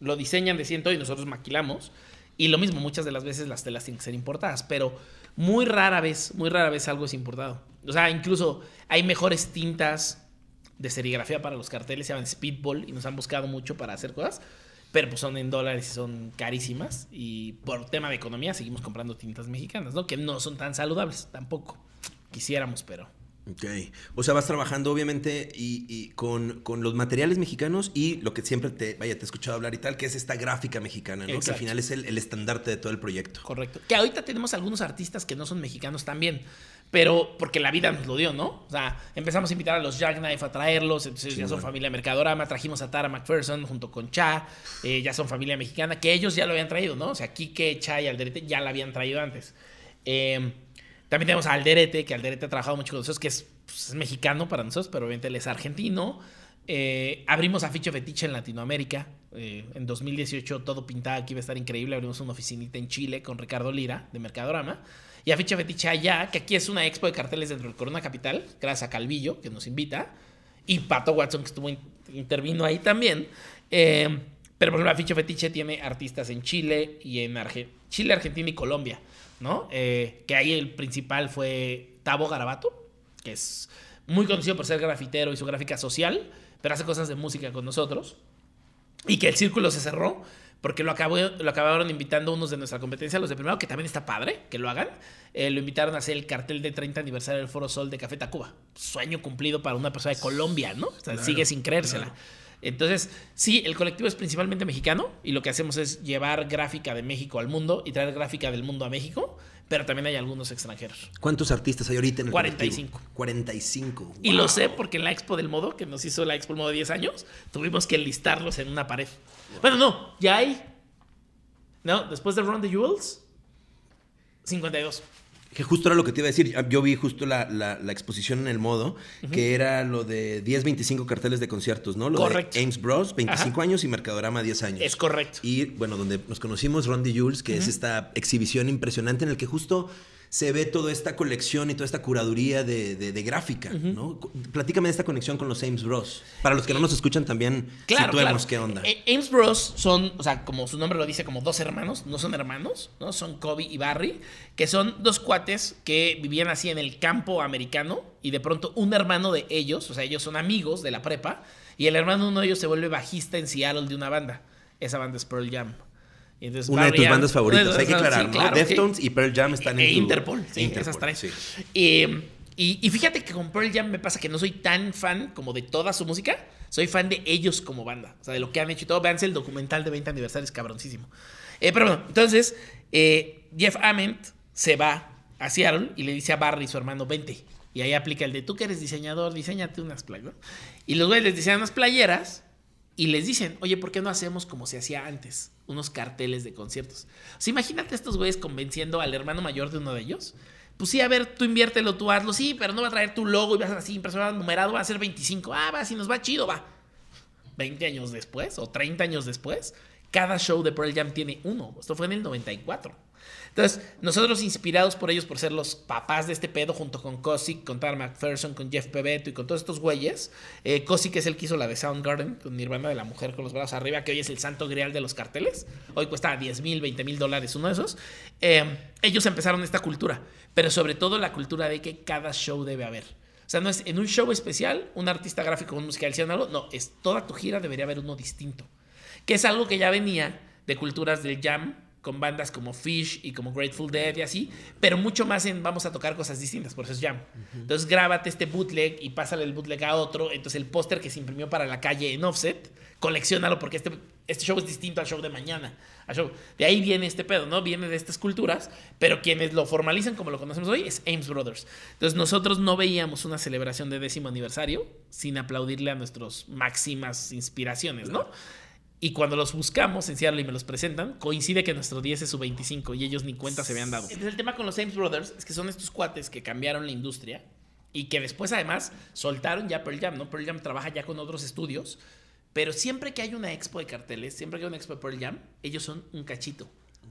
lo diseñan de ciento y nosotros maquilamos. Y lo mismo, muchas de las veces las telas tienen que ser importadas, pero muy rara vez, muy rara vez algo es importado. O sea, incluso hay mejores tintas de serigrafía para los carteles, se llaman Speedball y nos han buscado mucho para hacer cosas, pero pues son en dólares y son carísimas y por tema de economía seguimos comprando tintas mexicanas, ¿no? Que no son tan saludables tampoco. Quisiéramos, pero... Ok. O sea, vas trabajando obviamente y, con, los materiales mexicanos y lo que siempre te, vaya, te he escuchado hablar y tal, que es esta gráfica mexicana, ¿no? Que al final es el, el estandarte de todo el proyecto. Correcto. Que ahorita tenemos algunos artistas que no son mexicanos también pero porque la vida nos lo dio, ¿no? O sea, empezamos a invitar a los Jackknife a traerlos, entonces ya son familia Mercadorama, trajimos a Tara McPherson junto con Cha, eh, ya son familia mexicana, que ellos ya lo habían traído, ¿no? O sea, Kike, Cha y Alderete ya la habían traído antes. Em, también tenemos a Alderete, que Alderete ha trabajado mucho con nosotros, que es, pues, mexicano para nosotros, pero obviamente él es argentino. Eh, abrimos a Ficho Fetiche en Latinoamérica. Eh, en 2018 todo pintaba que iba a estar increíble. Abrimos una oficinita en Chile con Ricardo Lira de Mercadorama y a Ficha Fetiche allá, que aquí es una expo de carteles dentro del Corona Capital, gracias a Calvillo, que nos invita, y Pato Watson, que estuvo intervino ahí también. Eh, pero por ejemplo, Ficha Fetiche tiene artistas en Chile y en Chile, Argentina y Colombia, ¿no? Eh, que ahí el principal fue Tabo Garabato, que es muy conocido por ser grafitero y su gráfica social, pero hace cosas de música con nosotros. Y que el círculo se cerró porque lo, acabó, lo acabaron invitando unos de nuestra competencia, los de primero, que también está padre que lo hagan. Eh, lo invitaron a hacer el cartel de 30 aniversario del Foro Sol de Café Tacuba. Sueño cumplido para una persona de Colombia, ¿no? O sea, sigue sin creérsela. Entonces, sí, el colectivo es principalmente mexicano y lo que hacemos es llevar gráfica de México al mundo y traer gráfica del mundo a México, pero también hay algunos extranjeros. ¿Cuántos artistas hay ahorita en el 45. Colectivo? 45. Y lo sé porque en la Expo del Modo, que nos hizo la Expo del Modo 10 años, tuvimos que listarlos en una pared. Bueno, no, ya hay. No, después de Run the Jewels, 52. Que justo era lo que te iba a decir. Yo vi justo la, exposición en el modo, que era lo de 10, 25 carteles de conciertos, ¿no? Lo correcto. de Ames Bros, 25 años y Mercadorama, 10 años. Es correcto. Y bueno, donde nos conocimos, Rondy Jules, que es esta exhibición impresionante en el que justo se ve toda esta colección y toda esta curaduría de, gráfica, ¿no? Platícame de esta conexión con los Ames Bros. Para los que no nos escuchan también, claro, claro. qué onda. Eh, Ames Bros son, o sea, como su nombre lo dice, como dos hermanos, no son hermanos, ¿no? Son Kobe y Barry, que son dos cuates que vivían así en el campo americano y de pronto un hermano de ellos, o sea, ellos son amigos de la prepa, y el hermano de uno de ellos se vuelve bajista en Seattle de una banda. Esa banda es Pearl Jam. Una de tus bandas favoritas, hay que aclarar, ¿no? Deftones y Pearl Jam están en e Interpol, sí, Interpol, esas tres. y, y, fíjate que con Pearl Jam me pasa que no soy tan fan como de toda su música, soy fan de ellos como banda, o sea, de lo que han hecho y todo. Veanse el documental de 20 aniversarios, cabroncísimo. Eh, pero bueno, entonces, eh, Jeff Ament se va a Seattle y le dice a Barry, su hermano, vente. Y ahí aplica el de tú que eres diseñador, diseñate unas playeras. Y los güeyes les diseñan unas playeras y les dicen, oye, ¿por qué no hacemos como se hacía antes? Unos carteles de conciertos. Imagínate estos güeyes convenciendo al hermano mayor de uno de ellos. Pues sí, a ver, tú inviértelo, tú hazlo, sí, pero no va a traer tu logo y vas a así, impresionado, numerado, va a ser 25. Ah, va, si nos va chido, va. 20 años después o 30 años después, cada show de Pearl Jam tiene uno. Esto fue en el 94. Entonces, nosotros inspirados por ellos, por ser los papás de este pedo, junto con Cosick, con Tara McPherson, con Jeff Pebeto y con todos estos güeyes. Eh, es el que hizo la de Soundgarden, con Nirvana de la mujer con los brazos arriba, que hoy es el santo grial de los carteles. Hoy cuesta 10 mil, 20 mil dólares uno de esos. Eh, ellos empezaron esta cultura, pero sobre todo la cultura de que cada show debe haber. O sea, no es en un show especial, un artista gráfico, un musical, algo. No, es toda tu gira debería haber uno distinto. Que es algo que ya venía de culturas del jam con bandas como Fish y como Grateful Dead y así, pero mucho más en vamos a tocar cosas distintas, por eso es Jam. Entonces grábate este bootleg y pásale el bootleg a otro, entonces el póster que se imprimió para la calle en offset, coleccionalo porque este, este show es distinto al show de mañana. show. De ahí viene este pedo, ¿no? Viene de estas culturas, pero quienes lo formalizan como lo conocemos hoy es Ames Brothers. Entonces nosotros no veíamos una celebración de décimo aniversario sin aplaudirle a nuestras máximas inspiraciones, ¿no? Y cuando los buscamos en Seattle y me los presentan, coincide que nuestro 10 es su 25 y ellos ni cuenta se habían dado. Entonces, el tema con los Ames Brothers es que son estos cuates que cambiaron la industria y que después además soltaron ya Pearl Jam, ¿no? Pearl Jam trabaja ya con otros estudios, pero siempre que hay una expo de carteles, siempre que hay una expo de Pearl Jam, ellos son un cachito.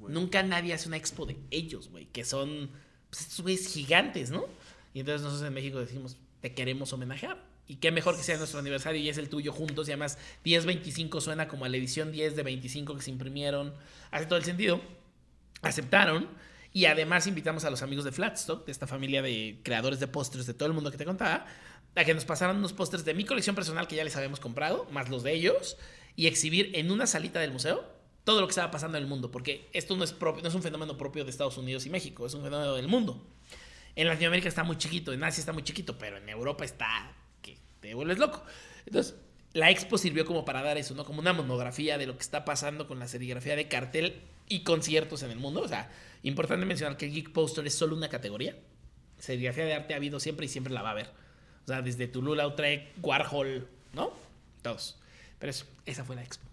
Nunca nadie hace una expo de ellos, güey, que son pues, estos güeyes gigantes, ¿no? Y entonces nosotros en México decimos, te queremos homenajear. Y qué mejor que sea nuestro aniversario y es el tuyo juntos. Y además 10-25 suena como a la edición 10 de 25 que se imprimieron. Hace todo el sentido. Aceptaron. Y además invitamos a los amigos de Flatstock, de esta familia de creadores de pósters de todo el mundo que te contaba, a que nos pasaran unos pósters de mi colección personal que ya les habíamos comprado, más los de ellos, y exhibir en una salita del museo todo lo que estaba pasando en el mundo, porque esto no es, propio, no es un fenómeno propio de Estados Unidos y México, es un fenómeno del mundo. En Latinoamérica está muy chiquito, en Asia está muy chiquito, pero en Europa está vuelves loco. Entonces, la expo sirvió como para dar eso, ¿no? Como una monografía de lo que está pasando con la serigrafía de cartel y conciertos en el mundo. O sea, importante mencionar que el Geek Poster es solo una categoría. Serigrafía de arte ha habido siempre y siempre la va a haber. O sea, desde Toulouse-Lautrec, Warhol, ¿no? Todos. Pero eso, esa fue la expo.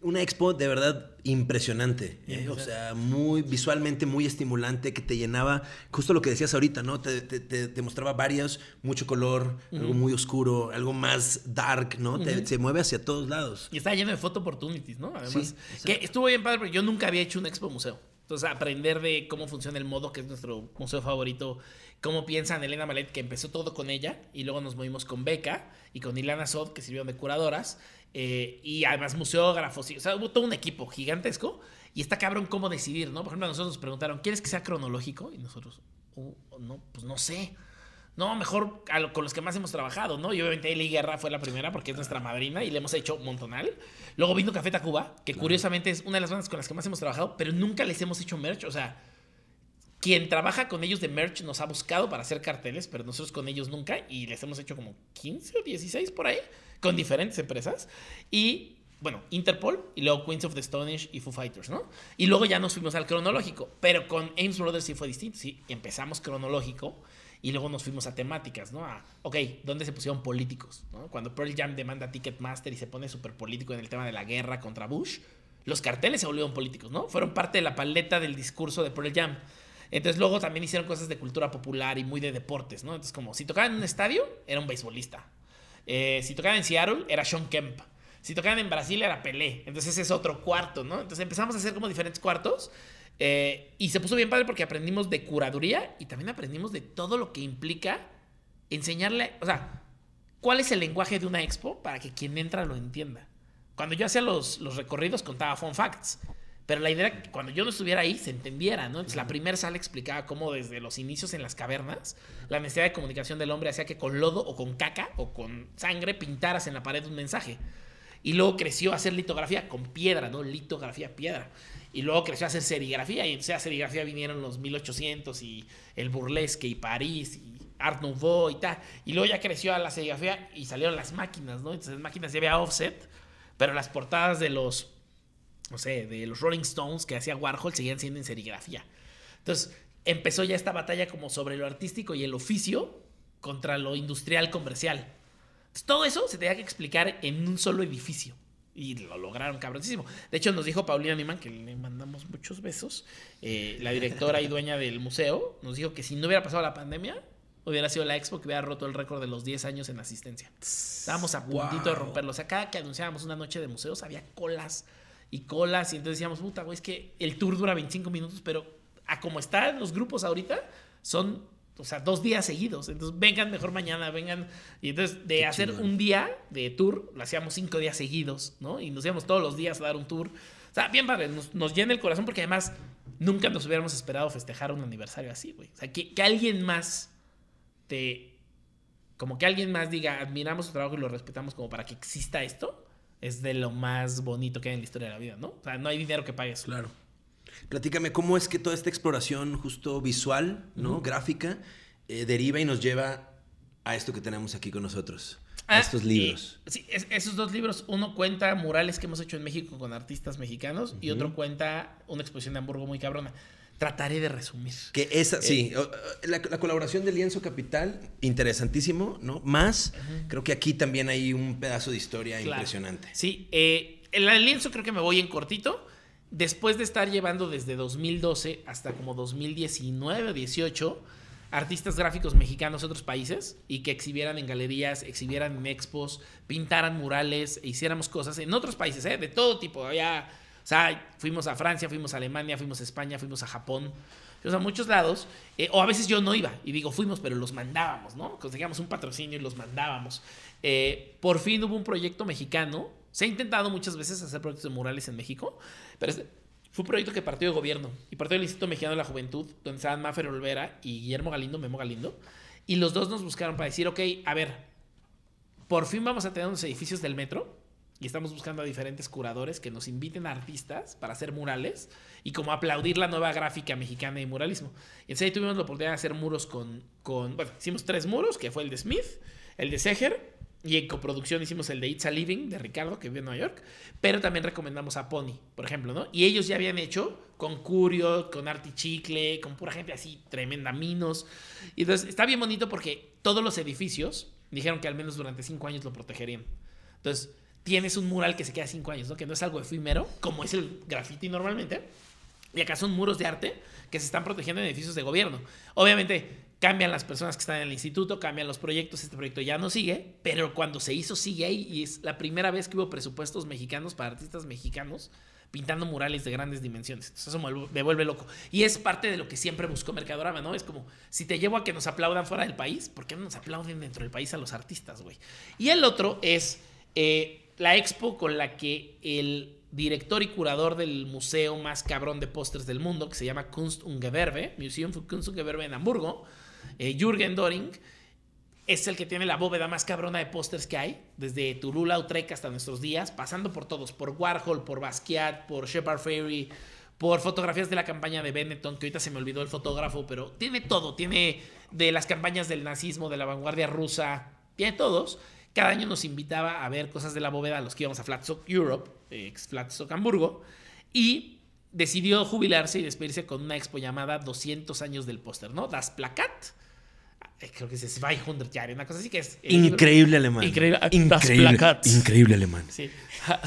Una expo de verdad impresionante, ¿eh? o sea, muy visualmente muy estimulante, que te llenaba, justo lo que decías ahorita, ¿no? Te, te, te, mostraba varios, mucho color, algo muy oscuro, algo más dark, ¿no? Se mueve hacia todos lados. Y está lleno de photo opportunities, ¿no? Además, que estuvo bien padre, porque yo nunca había hecho una expo museo. Entonces, aprender de cómo funciona el modo, que es nuestro museo favorito, cómo piensan Elena Malet, que empezó todo con ella, y luego nos movimos con Beca y con Ilana Sod, que sirvieron de curadoras, eh, y además museógrafos, o sea, hubo todo un equipo gigantesco, y está cabrón cómo decidir, ¿no? Por ejemplo, nosotros nos preguntaron, ¿quieres que sea cronológico? Y nosotros, oh, no, pues no sé. No, mejor con los que más hemos trabajado, ¿no? Y obviamente Eli Guerra fue la primera porque es nuestra madrina y le hemos hecho un montonal. Luego vino Café Tacuba, que curiosamente es una de las bandas con las que más hemos trabajado, pero nunca les hemos hecho merch. O sea, quien trabaja con ellos de merch nos ha buscado para hacer carteles, pero nosotros con ellos nunca y les hemos hecho como 15 o 16 por ahí con diferentes empresas. Y bueno, Interpol y luego Queens of the Stone Age y Foo Fighters, ¿no? Y luego ya nos fuimos al cronológico, pero con Ames Brothers sí fue distinto, sí, empezamos cronológico y luego nos fuimos a temáticas, ¿no? A, ok, ¿dónde se pusieron políticos? ¿no? Cuando Pearl Jam demanda Ticketmaster y se pone súper político en el tema de la guerra contra Bush, los carteles se volvieron políticos, ¿no? Fueron parte de la paleta del discurso de Pearl Jam. Entonces luego también hicieron cosas de cultura popular y muy de deportes, ¿no? Entonces como si tocaban en un estadio, era un beisbolista. Eh, si tocaban en Seattle, era Sean Kemp. Si tocaban en Brasil, era Pelé. Entonces ese es otro cuarto, ¿no? Entonces empezamos a hacer como diferentes cuartos eh, y se puso bien padre porque aprendimos de curaduría y también aprendimos de todo lo que implica enseñarle, o sea, cuál es el lenguaje de una expo para que quien entra lo entienda. Cuando yo hacía los, los recorridos contaba fun facts, pero la idea era que cuando yo no estuviera ahí se entendiera, ¿no? Entonces la primera sala explicaba cómo desde los inicios en las cavernas la necesidad de comunicación del hombre hacía que con lodo o con caca o con sangre pintaras en la pared un mensaje. Y luego creció a hacer litografía con piedra, ¿no? Litografía, piedra. Y luego creció a hacer serigrafía. Y entonces serigrafía vinieron los 1800 y el burlesque y París y Art Nouveau y tal. Y luego ya creció a la serigrafía y salieron las máquinas, ¿no? Entonces las máquinas ya había offset, pero las portadas de los, no sé, de los Rolling Stones que hacía Warhol seguían siendo en serigrafía. Entonces empezó ya esta batalla como sobre lo artístico y el oficio contra lo industrial comercial todo eso se tenía que explicar en un solo edificio. Y lo lograron cabronísimo. De hecho, nos dijo Paulina Niman, que le mandamos muchos besos, eh, la directora y dueña del museo, nos dijo que si no hubiera pasado la pandemia, hubiera sido la expo que hubiera roto el récord de los 10 años en asistencia. Estábamos a puntito de romperlo. O sea, cada que anunciábamos una noche de museos había colas y colas. Y entonces decíamos, puta, güey, es que el tour dura 25 minutos, pero a como están los grupos ahorita, son o sea, dos días seguidos. Entonces, vengan mejor mañana, vengan. Y entonces, de hacer un día de tour, lo hacíamos cinco días seguidos, ¿no? Y nos íbamos todos los días a dar un tour. O sea, bien padre, nos, llena el corazón porque además nunca nos hubiéramos esperado festejar un aniversario así, güey. O sea, que, que alguien más te. Como que alguien más diga, admiramos su trabajo y lo respetamos como para que exista esto, es de lo más bonito que hay en la historia de la vida, ¿no? O sea, no hay dinero que pague eso. Claro. Platícame cómo es que toda esta exploración justo visual, ¿no? Gráfica, eh, deriva y nos lleva a esto que tenemos aquí con nosotros. a ah, estos libros. sí, esos dos libros, uno cuenta murales que hemos hecho en México con artistas mexicanos y otro cuenta una exposición de Hamburgo muy cabrona. Trataré de resumir. Que esa, sí, eh, la, colaboración de Lienzo Capital, interesantísimo, ¿no? Más, creo que aquí también hay un pedazo de historia impresionante. Sí, eh, el lienzo creo que me voy en cortito después de estar llevando desde 2012 hasta como 2019 o 18 artistas gráficos mexicanos de otros países y que exhibieran en galerías, exhibieran en expos, pintaran murales e hiciéramos cosas en otros países, ¿eh? de todo tipo. O sea, fuimos a Francia, fuimos a Alemania, fuimos a España, fuimos a Japón, fuimos a muchos lados. Eh, o a veces yo no iba y digo, fuimos, pero los mandábamos, ¿no? Conseguíamos un patrocinio y los mandábamos. Eh, por fin hubo un proyecto mexicano se ha intentado muchas veces hacer proyectos de murales en México, pero Fue un proyecto que partió de gobierno y partió del Instituto Mexicano de la Juventud, donde estaban Mafer Olvera y Guillermo Galindo, Memo Galindo. Y los dos nos buscaron para decir, ok, a ver, por fin vamos a tener unos edificios del metro y estamos buscando a diferentes curadores que nos inviten a artistas para hacer murales y como aplaudir la nueva gráfica mexicana de muralismo. Y entonces ahí tuvimos la oportunidad de hacer muros con, con, bueno, hicimos tres muros, que fue el de Smith, el de Seger y en coproducción hicimos el de It's a Living de Ricardo, que vive en Nueva York. Pero también recomendamos a Pony, por ejemplo, ¿no? Y ellos ya habían hecho con Curio, con Artichicle, con pura gente así, tremenda minos. Y entonces está bien bonito porque todos los edificios dijeron que al menos durante cinco años lo protegerían. Entonces tienes un mural que se queda cinco años, ¿no? Que no es algo efímero, como es el graffiti normalmente. Y acá son muros de arte que se están protegiendo en edificios de gobierno. Obviamente, cambian las personas que están en el instituto, cambian los proyectos, este proyecto ya no sigue, pero cuando se hizo sigue ahí y es la primera vez que hubo presupuestos mexicanos para artistas mexicanos pintando murales de grandes dimensiones. eso me vuelve loco. Y es parte de lo que siempre buscó Mercadorama, ¿no? Es como, si te llevo a que nos aplaudan fuera del país, ¿por qué no nos aplauden dentro del país a los artistas, güey? Y el otro es eh, la expo con la que el director y curador del museo más cabrón de pósters del mundo, que se llama Kunst und Gewerbe, Museum für Kunst und Gewerbe en Hamburgo, eh, Jürgen Doring es el que tiene la bóveda más cabrona de pósters que hay, desde Turula Utrecht hasta nuestros días, pasando por todos, por Warhol, por Basquiat, por Shepard Fairey, por fotografías de la campaña de Benetton, que ahorita se me olvidó el fotógrafo, pero tiene todo, tiene de las campañas del nazismo, de la vanguardia rusa, tiene todos. Cada año nos invitaba a ver cosas de la bóveda a los que íbamos a Flatstock Europe, ex Flatstock Hamburgo, y decidió jubilarse y despedirse con una expo llamada 200 años del póster, ¿no? Das Plakat eh, creo que es 200 Jahre, una cosa así que es... Increíble alemán. Increíble. Increíble, increíble alemán. Sí.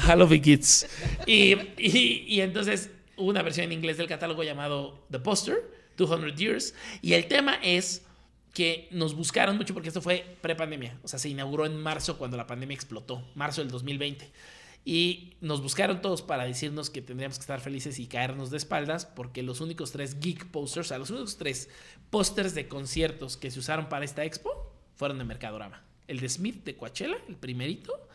Hello, Kids. Y, y, y, entonces hubo una versión en inglés del catálogo llamado The Poster, 200 Years, y el tema es que nos buscaron mucho porque esto fue pre-pandemia, o sea, se inauguró en marzo cuando la pandemia explotó, marzo del 2020. Y nos buscaron todos para decirnos que tendríamos que estar felices y caernos de espaldas porque los únicos tres geek posters, o sea, los únicos tres pósters de conciertos que se usaron para esta expo fueron de Mercadorama. El de Smith de Coachella, el primerito.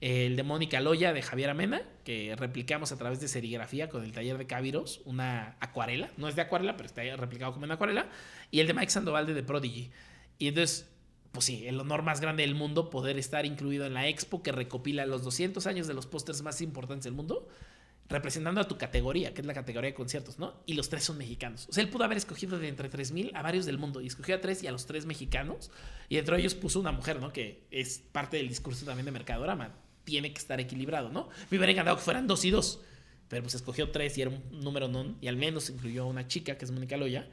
El de Mónica Loya de Javier Amena, que replicamos a través de serigrafía con el taller de Caviros, una acuarela. No es de acuarela, pero está replicado como una acuarela. Y el de Mike Sandoval de Prodigy. Y entonces pues sí, el honor más grande del mundo, poder estar incluido en la expo que recopila los 200 años de los pósters más importantes del mundo, representando a tu categoría, que es la categoría de conciertos, ¿no? Y los tres son mexicanos. O sea, él pudo haber escogido de entre 3.000 a varios del mundo, y escogió a tres y a los tres mexicanos, y dentro de ellos puso una mujer, ¿no? Que es parte del discurso también de Mercadorama. Tiene que estar equilibrado, ¿no? Me hubiera encantado que fueran dos y dos, pero pues escogió tres y era un número non, y al menos incluyó a una chica, que es Mónica Loya.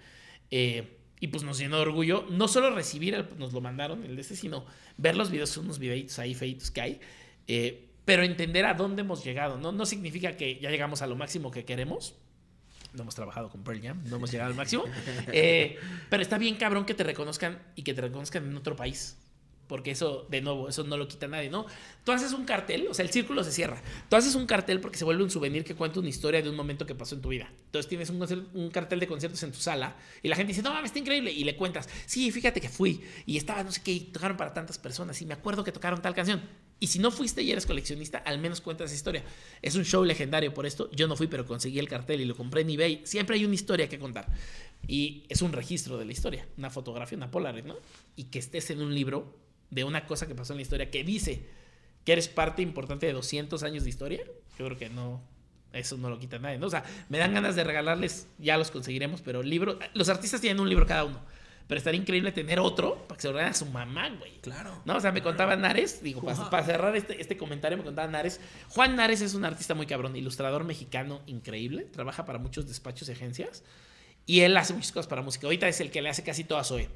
Eh, y pues nos llenó de orgullo, no solo recibir, nos lo mandaron el de este, sino ver los videos, unos videitos ahí feitos que hay, eh, pero entender a dónde hemos llegado. ¿no? no significa que ya llegamos a lo máximo que queremos. No hemos trabajado con Pearl Jam, no hemos llegado al máximo. *laughs* Eh, pero está bien cabrón que te reconozcan y que te reconozcan en otro país. Porque eso, de nuevo, eso no lo quita nadie, ¿no? Tú haces un cartel, o sea, el círculo se cierra. Tú haces un cartel porque se vuelve un souvenir que cuenta una historia de un momento que pasó en tu vida. Entonces tienes un, cartel de conciertos en tu sala y la gente dice, no mames, está increíble. Y le cuentas, sí, fíjate que fui y estaba no sé qué, y tocaron para tantas personas y me acuerdo que tocaron tal canción. Y si no fuiste y eres coleccionista, al menos cuentas esa historia. Es un show legendario por esto. Yo no fui, pero conseguí el cartel y lo compré en eBay. Siempre hay una historia que contar. Y es un registro de la historia, una fotografía, una Polaroid, ¿no? Y que estés en un libro de una cosa que pasó en la historia que dice que eres parte importante de 200 años de historia, yo creo que no, eso no lo quita nadie, ¿no? O sea, me dan ganas de regalarles, ya los conseguiremos, pero libro, los artistas tienen un libro cada uno, pero estaría increíble tener otro para que se lo a su mamá, güey. Claro. No, o sea, me contaba Nares, digo, para, cerrar este, este, comentario, me contaba Nares, Juan Nares es un artista muy cabrón, ilustrador mexicano increíble, trabaja para muchos despachos y agencias, y él hace muchas cosas para música. Ahorita es el que le hace casi todo a Zoe.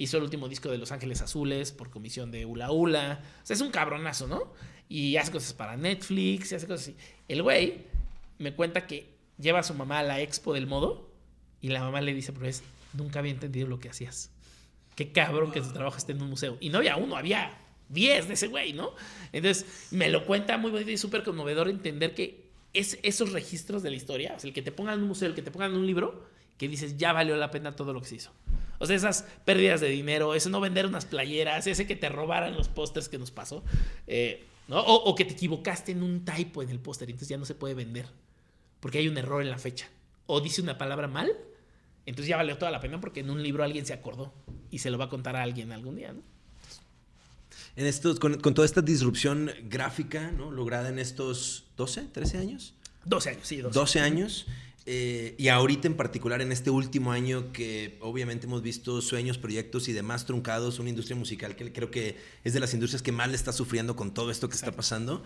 Hizo el último disco de Los Ángeles Azules por comisión de Ula Ula. O sea, es un cabronazo, ¿no? Y hace cosas para Netflix y hace cosas así. El güey me cuenta que lleva a su mamá a la expo del modo y la mamá le dice, pues nunca había entendido lo que hacías. Qué cabrón que tu trabajo esté en un museo. Y no había uno, había diez de ese güey, ¿no? Entonces me lo cuenta muy bonito y súper conmovedor entender que es esos registros de la historia, o sea, el que te pongan en un museo, el que te pongan en un libro, que dices, ya valió la pena todo lo que se hizo. O sea, esas pérdidas de dinero, eso no vender unas playeras, ese que te robaran los pósters que nos pasó, eh, ¿no? O, que te equivocaste en un typo en el póster y entonces ya no se puede vender. porque hay un error en la fecha. O dice una palabra mal, entonces ya valió toda la pena porque en un libro alguien se acordó y se lo va a contar a alguien algún día, ¿no? En estos, con, con toda esta disrupción gráfica, ¿no? Lograda en estos 12, 13 años. 12 años, sí, 12. 12 años. Eh, y ahorita en particular en este último año que obviamente hemos visto sueños, proyectos y demás truncados, una industria musical que creo que es de las industrias que más le está sufriendo con todo esto que está pasando.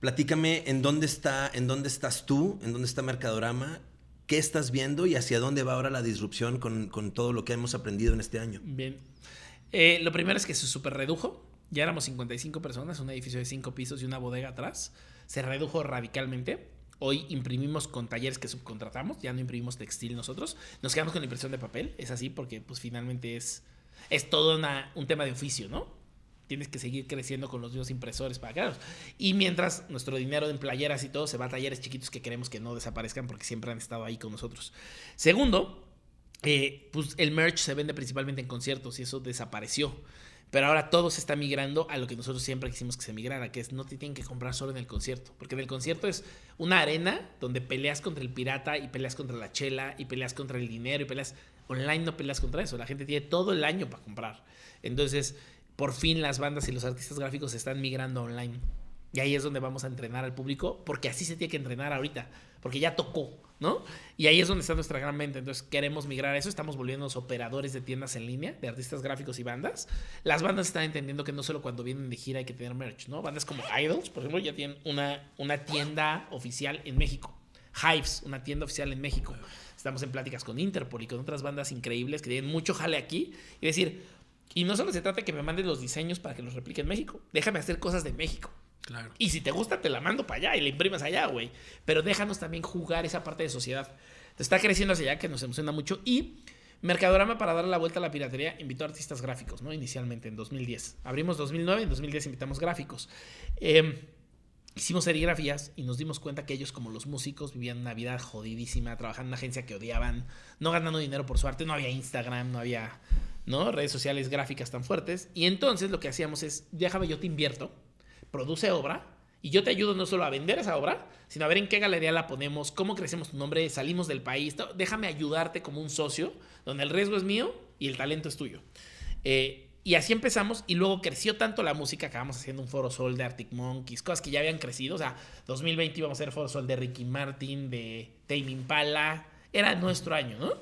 Platícame en dónde está, en dónde estás tú, en dónde está Mercadorama, qué estás viendo y hacia dónde va ahora la disrupción con, con todo lo que hemos aprendido en este año. Bien. Eh, lo primero es que se super redujo. Ya éramos 55 personas, un edificio de 5 pisos y una bodega atrás. Se redujo radicalmente. Hoy imprimimos con talleres que subcontratamos, ya no imprimimos textil nosotros. Nos quedamos con la impresión de papel, es así porque pues finalmente es, es todo un tema de oficio, ¿no? Tienes que seguir creciendo con los mismos impresores para crearlos. Y mientras nuestro dinero en playeras y todo se va a talleres chiquitos que queremos que no desaparezcan porque siempre han estado ahí con nosotros. Segundo, eh, pues el merch se vende principalmente en conciertos y eso desapareció. Pero ahora todo se está migrando a lo que nosotros siempre quisimos que se migrara, que es no te tienen que comprar solo en el concierto. Porque en el concierto es una arena donde peleas contra el pirata y peleas contra la chela y peleas contra el dinero y peleas... Online no peleas contra eso, la gente tiene todo el año para comprar. Entonces, por fin las bandas y los artistas gráficos están migrando online. Y ahí es donde vamos a entrenar al público, porque así se tiene que entrenar ahorita, porque ya tocó, ¿no? Y ahí es donde está nuestra gran mente. Entonces queremos migrar a eso, estamos volviéndonos operadores de tiendas en línea, de artistas gráficos y bandas. Las bandas están entendiendo que no solo cuando vienen de gira hay que tener merch, ¿no? Bandas como Idols, por ejemplo, ya tienen una, una tienda oficial en México. Hives, una tienda oficial en México. Estamos en pláticas con Interpol y con otras bandas increíbles que tienen mucho jale aquí. Y decir, y no solo se trata de que me mandes los diseños para que los replique en México, déjame hacer cosas de México. Claro. Y si te gusta, te la mando para allá y la imprimas allá, güey. Pero déjanos también jugar esa parte de sociedad. Está creciendo hacia allá, que nos emociona mucho. Y Mercadorama, para darle la vuelta a la piratería, invitó a artistas gráficos, ¿no? Inicialmente, en 2010. Abrimos 2009, en 2010 invitamos gráficos. Eh, hicimos serigrafías y nos dimos cuenta que ellos, como los músicos, vivían una vida jodidísima, trabajando en una agencia que odiaban, no ganando dinero por su arte, no había Instagram, no había ¿no? redes sociales gráficas tan fuertes. Y entonces lo que hacíamos es, déjame, yo te invierto, produce obra y yo te ayudo no solo a vender esa obra, sino a ver en qué galería la ponemos, cómo crecemos tu nombre, salimos del país. Déjame ayudarte como un socio, donde el riesgo es mío y el talento es tuyo. Eh, y así empezamos y luego creció tanto la música, acabamos haciendo un Foro Sol de Arctic Monkeys, cosas que ya habían crecido. O sea, 2020 íbamos a hacer Foro Sol de Ricky Martin, de Tame Impala. Era nuestro año, ¿no?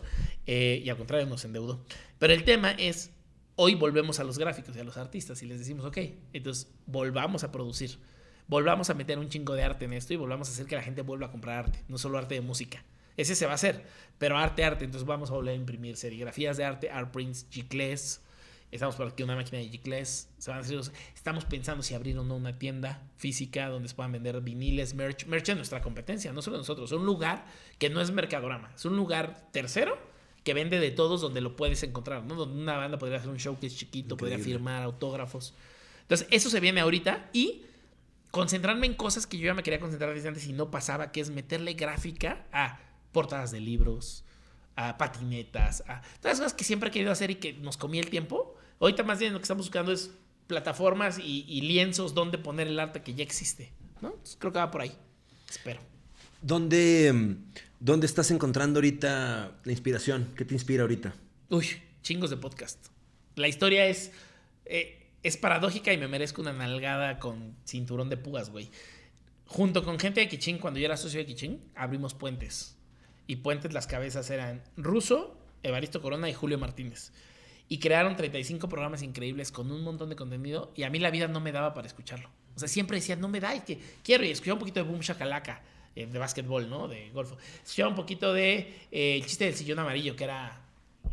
Eh, y al contrario nos endeudó. Pero el tema es, hoy volvemos a los gráficos y a los artistas y les decimos, ok, entonces volvamos a producir. Volvamos a meter un chingo de arte en esto y volvamos a hacer que la gente vuelva a comprar arte, no solo arte de música. Ese se va a hacer, pero arte, arte. Entonces vamos a volver a imprimir serigrafías de arte, art prints, giclés. Estamos por aquí una máquina de giclés. Se Estamos pensando si abrir o no una tienda física donde se puedan vender viniles, merch. Merch es nuestra competencia, no solo nosotros. Es un lugar que no es Mercadorama. Es un lugar tercero que vende de todos donde lo puedes encontrar. ¿no? Donde una banda podría hacer un showcase chiquito, podría firmar autógrafos. Entonces, eso se viene ahorita y concentrarme en cosas que yo ya me quería concentrar desde antes y no pasaba, que es meterle gráfica a portadas de libros, a patinetas, a todas las cosas que siempre he querido hacer y que nos comía el tiempo. Ahorita más bien lo que estamos buscando es plataformas y, y lienzos donde poner el arte que ya existe. ¿no? Entonces, creo que va por ahí. Espero. ¿Dónde, mm, ¿Dónde estás encontrando ahorita la inspiración? ¿Qué te inspira ahorita? Uy, chingos de podcast. La historia es, eh, es paradójica y me merezco una nalgada con cinturón de púas, güey. Junto con gente de Kichín, cuando yo era socio de Kichín, abrimos puentes. Y puentes las cabezas eran Russo, Evaristo Corona y Julio Martínez. Y crearon 35 programas increíbles con un montón de contenido y a mí la vida no me daba para escucharlo. O sea, siempre decía, no me da, es que quiero. Y escuchaba un poquito de Boom Shakalaka, eh, de básquetbol, ¿no? De golf. Escuchaba un poquito de eh, el chiste del sillón amarillo, que era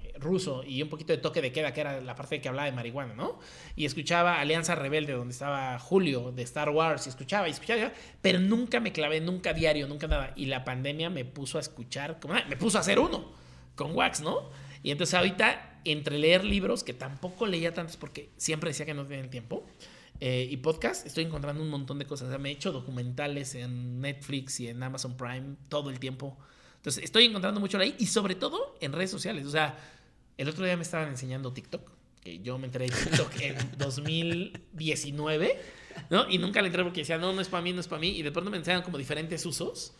eh, ruso, y un poquito de toque de queda, que era la parte que hablaba de marihuana, ¿no? Y escuchaba Alianza Rebelde, donde estaba Julio, de Star Wars, y escuchaba, y escuchaba, pero nunca me clavé, nunca diario, nunca nada. Y la pandemia me puso a escuchar, como, me puso a hacer uno, con Wax, ¿no? Y entonces ahorita, entre leer libros, que tampoco leía tantos porque siempre decía que no tenía el tiempo, eh, y podcast, estoy encontrando un montón de cosas. O sea, me he hecho documentales en Netflix y en Amazon Prime todo el tiempo. Entonces, estoy encontrando mucho ahí y sobre todo en redes sociales. O sea, el otro día me estaban enseñando TikTok, que yo me enteré de TikTok *laughs* en 2019, ¿no? Y nunca le entré porque decía, no, no es para mí, no es para mí. Y de pronto me enseñan como diferentes usos.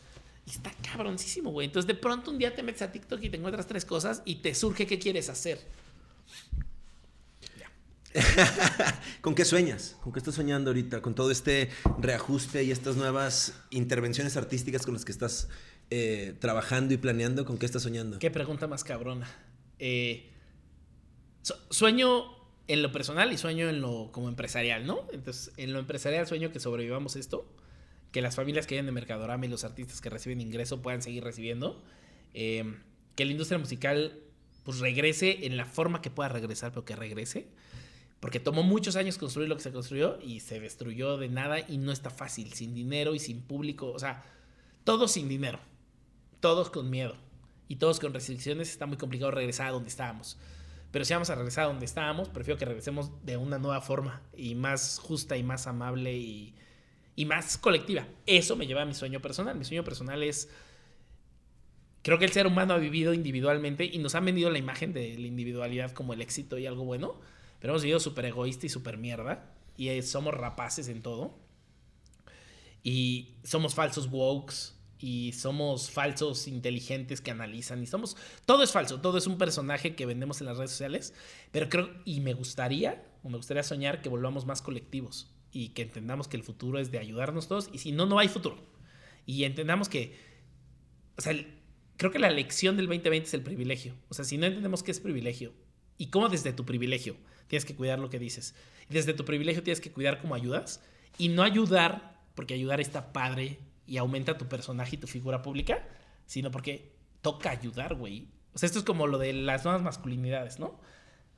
Y está cabroncísimo, güey. Entonces de pronto un día te metes a TikTok y te encuentras tres cosas y te surge qué quieres hacer. *laughs* ¿Con qué sueñas? ¿Con qué estás soñando ahorita? Con todo este reajuste y estas nuevas intervenciones artísticas con las que estás eh, trabajando y planeando, ¿con qué estás soñando? Qué pregunta más cabrona. Eh, sueño en lo personal y sueño en lo como empresarial, ¿no? Entonces, en lo empresarial sueño que sobrevivamos esto, que las familias que vienen de Mercadorama y los artistas que reciben ingreso puedan seguir recibiendo, eh, que la industria musical pues regrese en la forma que pueda regresar, pero que regrese. Porque tomó muchos años construir lo que se construyó y se destruyó de nada y no está fácil, sin dinero y sin público. O sea, todos sin dinero, todos con miedo y todos con restricciones. Está muy complicado regresar a donde estábamos. Pero si vamos a regresar a donde estábamos, prefiero que regresemos de una nueva forma y más justa y más amable y, y más colectiva. Eso me lleva a mi sueño personal. Mi sueño personal es creo que el ser humano ha vivido individualmente y nos han vendido la imagen de la individualidad como el éxito y algo bueno. Pero hemos vivido súper egoísta y súper mierda. Y somos rapaces en todo. Y somos falsos wokes. Y somos falsos inteligentes que analizan. Y somos. Todo es falso. Todo es un personaje que vendemos en las redes sociales. Pero creo. Y me gustaría. O me gustaría soñar que volvamos más colectivos. Y que entendamos que el futuro es de ayudarnos todos. Y si no, no hay futuro. Y entendamos que. O sea, creo que la lección del 2020 es el privilegio. O sea, si no entendemos qué es privilegio y cómo desde tu privilegio tienes que cuidar lo que dices. Desde tu privilegio tienes que cuidar cómo ayudas y no ayudar porque ayudar está padre y aumenta tu personaje y tu figura pública, sino porque toca ayudar, güey. O sea, esto es como lo de las nuevas masculinidades, ¿no? O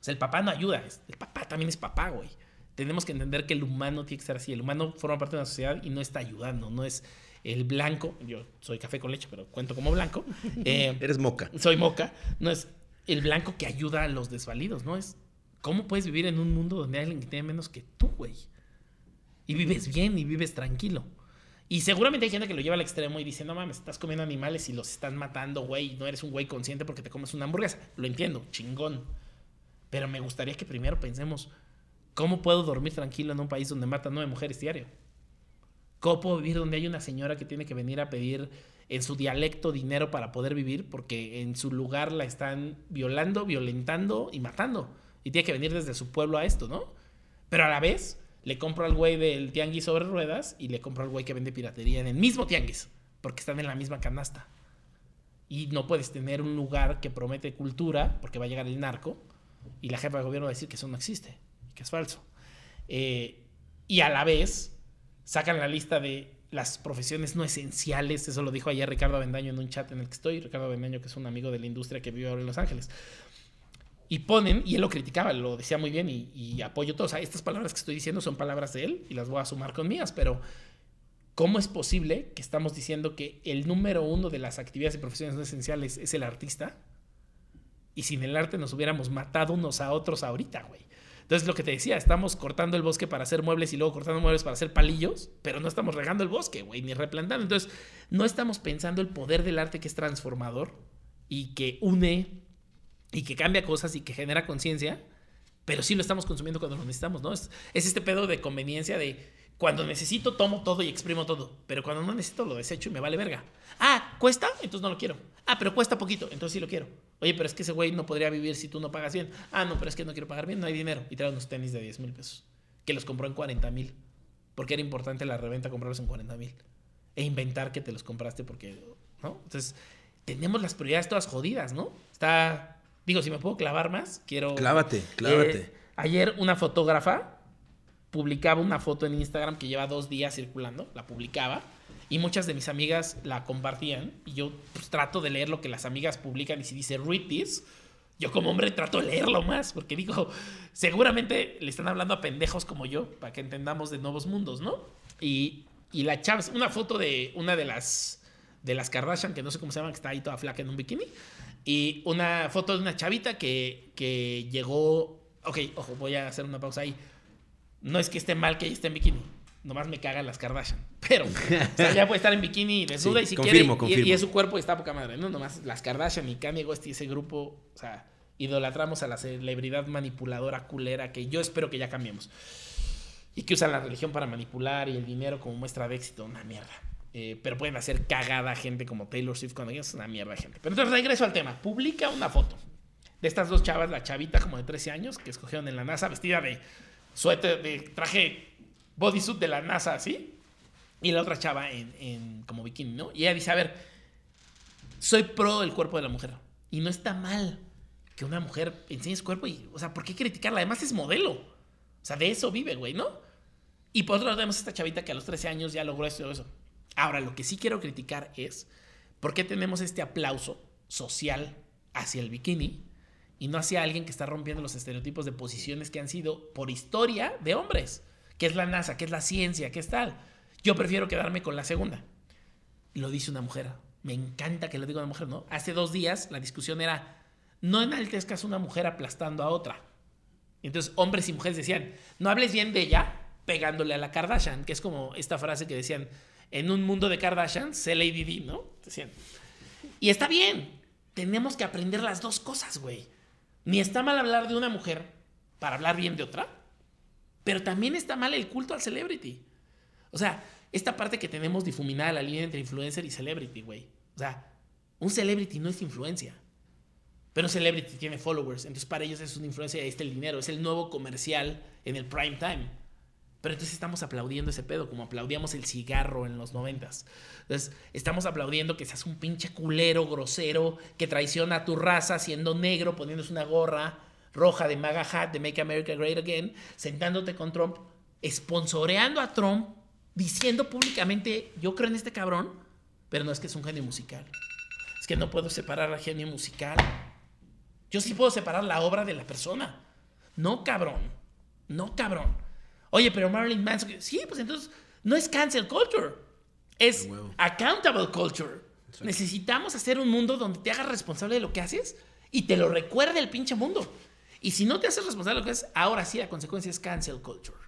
sea, el papá no ayuda, el papá también es papá, güey. Tenemos que entender que el humano tiene que ser así. El humano forma parte de una sociedad y no está ayudando, no es el blanco. Yo soy café con leche, pero cuento como blanco. *laughs* Eh, Eres moca. Soy moca. No es el blanco que ayuda a los desvalidos, ¿no? Es ¿Cómo puedes vivir en un mundo donde hay alguien que tiene menos que tú, güey? Y vives bien y vives tranquilo. Y seguramente hay gente que lo lleva al extremo y dice, no mames, estás comiendo animales y los están matando, güey. No eres un güey consciente porque te comes una hamburguesa. Lo entiendo, chingón. Pero me gustaría que primero pensemos, ¿cómo puedo dormir tranquilo en un país donde matan nueve mujeres diario? ¿Cómo puedo vivir donde hay una señora que tiene que venir a pedir en su dialecto dinero para poder vivir porque en su lugar la están violando, violentando y matando? Y tiene que venir desde su pueblo a esto, ¿no? Pero a la vez le compro al güey del tianguis sobre ruedas y le compro al güey que vende piratería en el mismo tianguis, porque están en la misma canasta. Y no puedes tener un lugar que promete cultura, porque va a llegar el narco, y la jefa de gobierno va a decir que eso no existe, que es falso. Eh, y a la vez sacan la lista de las profesiones no esenciales, eso lo dijo ayer Ricardo Avendaño en un chat en el que estoy, Ricardo Avendaño que es un amigo de la industria que vive ahora en Los Ángeles. Y ponen, y él lo criticaba, lo decía muy bien y, apoyo todo. O sea, estas palabras que estoy diciendo son palabras de él y las voy a sumar con mías, pero ¿cómo es posible que estamos diciendo que el número uno de las actividades y profesiones esenciales es el artista? Y sin el arte nos hubiéramos matado unos a otros ahorita, güey. Entonces, lo que te decía, estamos cortando el bosque para hacer muebles y luego cortando muebles para hacer palillos, pero no estamos regando el bosque, güey, ni replantando. Entonces, no estamos pensando el poder del arte que es transformador y que une y que cambia cosas y que genera conciencia, pero sí lo estamos consumiendo cuando lo necesitamos, ¿no? Es, es, este pedo de conveniencia de cuando necesito tomo todo y exprimo todo, pero cuando no necesito lo desecho y me vale verga. Ah, cuesta, entonces no lo quiero. Ah, pero cuesta poquito, entonces sí lo quiero. Oye, pero es que ese güey no podría vivir si tú no pagas bien. Ah, no, pero es que no quiero pagar bien, no hay dinero. Y trae unos tenis de 10 mil pesos, que los compró en 40 mil, porque era importante la reventa comprarlos en 40 mil. E inventar que te los compraste porque, ¿no? Entonces, tenemos las prioridades todas jodidas, ¿no? Está Digo, si me puedo clavar más, quiero... Clávate, clávate. Eh, ayer una fotógrafa publicaba una foto en Instagram que lleva dos días circulando, la publicaba, y muchas de mis amigas la compartían, y yo pues, trato de leer lo que las amigas publican, y si dice read this, yo como hombre trato de leerlo más, porque digo, seguramente le están hablando a pendejos como yo, para que entendamos de nuevos mundos, ¿no? Y, y la chava, una foto de una de las, de las Kardashian, que no sé cómo se llama, que está ahí toda flaca en un bikini, y una foto de una chavita que, que llegó. Ok, ojo, voy a hacer una pausa ahí. No es que esté mal que ella esté en bikini. Nomás me cagan las Kardashian. Pero, o sea, ya puede estar en bikini desnuda *laughs* y si quiere. Y, es su cuerpo está poca madre. No, nomás las Kardashian y Kanye West y ese grupo. O sea, idolatramos a la celebridad manipuladora culera que yo espero que ya cambiemos. Y que usan la religión para manipular y el dinero como muestra de éxito. Una mierda. Eh, pero pueden hacer cagada gente como Taylor Swift cuando es una mierda gente. Pero entonces regreso al tema. Publica una foto de estas dos chavas, la chavita como de 13 años, que escogieron en la NASA vestida de suéter, de traje bodysuit de la NASA así. Y la otra chava en, en como bikini, ¿no? Y ella dice, a ver, soy pro del cuerpo de la mujer. Y no está mal que una mujer enseñe su cuerpo. Y, o sea, ¿por qué criticarla? Además es modelo. O sea, de eso vive, güey, ¿no? Y por otro lado tenemos esta chavita que a los 13 años ya logró esto y eso. Ahora, lo que sí quiero criticar es por qué tenemos este aplauso social hacia el bikini y no hacia alguien que está rompiendo los estereotipos de posiciones que han sido por historia de hombres, que es la NASA, que es la ciencia, que es tal. Yo prefiero quedarme con la segunda. Lo dice una mujer. Me encanta que lo diga una mujer, ¿no? Hace dos días la discusión era, no enaltezcas una mujer aplastando a otra. Entonces hombres y mujeres decían, no hables bien de ella pegándole a la Kardashian, que es como esta frase que decían, en un mundo de Kardashian, sé Lady D, ¿no? Y está bien, tenemos que aprender las dos cosas, güey. Ni está mal hablar de una mujer para hablar bien de otra, pero también está mal el culto al celebrity. O sea, esta parte que tenemos difuminada la línea entre influencer y celebrity, güey. O sea, un celebrity no es influencia. Pero un celebrity tiene followers. Entonces, para ellos es una influencia ahí está el dinero. Es el nuevo comercial en el prime time. Pero entonces estamos aplaudiendo ese pedo, como aplaudíamos el cigarro en los noventas. Entonces, estamos aplaudiendo que seas un pinche culero, grosero, que traiciona a tu raza siendo negro, poniéndose una gorra roja de MAGA hat, de Make America Great Again, sentándote con Trump, esponsoreando a Trump, diciendo públicamente, yo creo en este cabrón, pero no es que es un genio musical. Es que no puedo separar al genio musical. Yo sí puedo separar la obra de la persona. No, cabrón. No, cabrón. Oye, pero Marilyn Manson. Sí, pues entonces no es cancel culture. Es accountable culture. Necesitamos hacer un mundo donde te hagas responsable de lo que haces y te lo recuerde el pinche mundo. Y si no te haces responsable de lo que haces, ahora sí la consecuencia es cancel culture.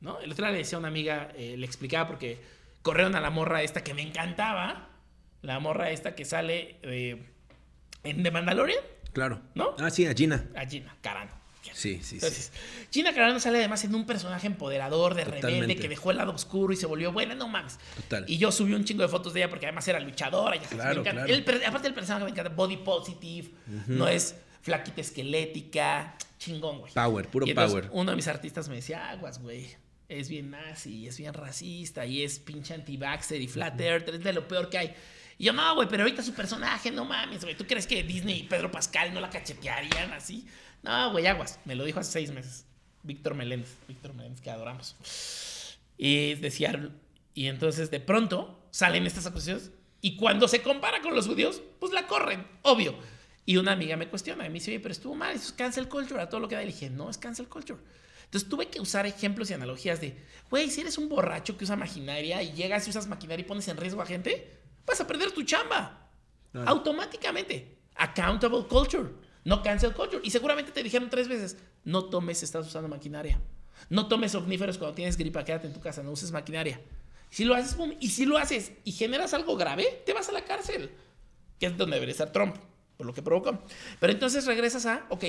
¿no? El otro día le decía a una amiga, eh, le explicaba porque corrieron a la morra esta que me encantaba. La morra esta que sale eh, en The Mandalorian. Claro. ¿No? Ah, sí, a Gina. A Gina, Sí, sí, Entonces, Gina Carano sale además en un personaje empoderador, de rebelde, que dejó el lado oscuro y se volvió buena, no mames. Total. Y yo subí un chingo de fotos de ella porque además era luchadora. Ya claro, claro. aparte del personaje me encanta, body positive, no es flaquita esquelética, chingón, güey. Power, puro power. Uno de mis artistas me decía, aguas, güey. Es bien nazi, es bien racista, y es pinche anti-vaxxer y flat earther, es de lo peor que hay. Y yo, no, güey, pero ahorita su personaje, no mames, güey. ¿Tú crees que Disney y Pedro Pascal no la cachetearían así? No, güey, aguas. Me lo dijo hace seis meses. Víctor Meléndez. Víctor Meléndez, que adoramos. Y decía, y entonces de pronto salen estas acusaciones. Y cuando se compara con los judíos, pues la corren, obvio. Y una amiga me cuestiona, me dice, oye, pero estuvo mal, eso es cancel culture, a todo lo que da. Y le dije, no, es cancel culture. Entonces tuve que usar ejemplos y analogías de, güey, si eres un borracho que usa maquinaria y llegas y usas maquinaria y pones en riesgo a gente, vas a perder tu chamba. Automáticamente. Accountable culture. No cancel culture. Y seguramente te dijeron tres veces, no tomes estás usando maquinaria. No tomes omníferos cuando tienes gripa, quédate en tu casa, no uses maquinaria. Si lo haces, y si lo haces y generas algo grave, te vas a la cárcel. Que es donde debería estar Trump, por lo que provocó. Pero entonces regresas a, ok,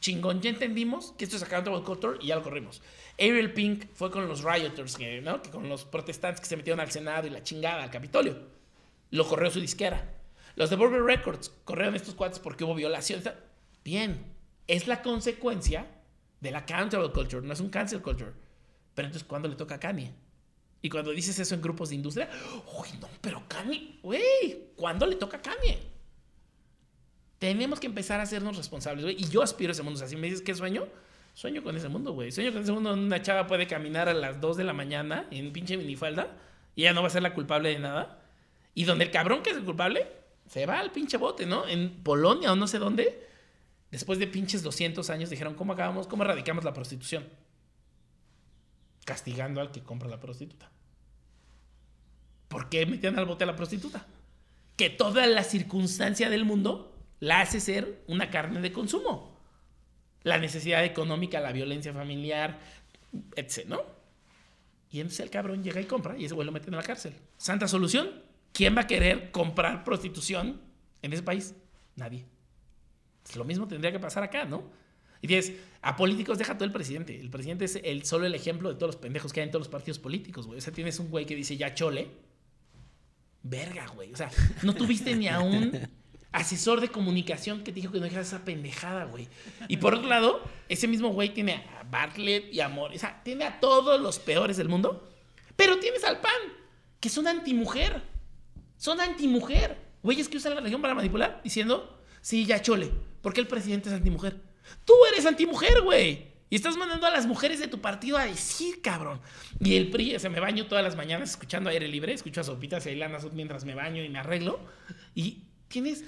chingón, ya entendimos que esto es accountable culture y ya lo corrimos. Ariel Pink fue con los rioters, ¿no? Que con los protestantes que se metieron al Senado y la chingada, al Capitolio. Lo corrió su disquera. Los de Burger Records corrieron estos cuates porque hubo violación. Bien, es la consecuencia de la accountable culture, no es un cancel culture. Pero entonces, ¿cuándo le toca a Kanye? Y cuando dices eso en grupos de industria, uy, no, pero Kanye, güey, ¿cuándo le toca a Kanye? Tenemos que empezar a hacernos responsables, güey. Y yo aspiro a ese mundo. O sea, si me dices qué sueño, sueño con ese mundo, güey. Sueño con ese mundo donde una chava puede caminar a las 2 de la mañana en pinche minifalda y ella no va a ser la culpable de nada. Y donde el cabrón que es el culpable se va al pinche bote, ¿no? En Polonia o no sé dónde, después de pinches 200 años dijeron, ¿cómo acabamos, cómo erradicamos la prostitución? Castigando al que compra la prostituta. ¿Por qué metían al bote a la prostituta? Que toda la circunstancia del mundo la hace ser una carne de consumo. La necesidad económica, la violencia familiar, etc., ¿no? Y entonces el cabrón llega y compra y ese güey lo meten en la cárcel. Santa solución, ¿Quién va a querer comprar prostitución en ese país? Nadie. Lo mismo tendría que pasar acá, ¿no? Y dices, a políticos deja todo el presidente. El presidente es el, solo el ejemplo de todos los pendejos que hay en todos los partidos políticos, güey. O sea, tienes un güey que dice ya chole Verga, güey. O sea, no tuviste ni a un asesor de comunicación que te dijo que no dijeras esa pendejada, güey. Y por otro lado, ese mismo güey tiene a Bartlett y a Mor. O sea, tiene a todos los peores del mundo. Pero tienes al PAN, que son antimujer. Son antimujer. Güeyes que usan la religión para manipular, diciendo, sí, ya chole, porque el presidente es antimujer. Tú eres antimujer, güey. Y estás mandando a las mujeres de tu partido a decir, cabrón. Y el PRI, se me baño todas las mañanas escuchando aire libre, escucho a Sopitas y a Ilana mientras me baño y me arreglo. Y tienes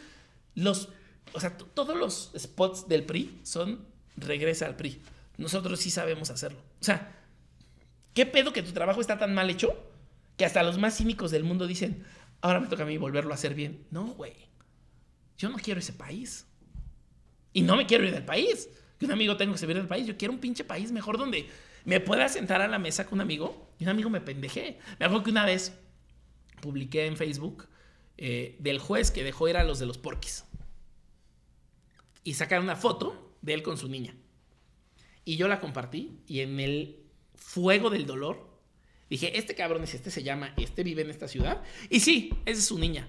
los, o sea, todos los spots del PRI son regresa al PRI. Nosotros sí sabemos hacerlo. O sea, ¿qué pedo que tu trabajo está tan mal hecho que hasta los más cínicos del mundo dicen, ahora me toca a mí volverlo a hacer bien? No, güey. Yo no quiero ese país. Y no me quiero ir del país que un amigo tengo que se del país. Yo quiero un pinche país mejor donde me pueda sentar a la mesa con un amigo y un amigo me pendeje. Me acuerdo que una vez publiqué en Facebook eh, del juez que dejó ir a los de los porquis. Y sacaron una foto de él con su niña. Y yo la compartí y en el fuego del dolor dije, este cabrón es este, se llama, este vive en esta ciudad. Y sí, esa es su niña.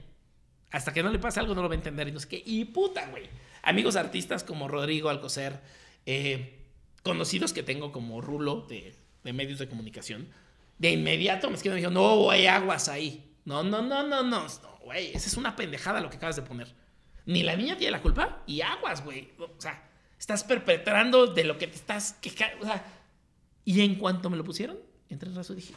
Hasta que no le pase algo no lo va a entender y no sé qué. Y puta, güey. Amigos artistas como Rodrigo Alcocer, eh, conocidos que tengo como Rulo de, medios de comunicación, de inmediato me escriben y dijeron, no, hay aguas ahí. No, no, no, no, no, güey, esa es una pendejada lo que acabas de poner. Ni la niña tiene la culpa y aguas, güey. O sea, estás perpetrando de lo que te estás quejando. Y en cuanto me lo pusieron, entre el raso dije,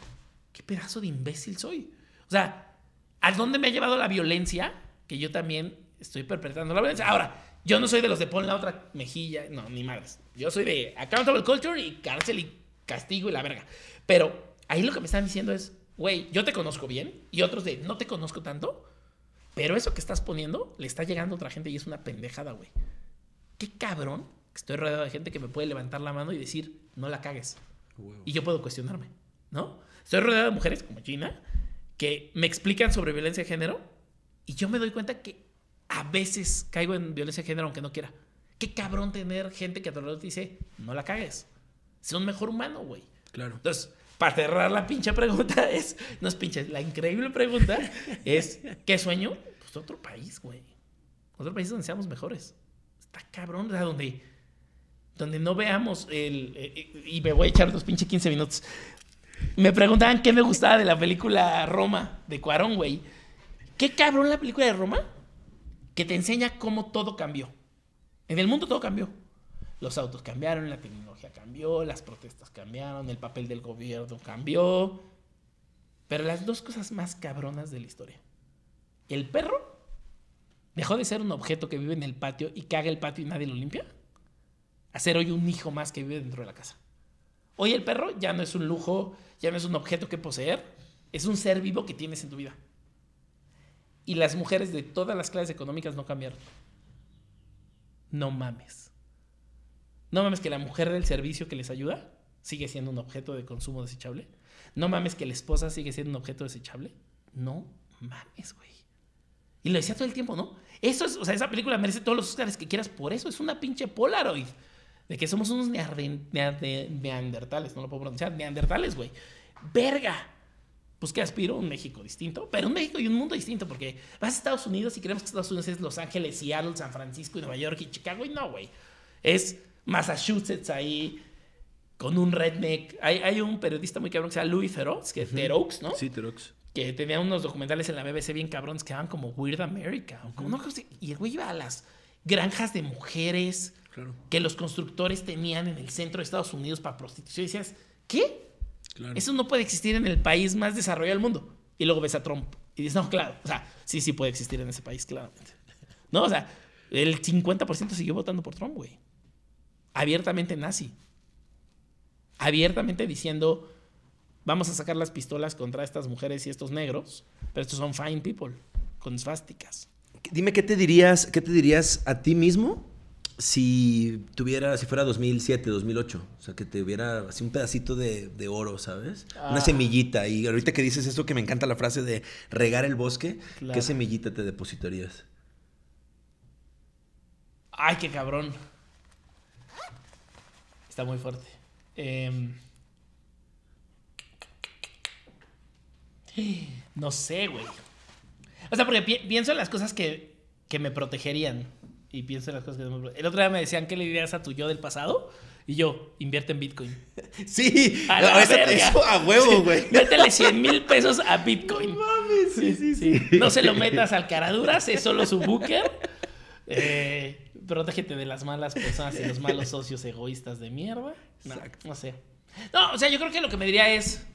qué pedazo de imbécil soy. O sea, ¿a dónde me ha llevado la violencia? Que yo también estoy perpetrando la violencia. Ahora, yo no soy de los de pon la otra mejilla, no, ni madres. Yo soy de accountable culture y cárcel y castigo y la verga. Pero ahí lo que me están diciendo es, güey, yo te conozco bien y otros de no te conozco tanto, pero eso que estás poniendo le está llegando a otra gente y es una pendejada, güey. Qué cabrón que estoy rodeado de gente que me puede levantar la mano y decir, no la cagues. Y yo puedo cuestionarme, ¿no? Estoy rodeado de mujeres como Gina que me explican sobre violencia de género y yo me doy cuenta que a veces caigo en violencia de género aunque no quiera. Qué cabrón tener gente que a tu lado te dice, no la cagues. Sé un mejor humano, güey. Claro. Entonces, para cerrar la pinche pregunta *laughs* es, no es pinche, la increíble pregunta es, ¿qué sueño? Pues otro país, güey. Otro país donde seamos mejores. Está cabrón, sea, donde, donde no veamos el... Eh, eh, y me voy a echar los pinche 15 minutos. Me preguntaban qué me gustaba de la película Roma, de Cuarón, güey. ¿Qué cabrón la película de Roma? que te enseña cómo todo cambió. En el mundo todo cambió. Los autos cambiaron, la tecnología cambió, las protestas cambiaron, el papel del gobierno cambió. Pero las dos cosas más cabronas de la historia. El perro dejó de ser un objeto que vive en el patio y caga el patio y nadie lo limpia. A ser hoy un hijo más que vive dentro de la casa. Hoy el perro ya no es un lujo, ya no es un objeto que poseer, es un ser vivo que tienes en tu vida. Y las mujeres de todas las clases económicas no cambiaron. No mames. No mames que la mujer del servicio que les ayuda sigue siendo un objeto de consumo desechable. No mames que la esposa sigue siendo un objeto desechable. No mames, güey. Y lo decía todo el tiempo, ¿no? Eso es, o sea, esa película merece todos los Oscars que quieras por eso. Es una pinche Polaroid. De que somos unos neandertales, no lo puedo pronunciar. Neandertales, güey. Verga pues que aspiro un México distinto, pero un México y un mundo distinto, porque vas a Estados Unidos y creemos que Estados Unidos es Los Ángeles, Seattle, San Francisco y Nueva York y Chicago, y no, güey. Es Massachusetts ahí, con un redneck. Hay, hay un periodista muy cabrón que se llama Louis Theroux, que es Theroux, ¿no? Sí, Theroux. Que tenía unos documentales en la BBC bien cabrones que eran como Weird America. como y el güey iba a las granjas de mujeres que los constructores tenían en el centro de Estados Unidos para prostitución. Y decías, ¿qué? Eso no puede existir en el país más desarrollado del mundo. Y luego ves a Trump y dices, no, claro, o sea, sí, sí puede existir en ese país, claramente. No, o sea, el 50% siguió votando por Trump, güey. Abiertamente nazi. Abiertamente diciendo, vamos a sacar las pistolas contra estas mujeres y estos negros, pero estos son fine people, con esvásticas. Dime, ¿qué te dirías, qué te dirías a ti mismo si tuviera, si fuera 2007, 2008, o sea, que te hubiera así un pedacito de, oro, ¿sabes? Una ah. semillita. Y ahorita que dices eso, que me encanta la frase de regar el bosque, ¿qué semillita te depositarías? Ay, qué cabrón. Está muy fuerte. Em, *gasps* no sé, güey. O sea, porque pi- pienso en las cosas que, que me protegerían. Y pienso en las cosas que no me El otro día me decían, ¿qué le dirías a tu yo del pasado? Y yo, invierte en Bitcoin. *laughs* Sí, A la no, esa- verga. eso a huevo, güey. Métele 100 *laughs* mil pesos a Bitcoin. mames, sí, sí, sí. No se lo metas al caraduras, es solo su booker. Eh, protégete de las malas personas y los malos socios egoístas de mierda. No, Exacto. no sé. No, o sea, yo creo que lo que me diría es.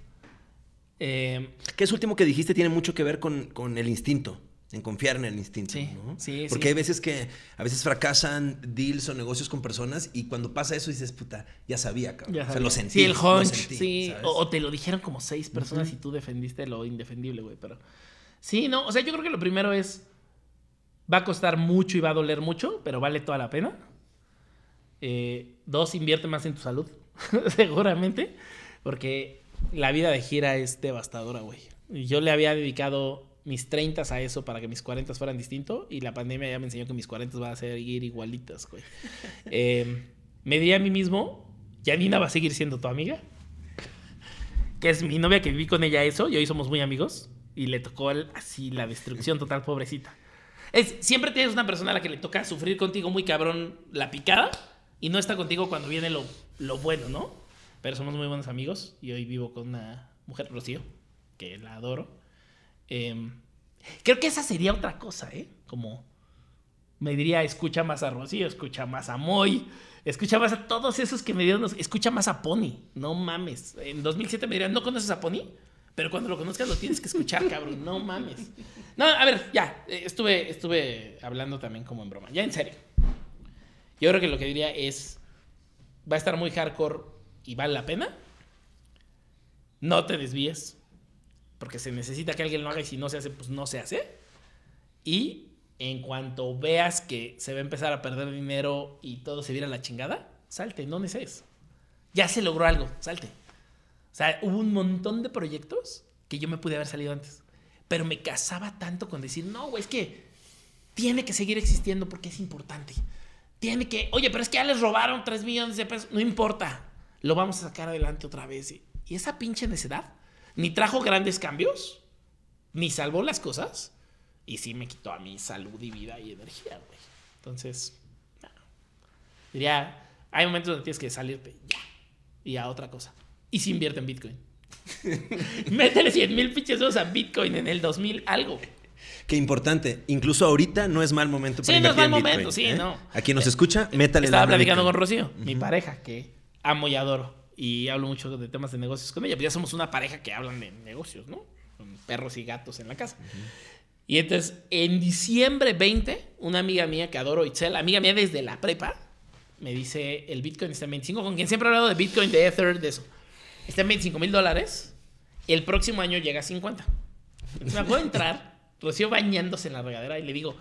eh, Que eso último que dijiste tiene mucho que ver con, con el instinto, en confiar en el instinto. Sí, ¿no? sí, Porque sí. hay veces que a veces fracasan deals o negocios con personas y cuando pasa eso dices, puta, ya sabía, cabrón. ya o sea, lo sentí. Sí, el lo hunch. sentí, sí. O, o te lo dijeron como seis personas y tú defendiste lo indefendible, güey. Pero. Sí, no. O sea, yo creo que lo primero es. Va a costar mucho y va a doler mucho, pero vale toda la pena. Eh, dos, invierte más en tu salud, *laughs* seguramente, porque la vida de gira es devastadora, güey. Yo le había dedicado mis 30 a eso para que mis 40 fueran distintos y la pandemia ya me enseñó que mis 40 van a seguir igualitas, güey. *laughs* Eh, me di a mí mismo, Janina va a seguir siendo tu amiga, que es mi novia que viví con ella eso, y hoy somos muy amigos, y le tocó el- así la destrucción total, pobrecita. Es, siempre tienes una persona a la que le toca sufrir contigo muy cabrón la picada y no está contigo cuando viene lo, lo bueno, ¿no? Pero somos muy buenos amigos y hoy vivo con una mujer, Rocío, que la adoro. Em, creo que esa sería otra cosa, ¿eh? Como me diría, escucha más a Rocío, escucha más a Moy, escucha más a todos esos que me dieron, escucha más a Pony, no mames. En 2007 me dirían, ¿no conoces a Pony? Pero cuando lo conozcas lo tienes que escuchar, cabrón, no mames. No, a ver, ya, eh, estuve, estuve hablando también como en broma, ya en serio. Yo creo que lo que diría es, va a estar muy hardcore y vale la pena. No te desvíes, porque se necesita que alguien lo haga y si no se hace, pues no se hace. Y en cuanto veas que se va a empezar a perder dinero y todo se viera la chingada, salte, no neces. Ya se logró algo, salte. O sea, hubo un montón de proyectos que yo me pude haber salido antes. Pero me casaba tanto con decir, no, güey, es que tiene que seguir existiendo porque es importante. Tiene que, oye, pero es que ya les robaron 3 millones de pesos. No importa, lo vamos a sacar adelante otra vez. Y esa pinche necedad ni trajo grandes cambios, ni salvó las cosas. Y sí me quitó a mi salud y vida y energía, güey. Entonces, no. diría, hay momentos donde tienes que salirte ya y a otra cosa. Y si invierte en Bitcoin. *laughs* Métele 100 mil pinches a Bitcoin en el 2000 algo. Qué importante. Incluso ahorita no es mal momento para Sí, no es invertir en mal Bitcoin, momento, sí, ¿eh? no. A quien nos escucha, métale Estaba lana a platicando con. Rocío, mi pareja, que amo y adoro. Y hablo mucho de temas de negocios con ella. Pues ya somos una pareja que hablan de negocios, ¿no? Con perros y gatos en la casa. Y entonces, en diciembre 20, una amiga mía que adoro, Itzel, amiga mía desde la prepa, me dice, el Bitcoin está en 25, con quien siempre he hablado de Bitcoin, de Ether, de eso. Está en 25 mil dólares. El próximo año llega a 50. Entonces me acuerdo entrar, Rocío bañándose en la regadera y le digo,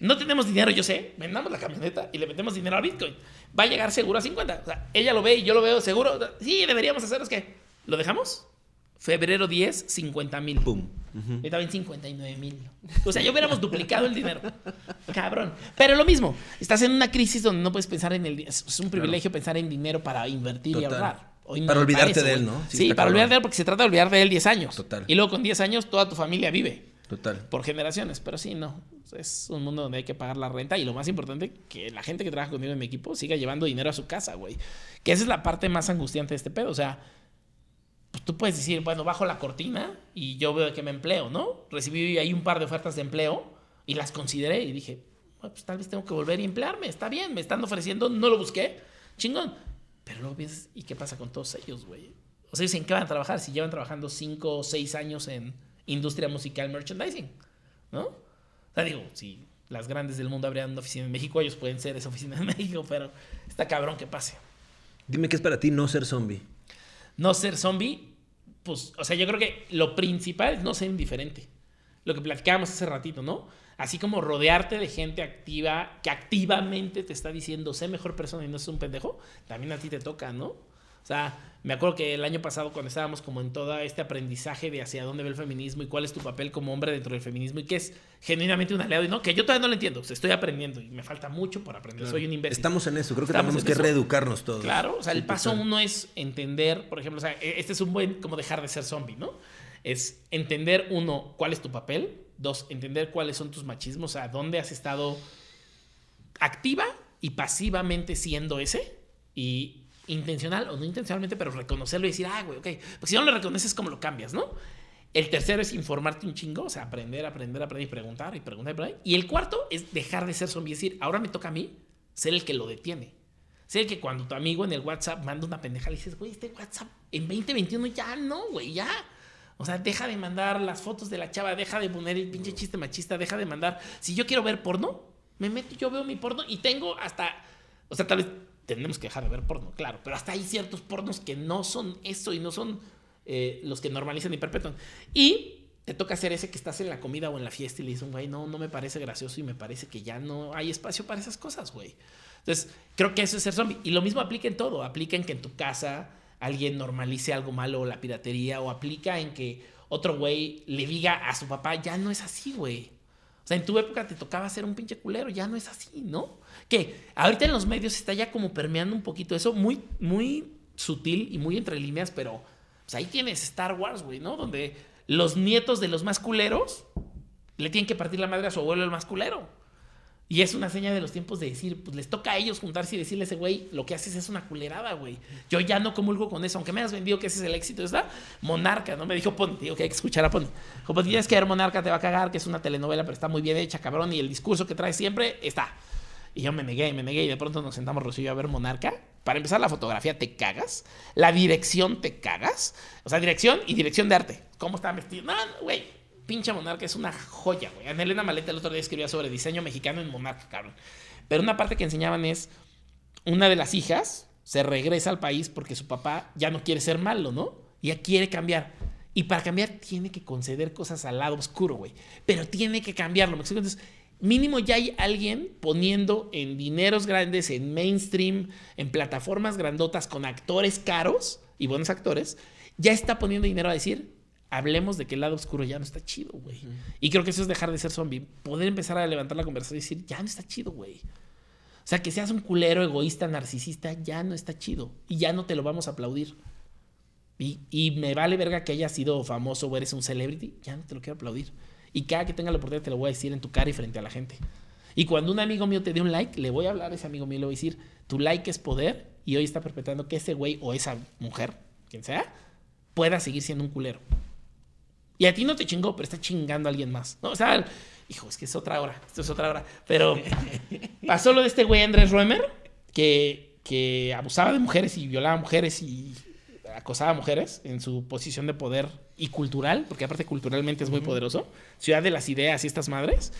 no tenemos dinero, yo sé, vendamos la camioneta y le metemos dinero a Bitcoin. Va a llegar seguro a 50. O sea, ella lo ve y yo lo veo seguro. Sí, deberíamos hacer, es que, ¿lo dejamos? Febrero 10, 50 mil. Pum. Ahorita ven 59 mil. O sea, ya hubiéramos duplicado el dinero. Cabrón. Pero lo mismo, estás en una crisis donde no puedes pensar en el... Es un privilegio pensar en dinero para invertir y ahorrar. Hoy Para olvidarte de él, ¿no? Sí, para cabrón. olvidarte de él porque se trata de olvidar de él 10 años. Total. Y luego con 10 años toda tu familia vive Total. por generaciones, pero sí, no. Es un mundo donde hay que pagar la renta y lo más importante, que la gente que trabaja conmigo en mi equipo siga llevando dinero a su casa, güey. Que esa es la parte más angustiante de este pedo. O sea, pues tú puedes decir, bueno, bajo la cortina y yo veo que me empleo, ¿no? Recibí ahí un par de ofertas de empleo y las consideré y dije, "Bueno, pues tal vez tengo que volver a emplearme, está bien, me están ofreciendo, no lo busqué, chingón. Pero luego piensas, ¿y qué pasa con todos ellos, güey? O sea, ¿en qué van a trabajar? Si llevan trabajando 5 o 6 años en industria musical merchandising, ¿no? O sea, digo, si las grandes del mundo habrían una oficina en México, ellos pueden ser esa oficina en *laughs* México, pero está cabrón que pase. Dime qué es para ti no ser zombie. No ser zombie, pues, o sea, yo creo que lo principal es no ser indiferente. Lo que platicábamos hace ratito, ¿no? Así como rodearte de gente activa que activamente te está diciendo, sé mejor persona y no es un pendejo, también a ti te toca, ¿no? O sea, me acuerdo que el año pasado cuando estábamos como en todo este aprendizaje de hacia dónde ve el feminismo y cuál es tu papel como hombre dentro del feminismo y que es genuinamente un aliado y no, que yo todavía no lo entiendo, o sea, estoy aprendiendo y me falta mucho por aprender, soy un imbécil. Estamos en eso. Creo que Estamos tenemos en que eso. reeducarnos todos. Claro, o sea, el paso uno es entender, por ejemplo, o sea, e- este es un buen como dejar de ser zombie, ¿no? Es entender uno cuál es tu papel, Dos, entender cuáles son tus machismos, o sea, dónde has estado activa y pasivamente siendo ese. Y intencional o no intencionalmente, pero reconocerlo y decir, ah, güey, ok. Porque si no lo reconoces, ¿cómo lo cambias, no? El tercero es informarte un chingo, o sea, aprender, aprender, aprender y preguntar y preguntar y preguntar. Y el cuarto es dejar de ser zombie, es decir, ahora me toca a mí ser el que lo detiene. Ser el que cuando tu amigo en el WhatsApp manda una pendeja, le dices, güey, este WhatsApp en 2021 ya no, güey, ya. O sea, deja de mandar las fotos de la chava, deja de poner el pinche chiste machista, deja de mandar. Si yo quiero ver porno, me meto, yo veo mi porno y tengo hasta. O sea, tal vez tenemos que dejar de ver porno, claro, pero hasta hay ciertos pornos que no son eso y no son eh, los que normalizan y perpetúan. Y te toca hacer ese que estás en la comida o en la fiesta y le dices, güey, no, no me parece gracioso y me parece que ya no hay espacio para esas cosas, güey. Entonces, creo que eso es ser zombie. Y lo mismo aplica en todo. Aplica en que en tu casa alguien normalice algo malo o la piratería, o aplica en que otro güey le diga a su papá, ya no es así, güey. O sea, en tu época te tocaba ser un pinche culero, ya no es así, ¿no? Que ahorita en los medios está ya como permeando un poquito eso, muy, muy sutil y muy entre líneas, pero pues ahí tienes Star Wars, güey, ¿no? Donde los nietos de los más culeros le tienen que partir la madre a su abuelo el más culero. Y es una seña de los tiempos de decir, pues les toca a ellos juntarse y decirle a ese güey, lo que haces es una culerada, güey. Yo ya no comulgo con eso, aunque me has vendido que ese es el éxito, ¿está? Monarca, ¿no? Me dijo Pon, digo que hay que escuchar a Pon. Dijo, pues tienes que ver Monarca, te va a cagar, que es una telenovela, pero está muy bien hecha, cabrón, y el discurso que trae siempre está. Y yo me negué, me negué, y de pronto nos sentamos Rocío a ver Monarca. Para empezar, la fotografía te cagas, la dirección te cagas, o sea, dirección y dirección de arte. ¿Cómo está vestido? No, güey, pinche Monarca es una joya, güey. Ana Elena Maleta el otro día escribía sobre diseño mexicano en Monarca, cabrón. Pero una parte que enseñaban es, una de las hijas se regresa al país porque su papá ya no quiere ser malo, ¿no? Ya quiere cambiar. Y para cambiar tiene que conceder cosas al lado oscuro, güey. Pero tiene que cambiarlo. ¿me Entonces, mínimo ya hay alguien poniendo en dineros grandes, en mainstream, en plataformas grandotas con actores caros y buenos actores, ya está poniendo dinero a decir, hablemos de que el lado oscuro ya no está chido, güey. Y creo que eso es dejar de ser zombie. Poder empezar a levantar la conversación y decir, ya no está chido, güey. O sea, que seas un culero, egoísta, narcisista, ya no está chido. Y ya no te lo vamos a aplaudir. Y, y me vale verga que hayas sido famoso o eres un celebrity, ya no te lo quiero aplaudir. Y cada que tenga la oportunidad te lo voy a decir en tu cara y frente a la gente. Y cuando un amigo mío te dé un like, le voy a hablar a ese amigo mío y le voy a decir, tu like es poder y hoy está perpetrando que ese güey o esa mujer, quien sea, pueda seguir siendo un culero. Y a ti no te chingó, pero está chingando a alguien más. ¿no? O sea, hijo, es que es otra hora. Esto es otra hora. Pero *laughs* pasó lo de este güey Andrés Roemer, que, que abusaba de mujeres y violaba mujeres y acosaba a mujeres en su posición de poder y cultural, porque aparte culturalmente es muy poderoso. Ciudad de las ideas y estas madres.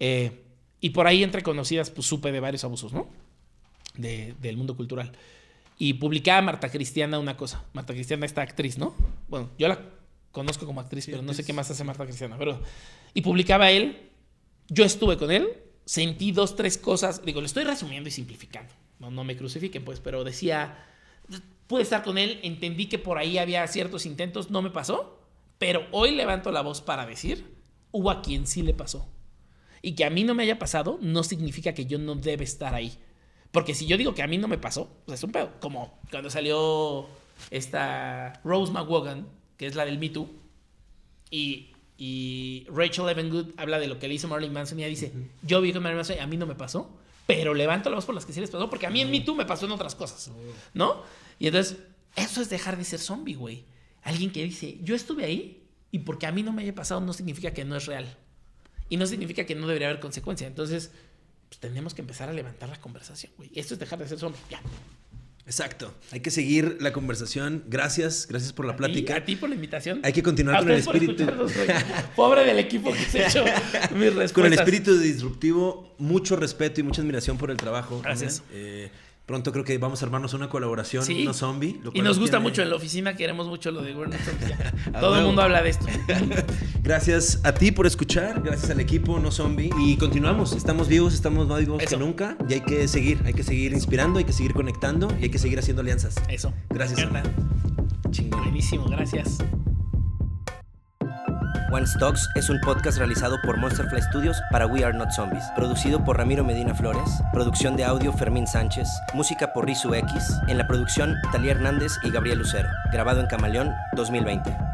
Eh, y por ahí, entre conocidas, pues supe de varios abusos, ¿no? De, del mundo cultural. Y publicaba Marta Cristiana una cosa. Marta Cristiana, esta actriz, ¿no? Bueno, yo la conozco como actriz, pero no sé qué más hace Marta Cristiana. Pero, y publicaba él, yo estuve con él, sentí dos, tres cosas, digo, lo estoy resumiendo y simplificando, no, no me crucifiquen, pues, pero decía, pude estar con él, entendí que por ahí había ciertos intentos, no me pasó, pero hoy levanto la voz para decir, hubo a quien sí le pasó. Y que a mí no me haya pasado no significa que yo no debe estar ahí. Porque si yo digo que a mí no me pasó, pues es un pedo. Como cuando salió esta Rose McWogan que es la del Me Too, y, y Rachel Evan habla de lo que le hizo Marilyn Manson y ella dice, yo vi con Marilyn Manson y a mí no me pasó, pero levanto la voz por las que sí les pasó, porque a mí en Me Too me pasó en otras cosas, ¿no? Y entonces, eso es dejar de ser zombie, güey. Alguien que dice, yo estuve ahí y porque a mí no me haya pasado no significa que no es real. Y no significa que no debería haber consecuencia. Entonces, pues tenemos que empezar a levantar la conversación, güey. Esto es dejar de ser zombie. Ya. Exacto. Hay que seguir la conversación. Gracias, gracias por la plática. a ti por la invitación. Hay que continuar con el espíritu. Pobre del equipo que se mis respuestas. *laughs* Con el espíritu disruptivo, mucho respeto y mucha admiración por el trabajo. Gracias. Eh, Pronto creo que vamos a armarnos una colaboración, sí. no zombie. y nos gusta mucho en la oficina, queremos mucho lo de Warner *laughs* Todo el mundo habla de esto. *laughs* gracias a ti por escuchar, gracias al equipo No Zombie. Y continuamos, estamos vivos, estamos más vivos que nunca. Y hay que seguir, hay que seguir inspirando, hay que seguir conectando y hay que seguir haciendo alianzas. Eso. Gracias. Chingón. Buenísimo, gracias. One Stocks es un podcast realizado por Monsterfly Studios para We Are Not Zombies, producido por Ramiro Medina Flores, producción de audio Fermín Sánchez, música por Rizu X, en la producción Talía Hernández y Gabriel Lucero, grabado en Camaleón 2020.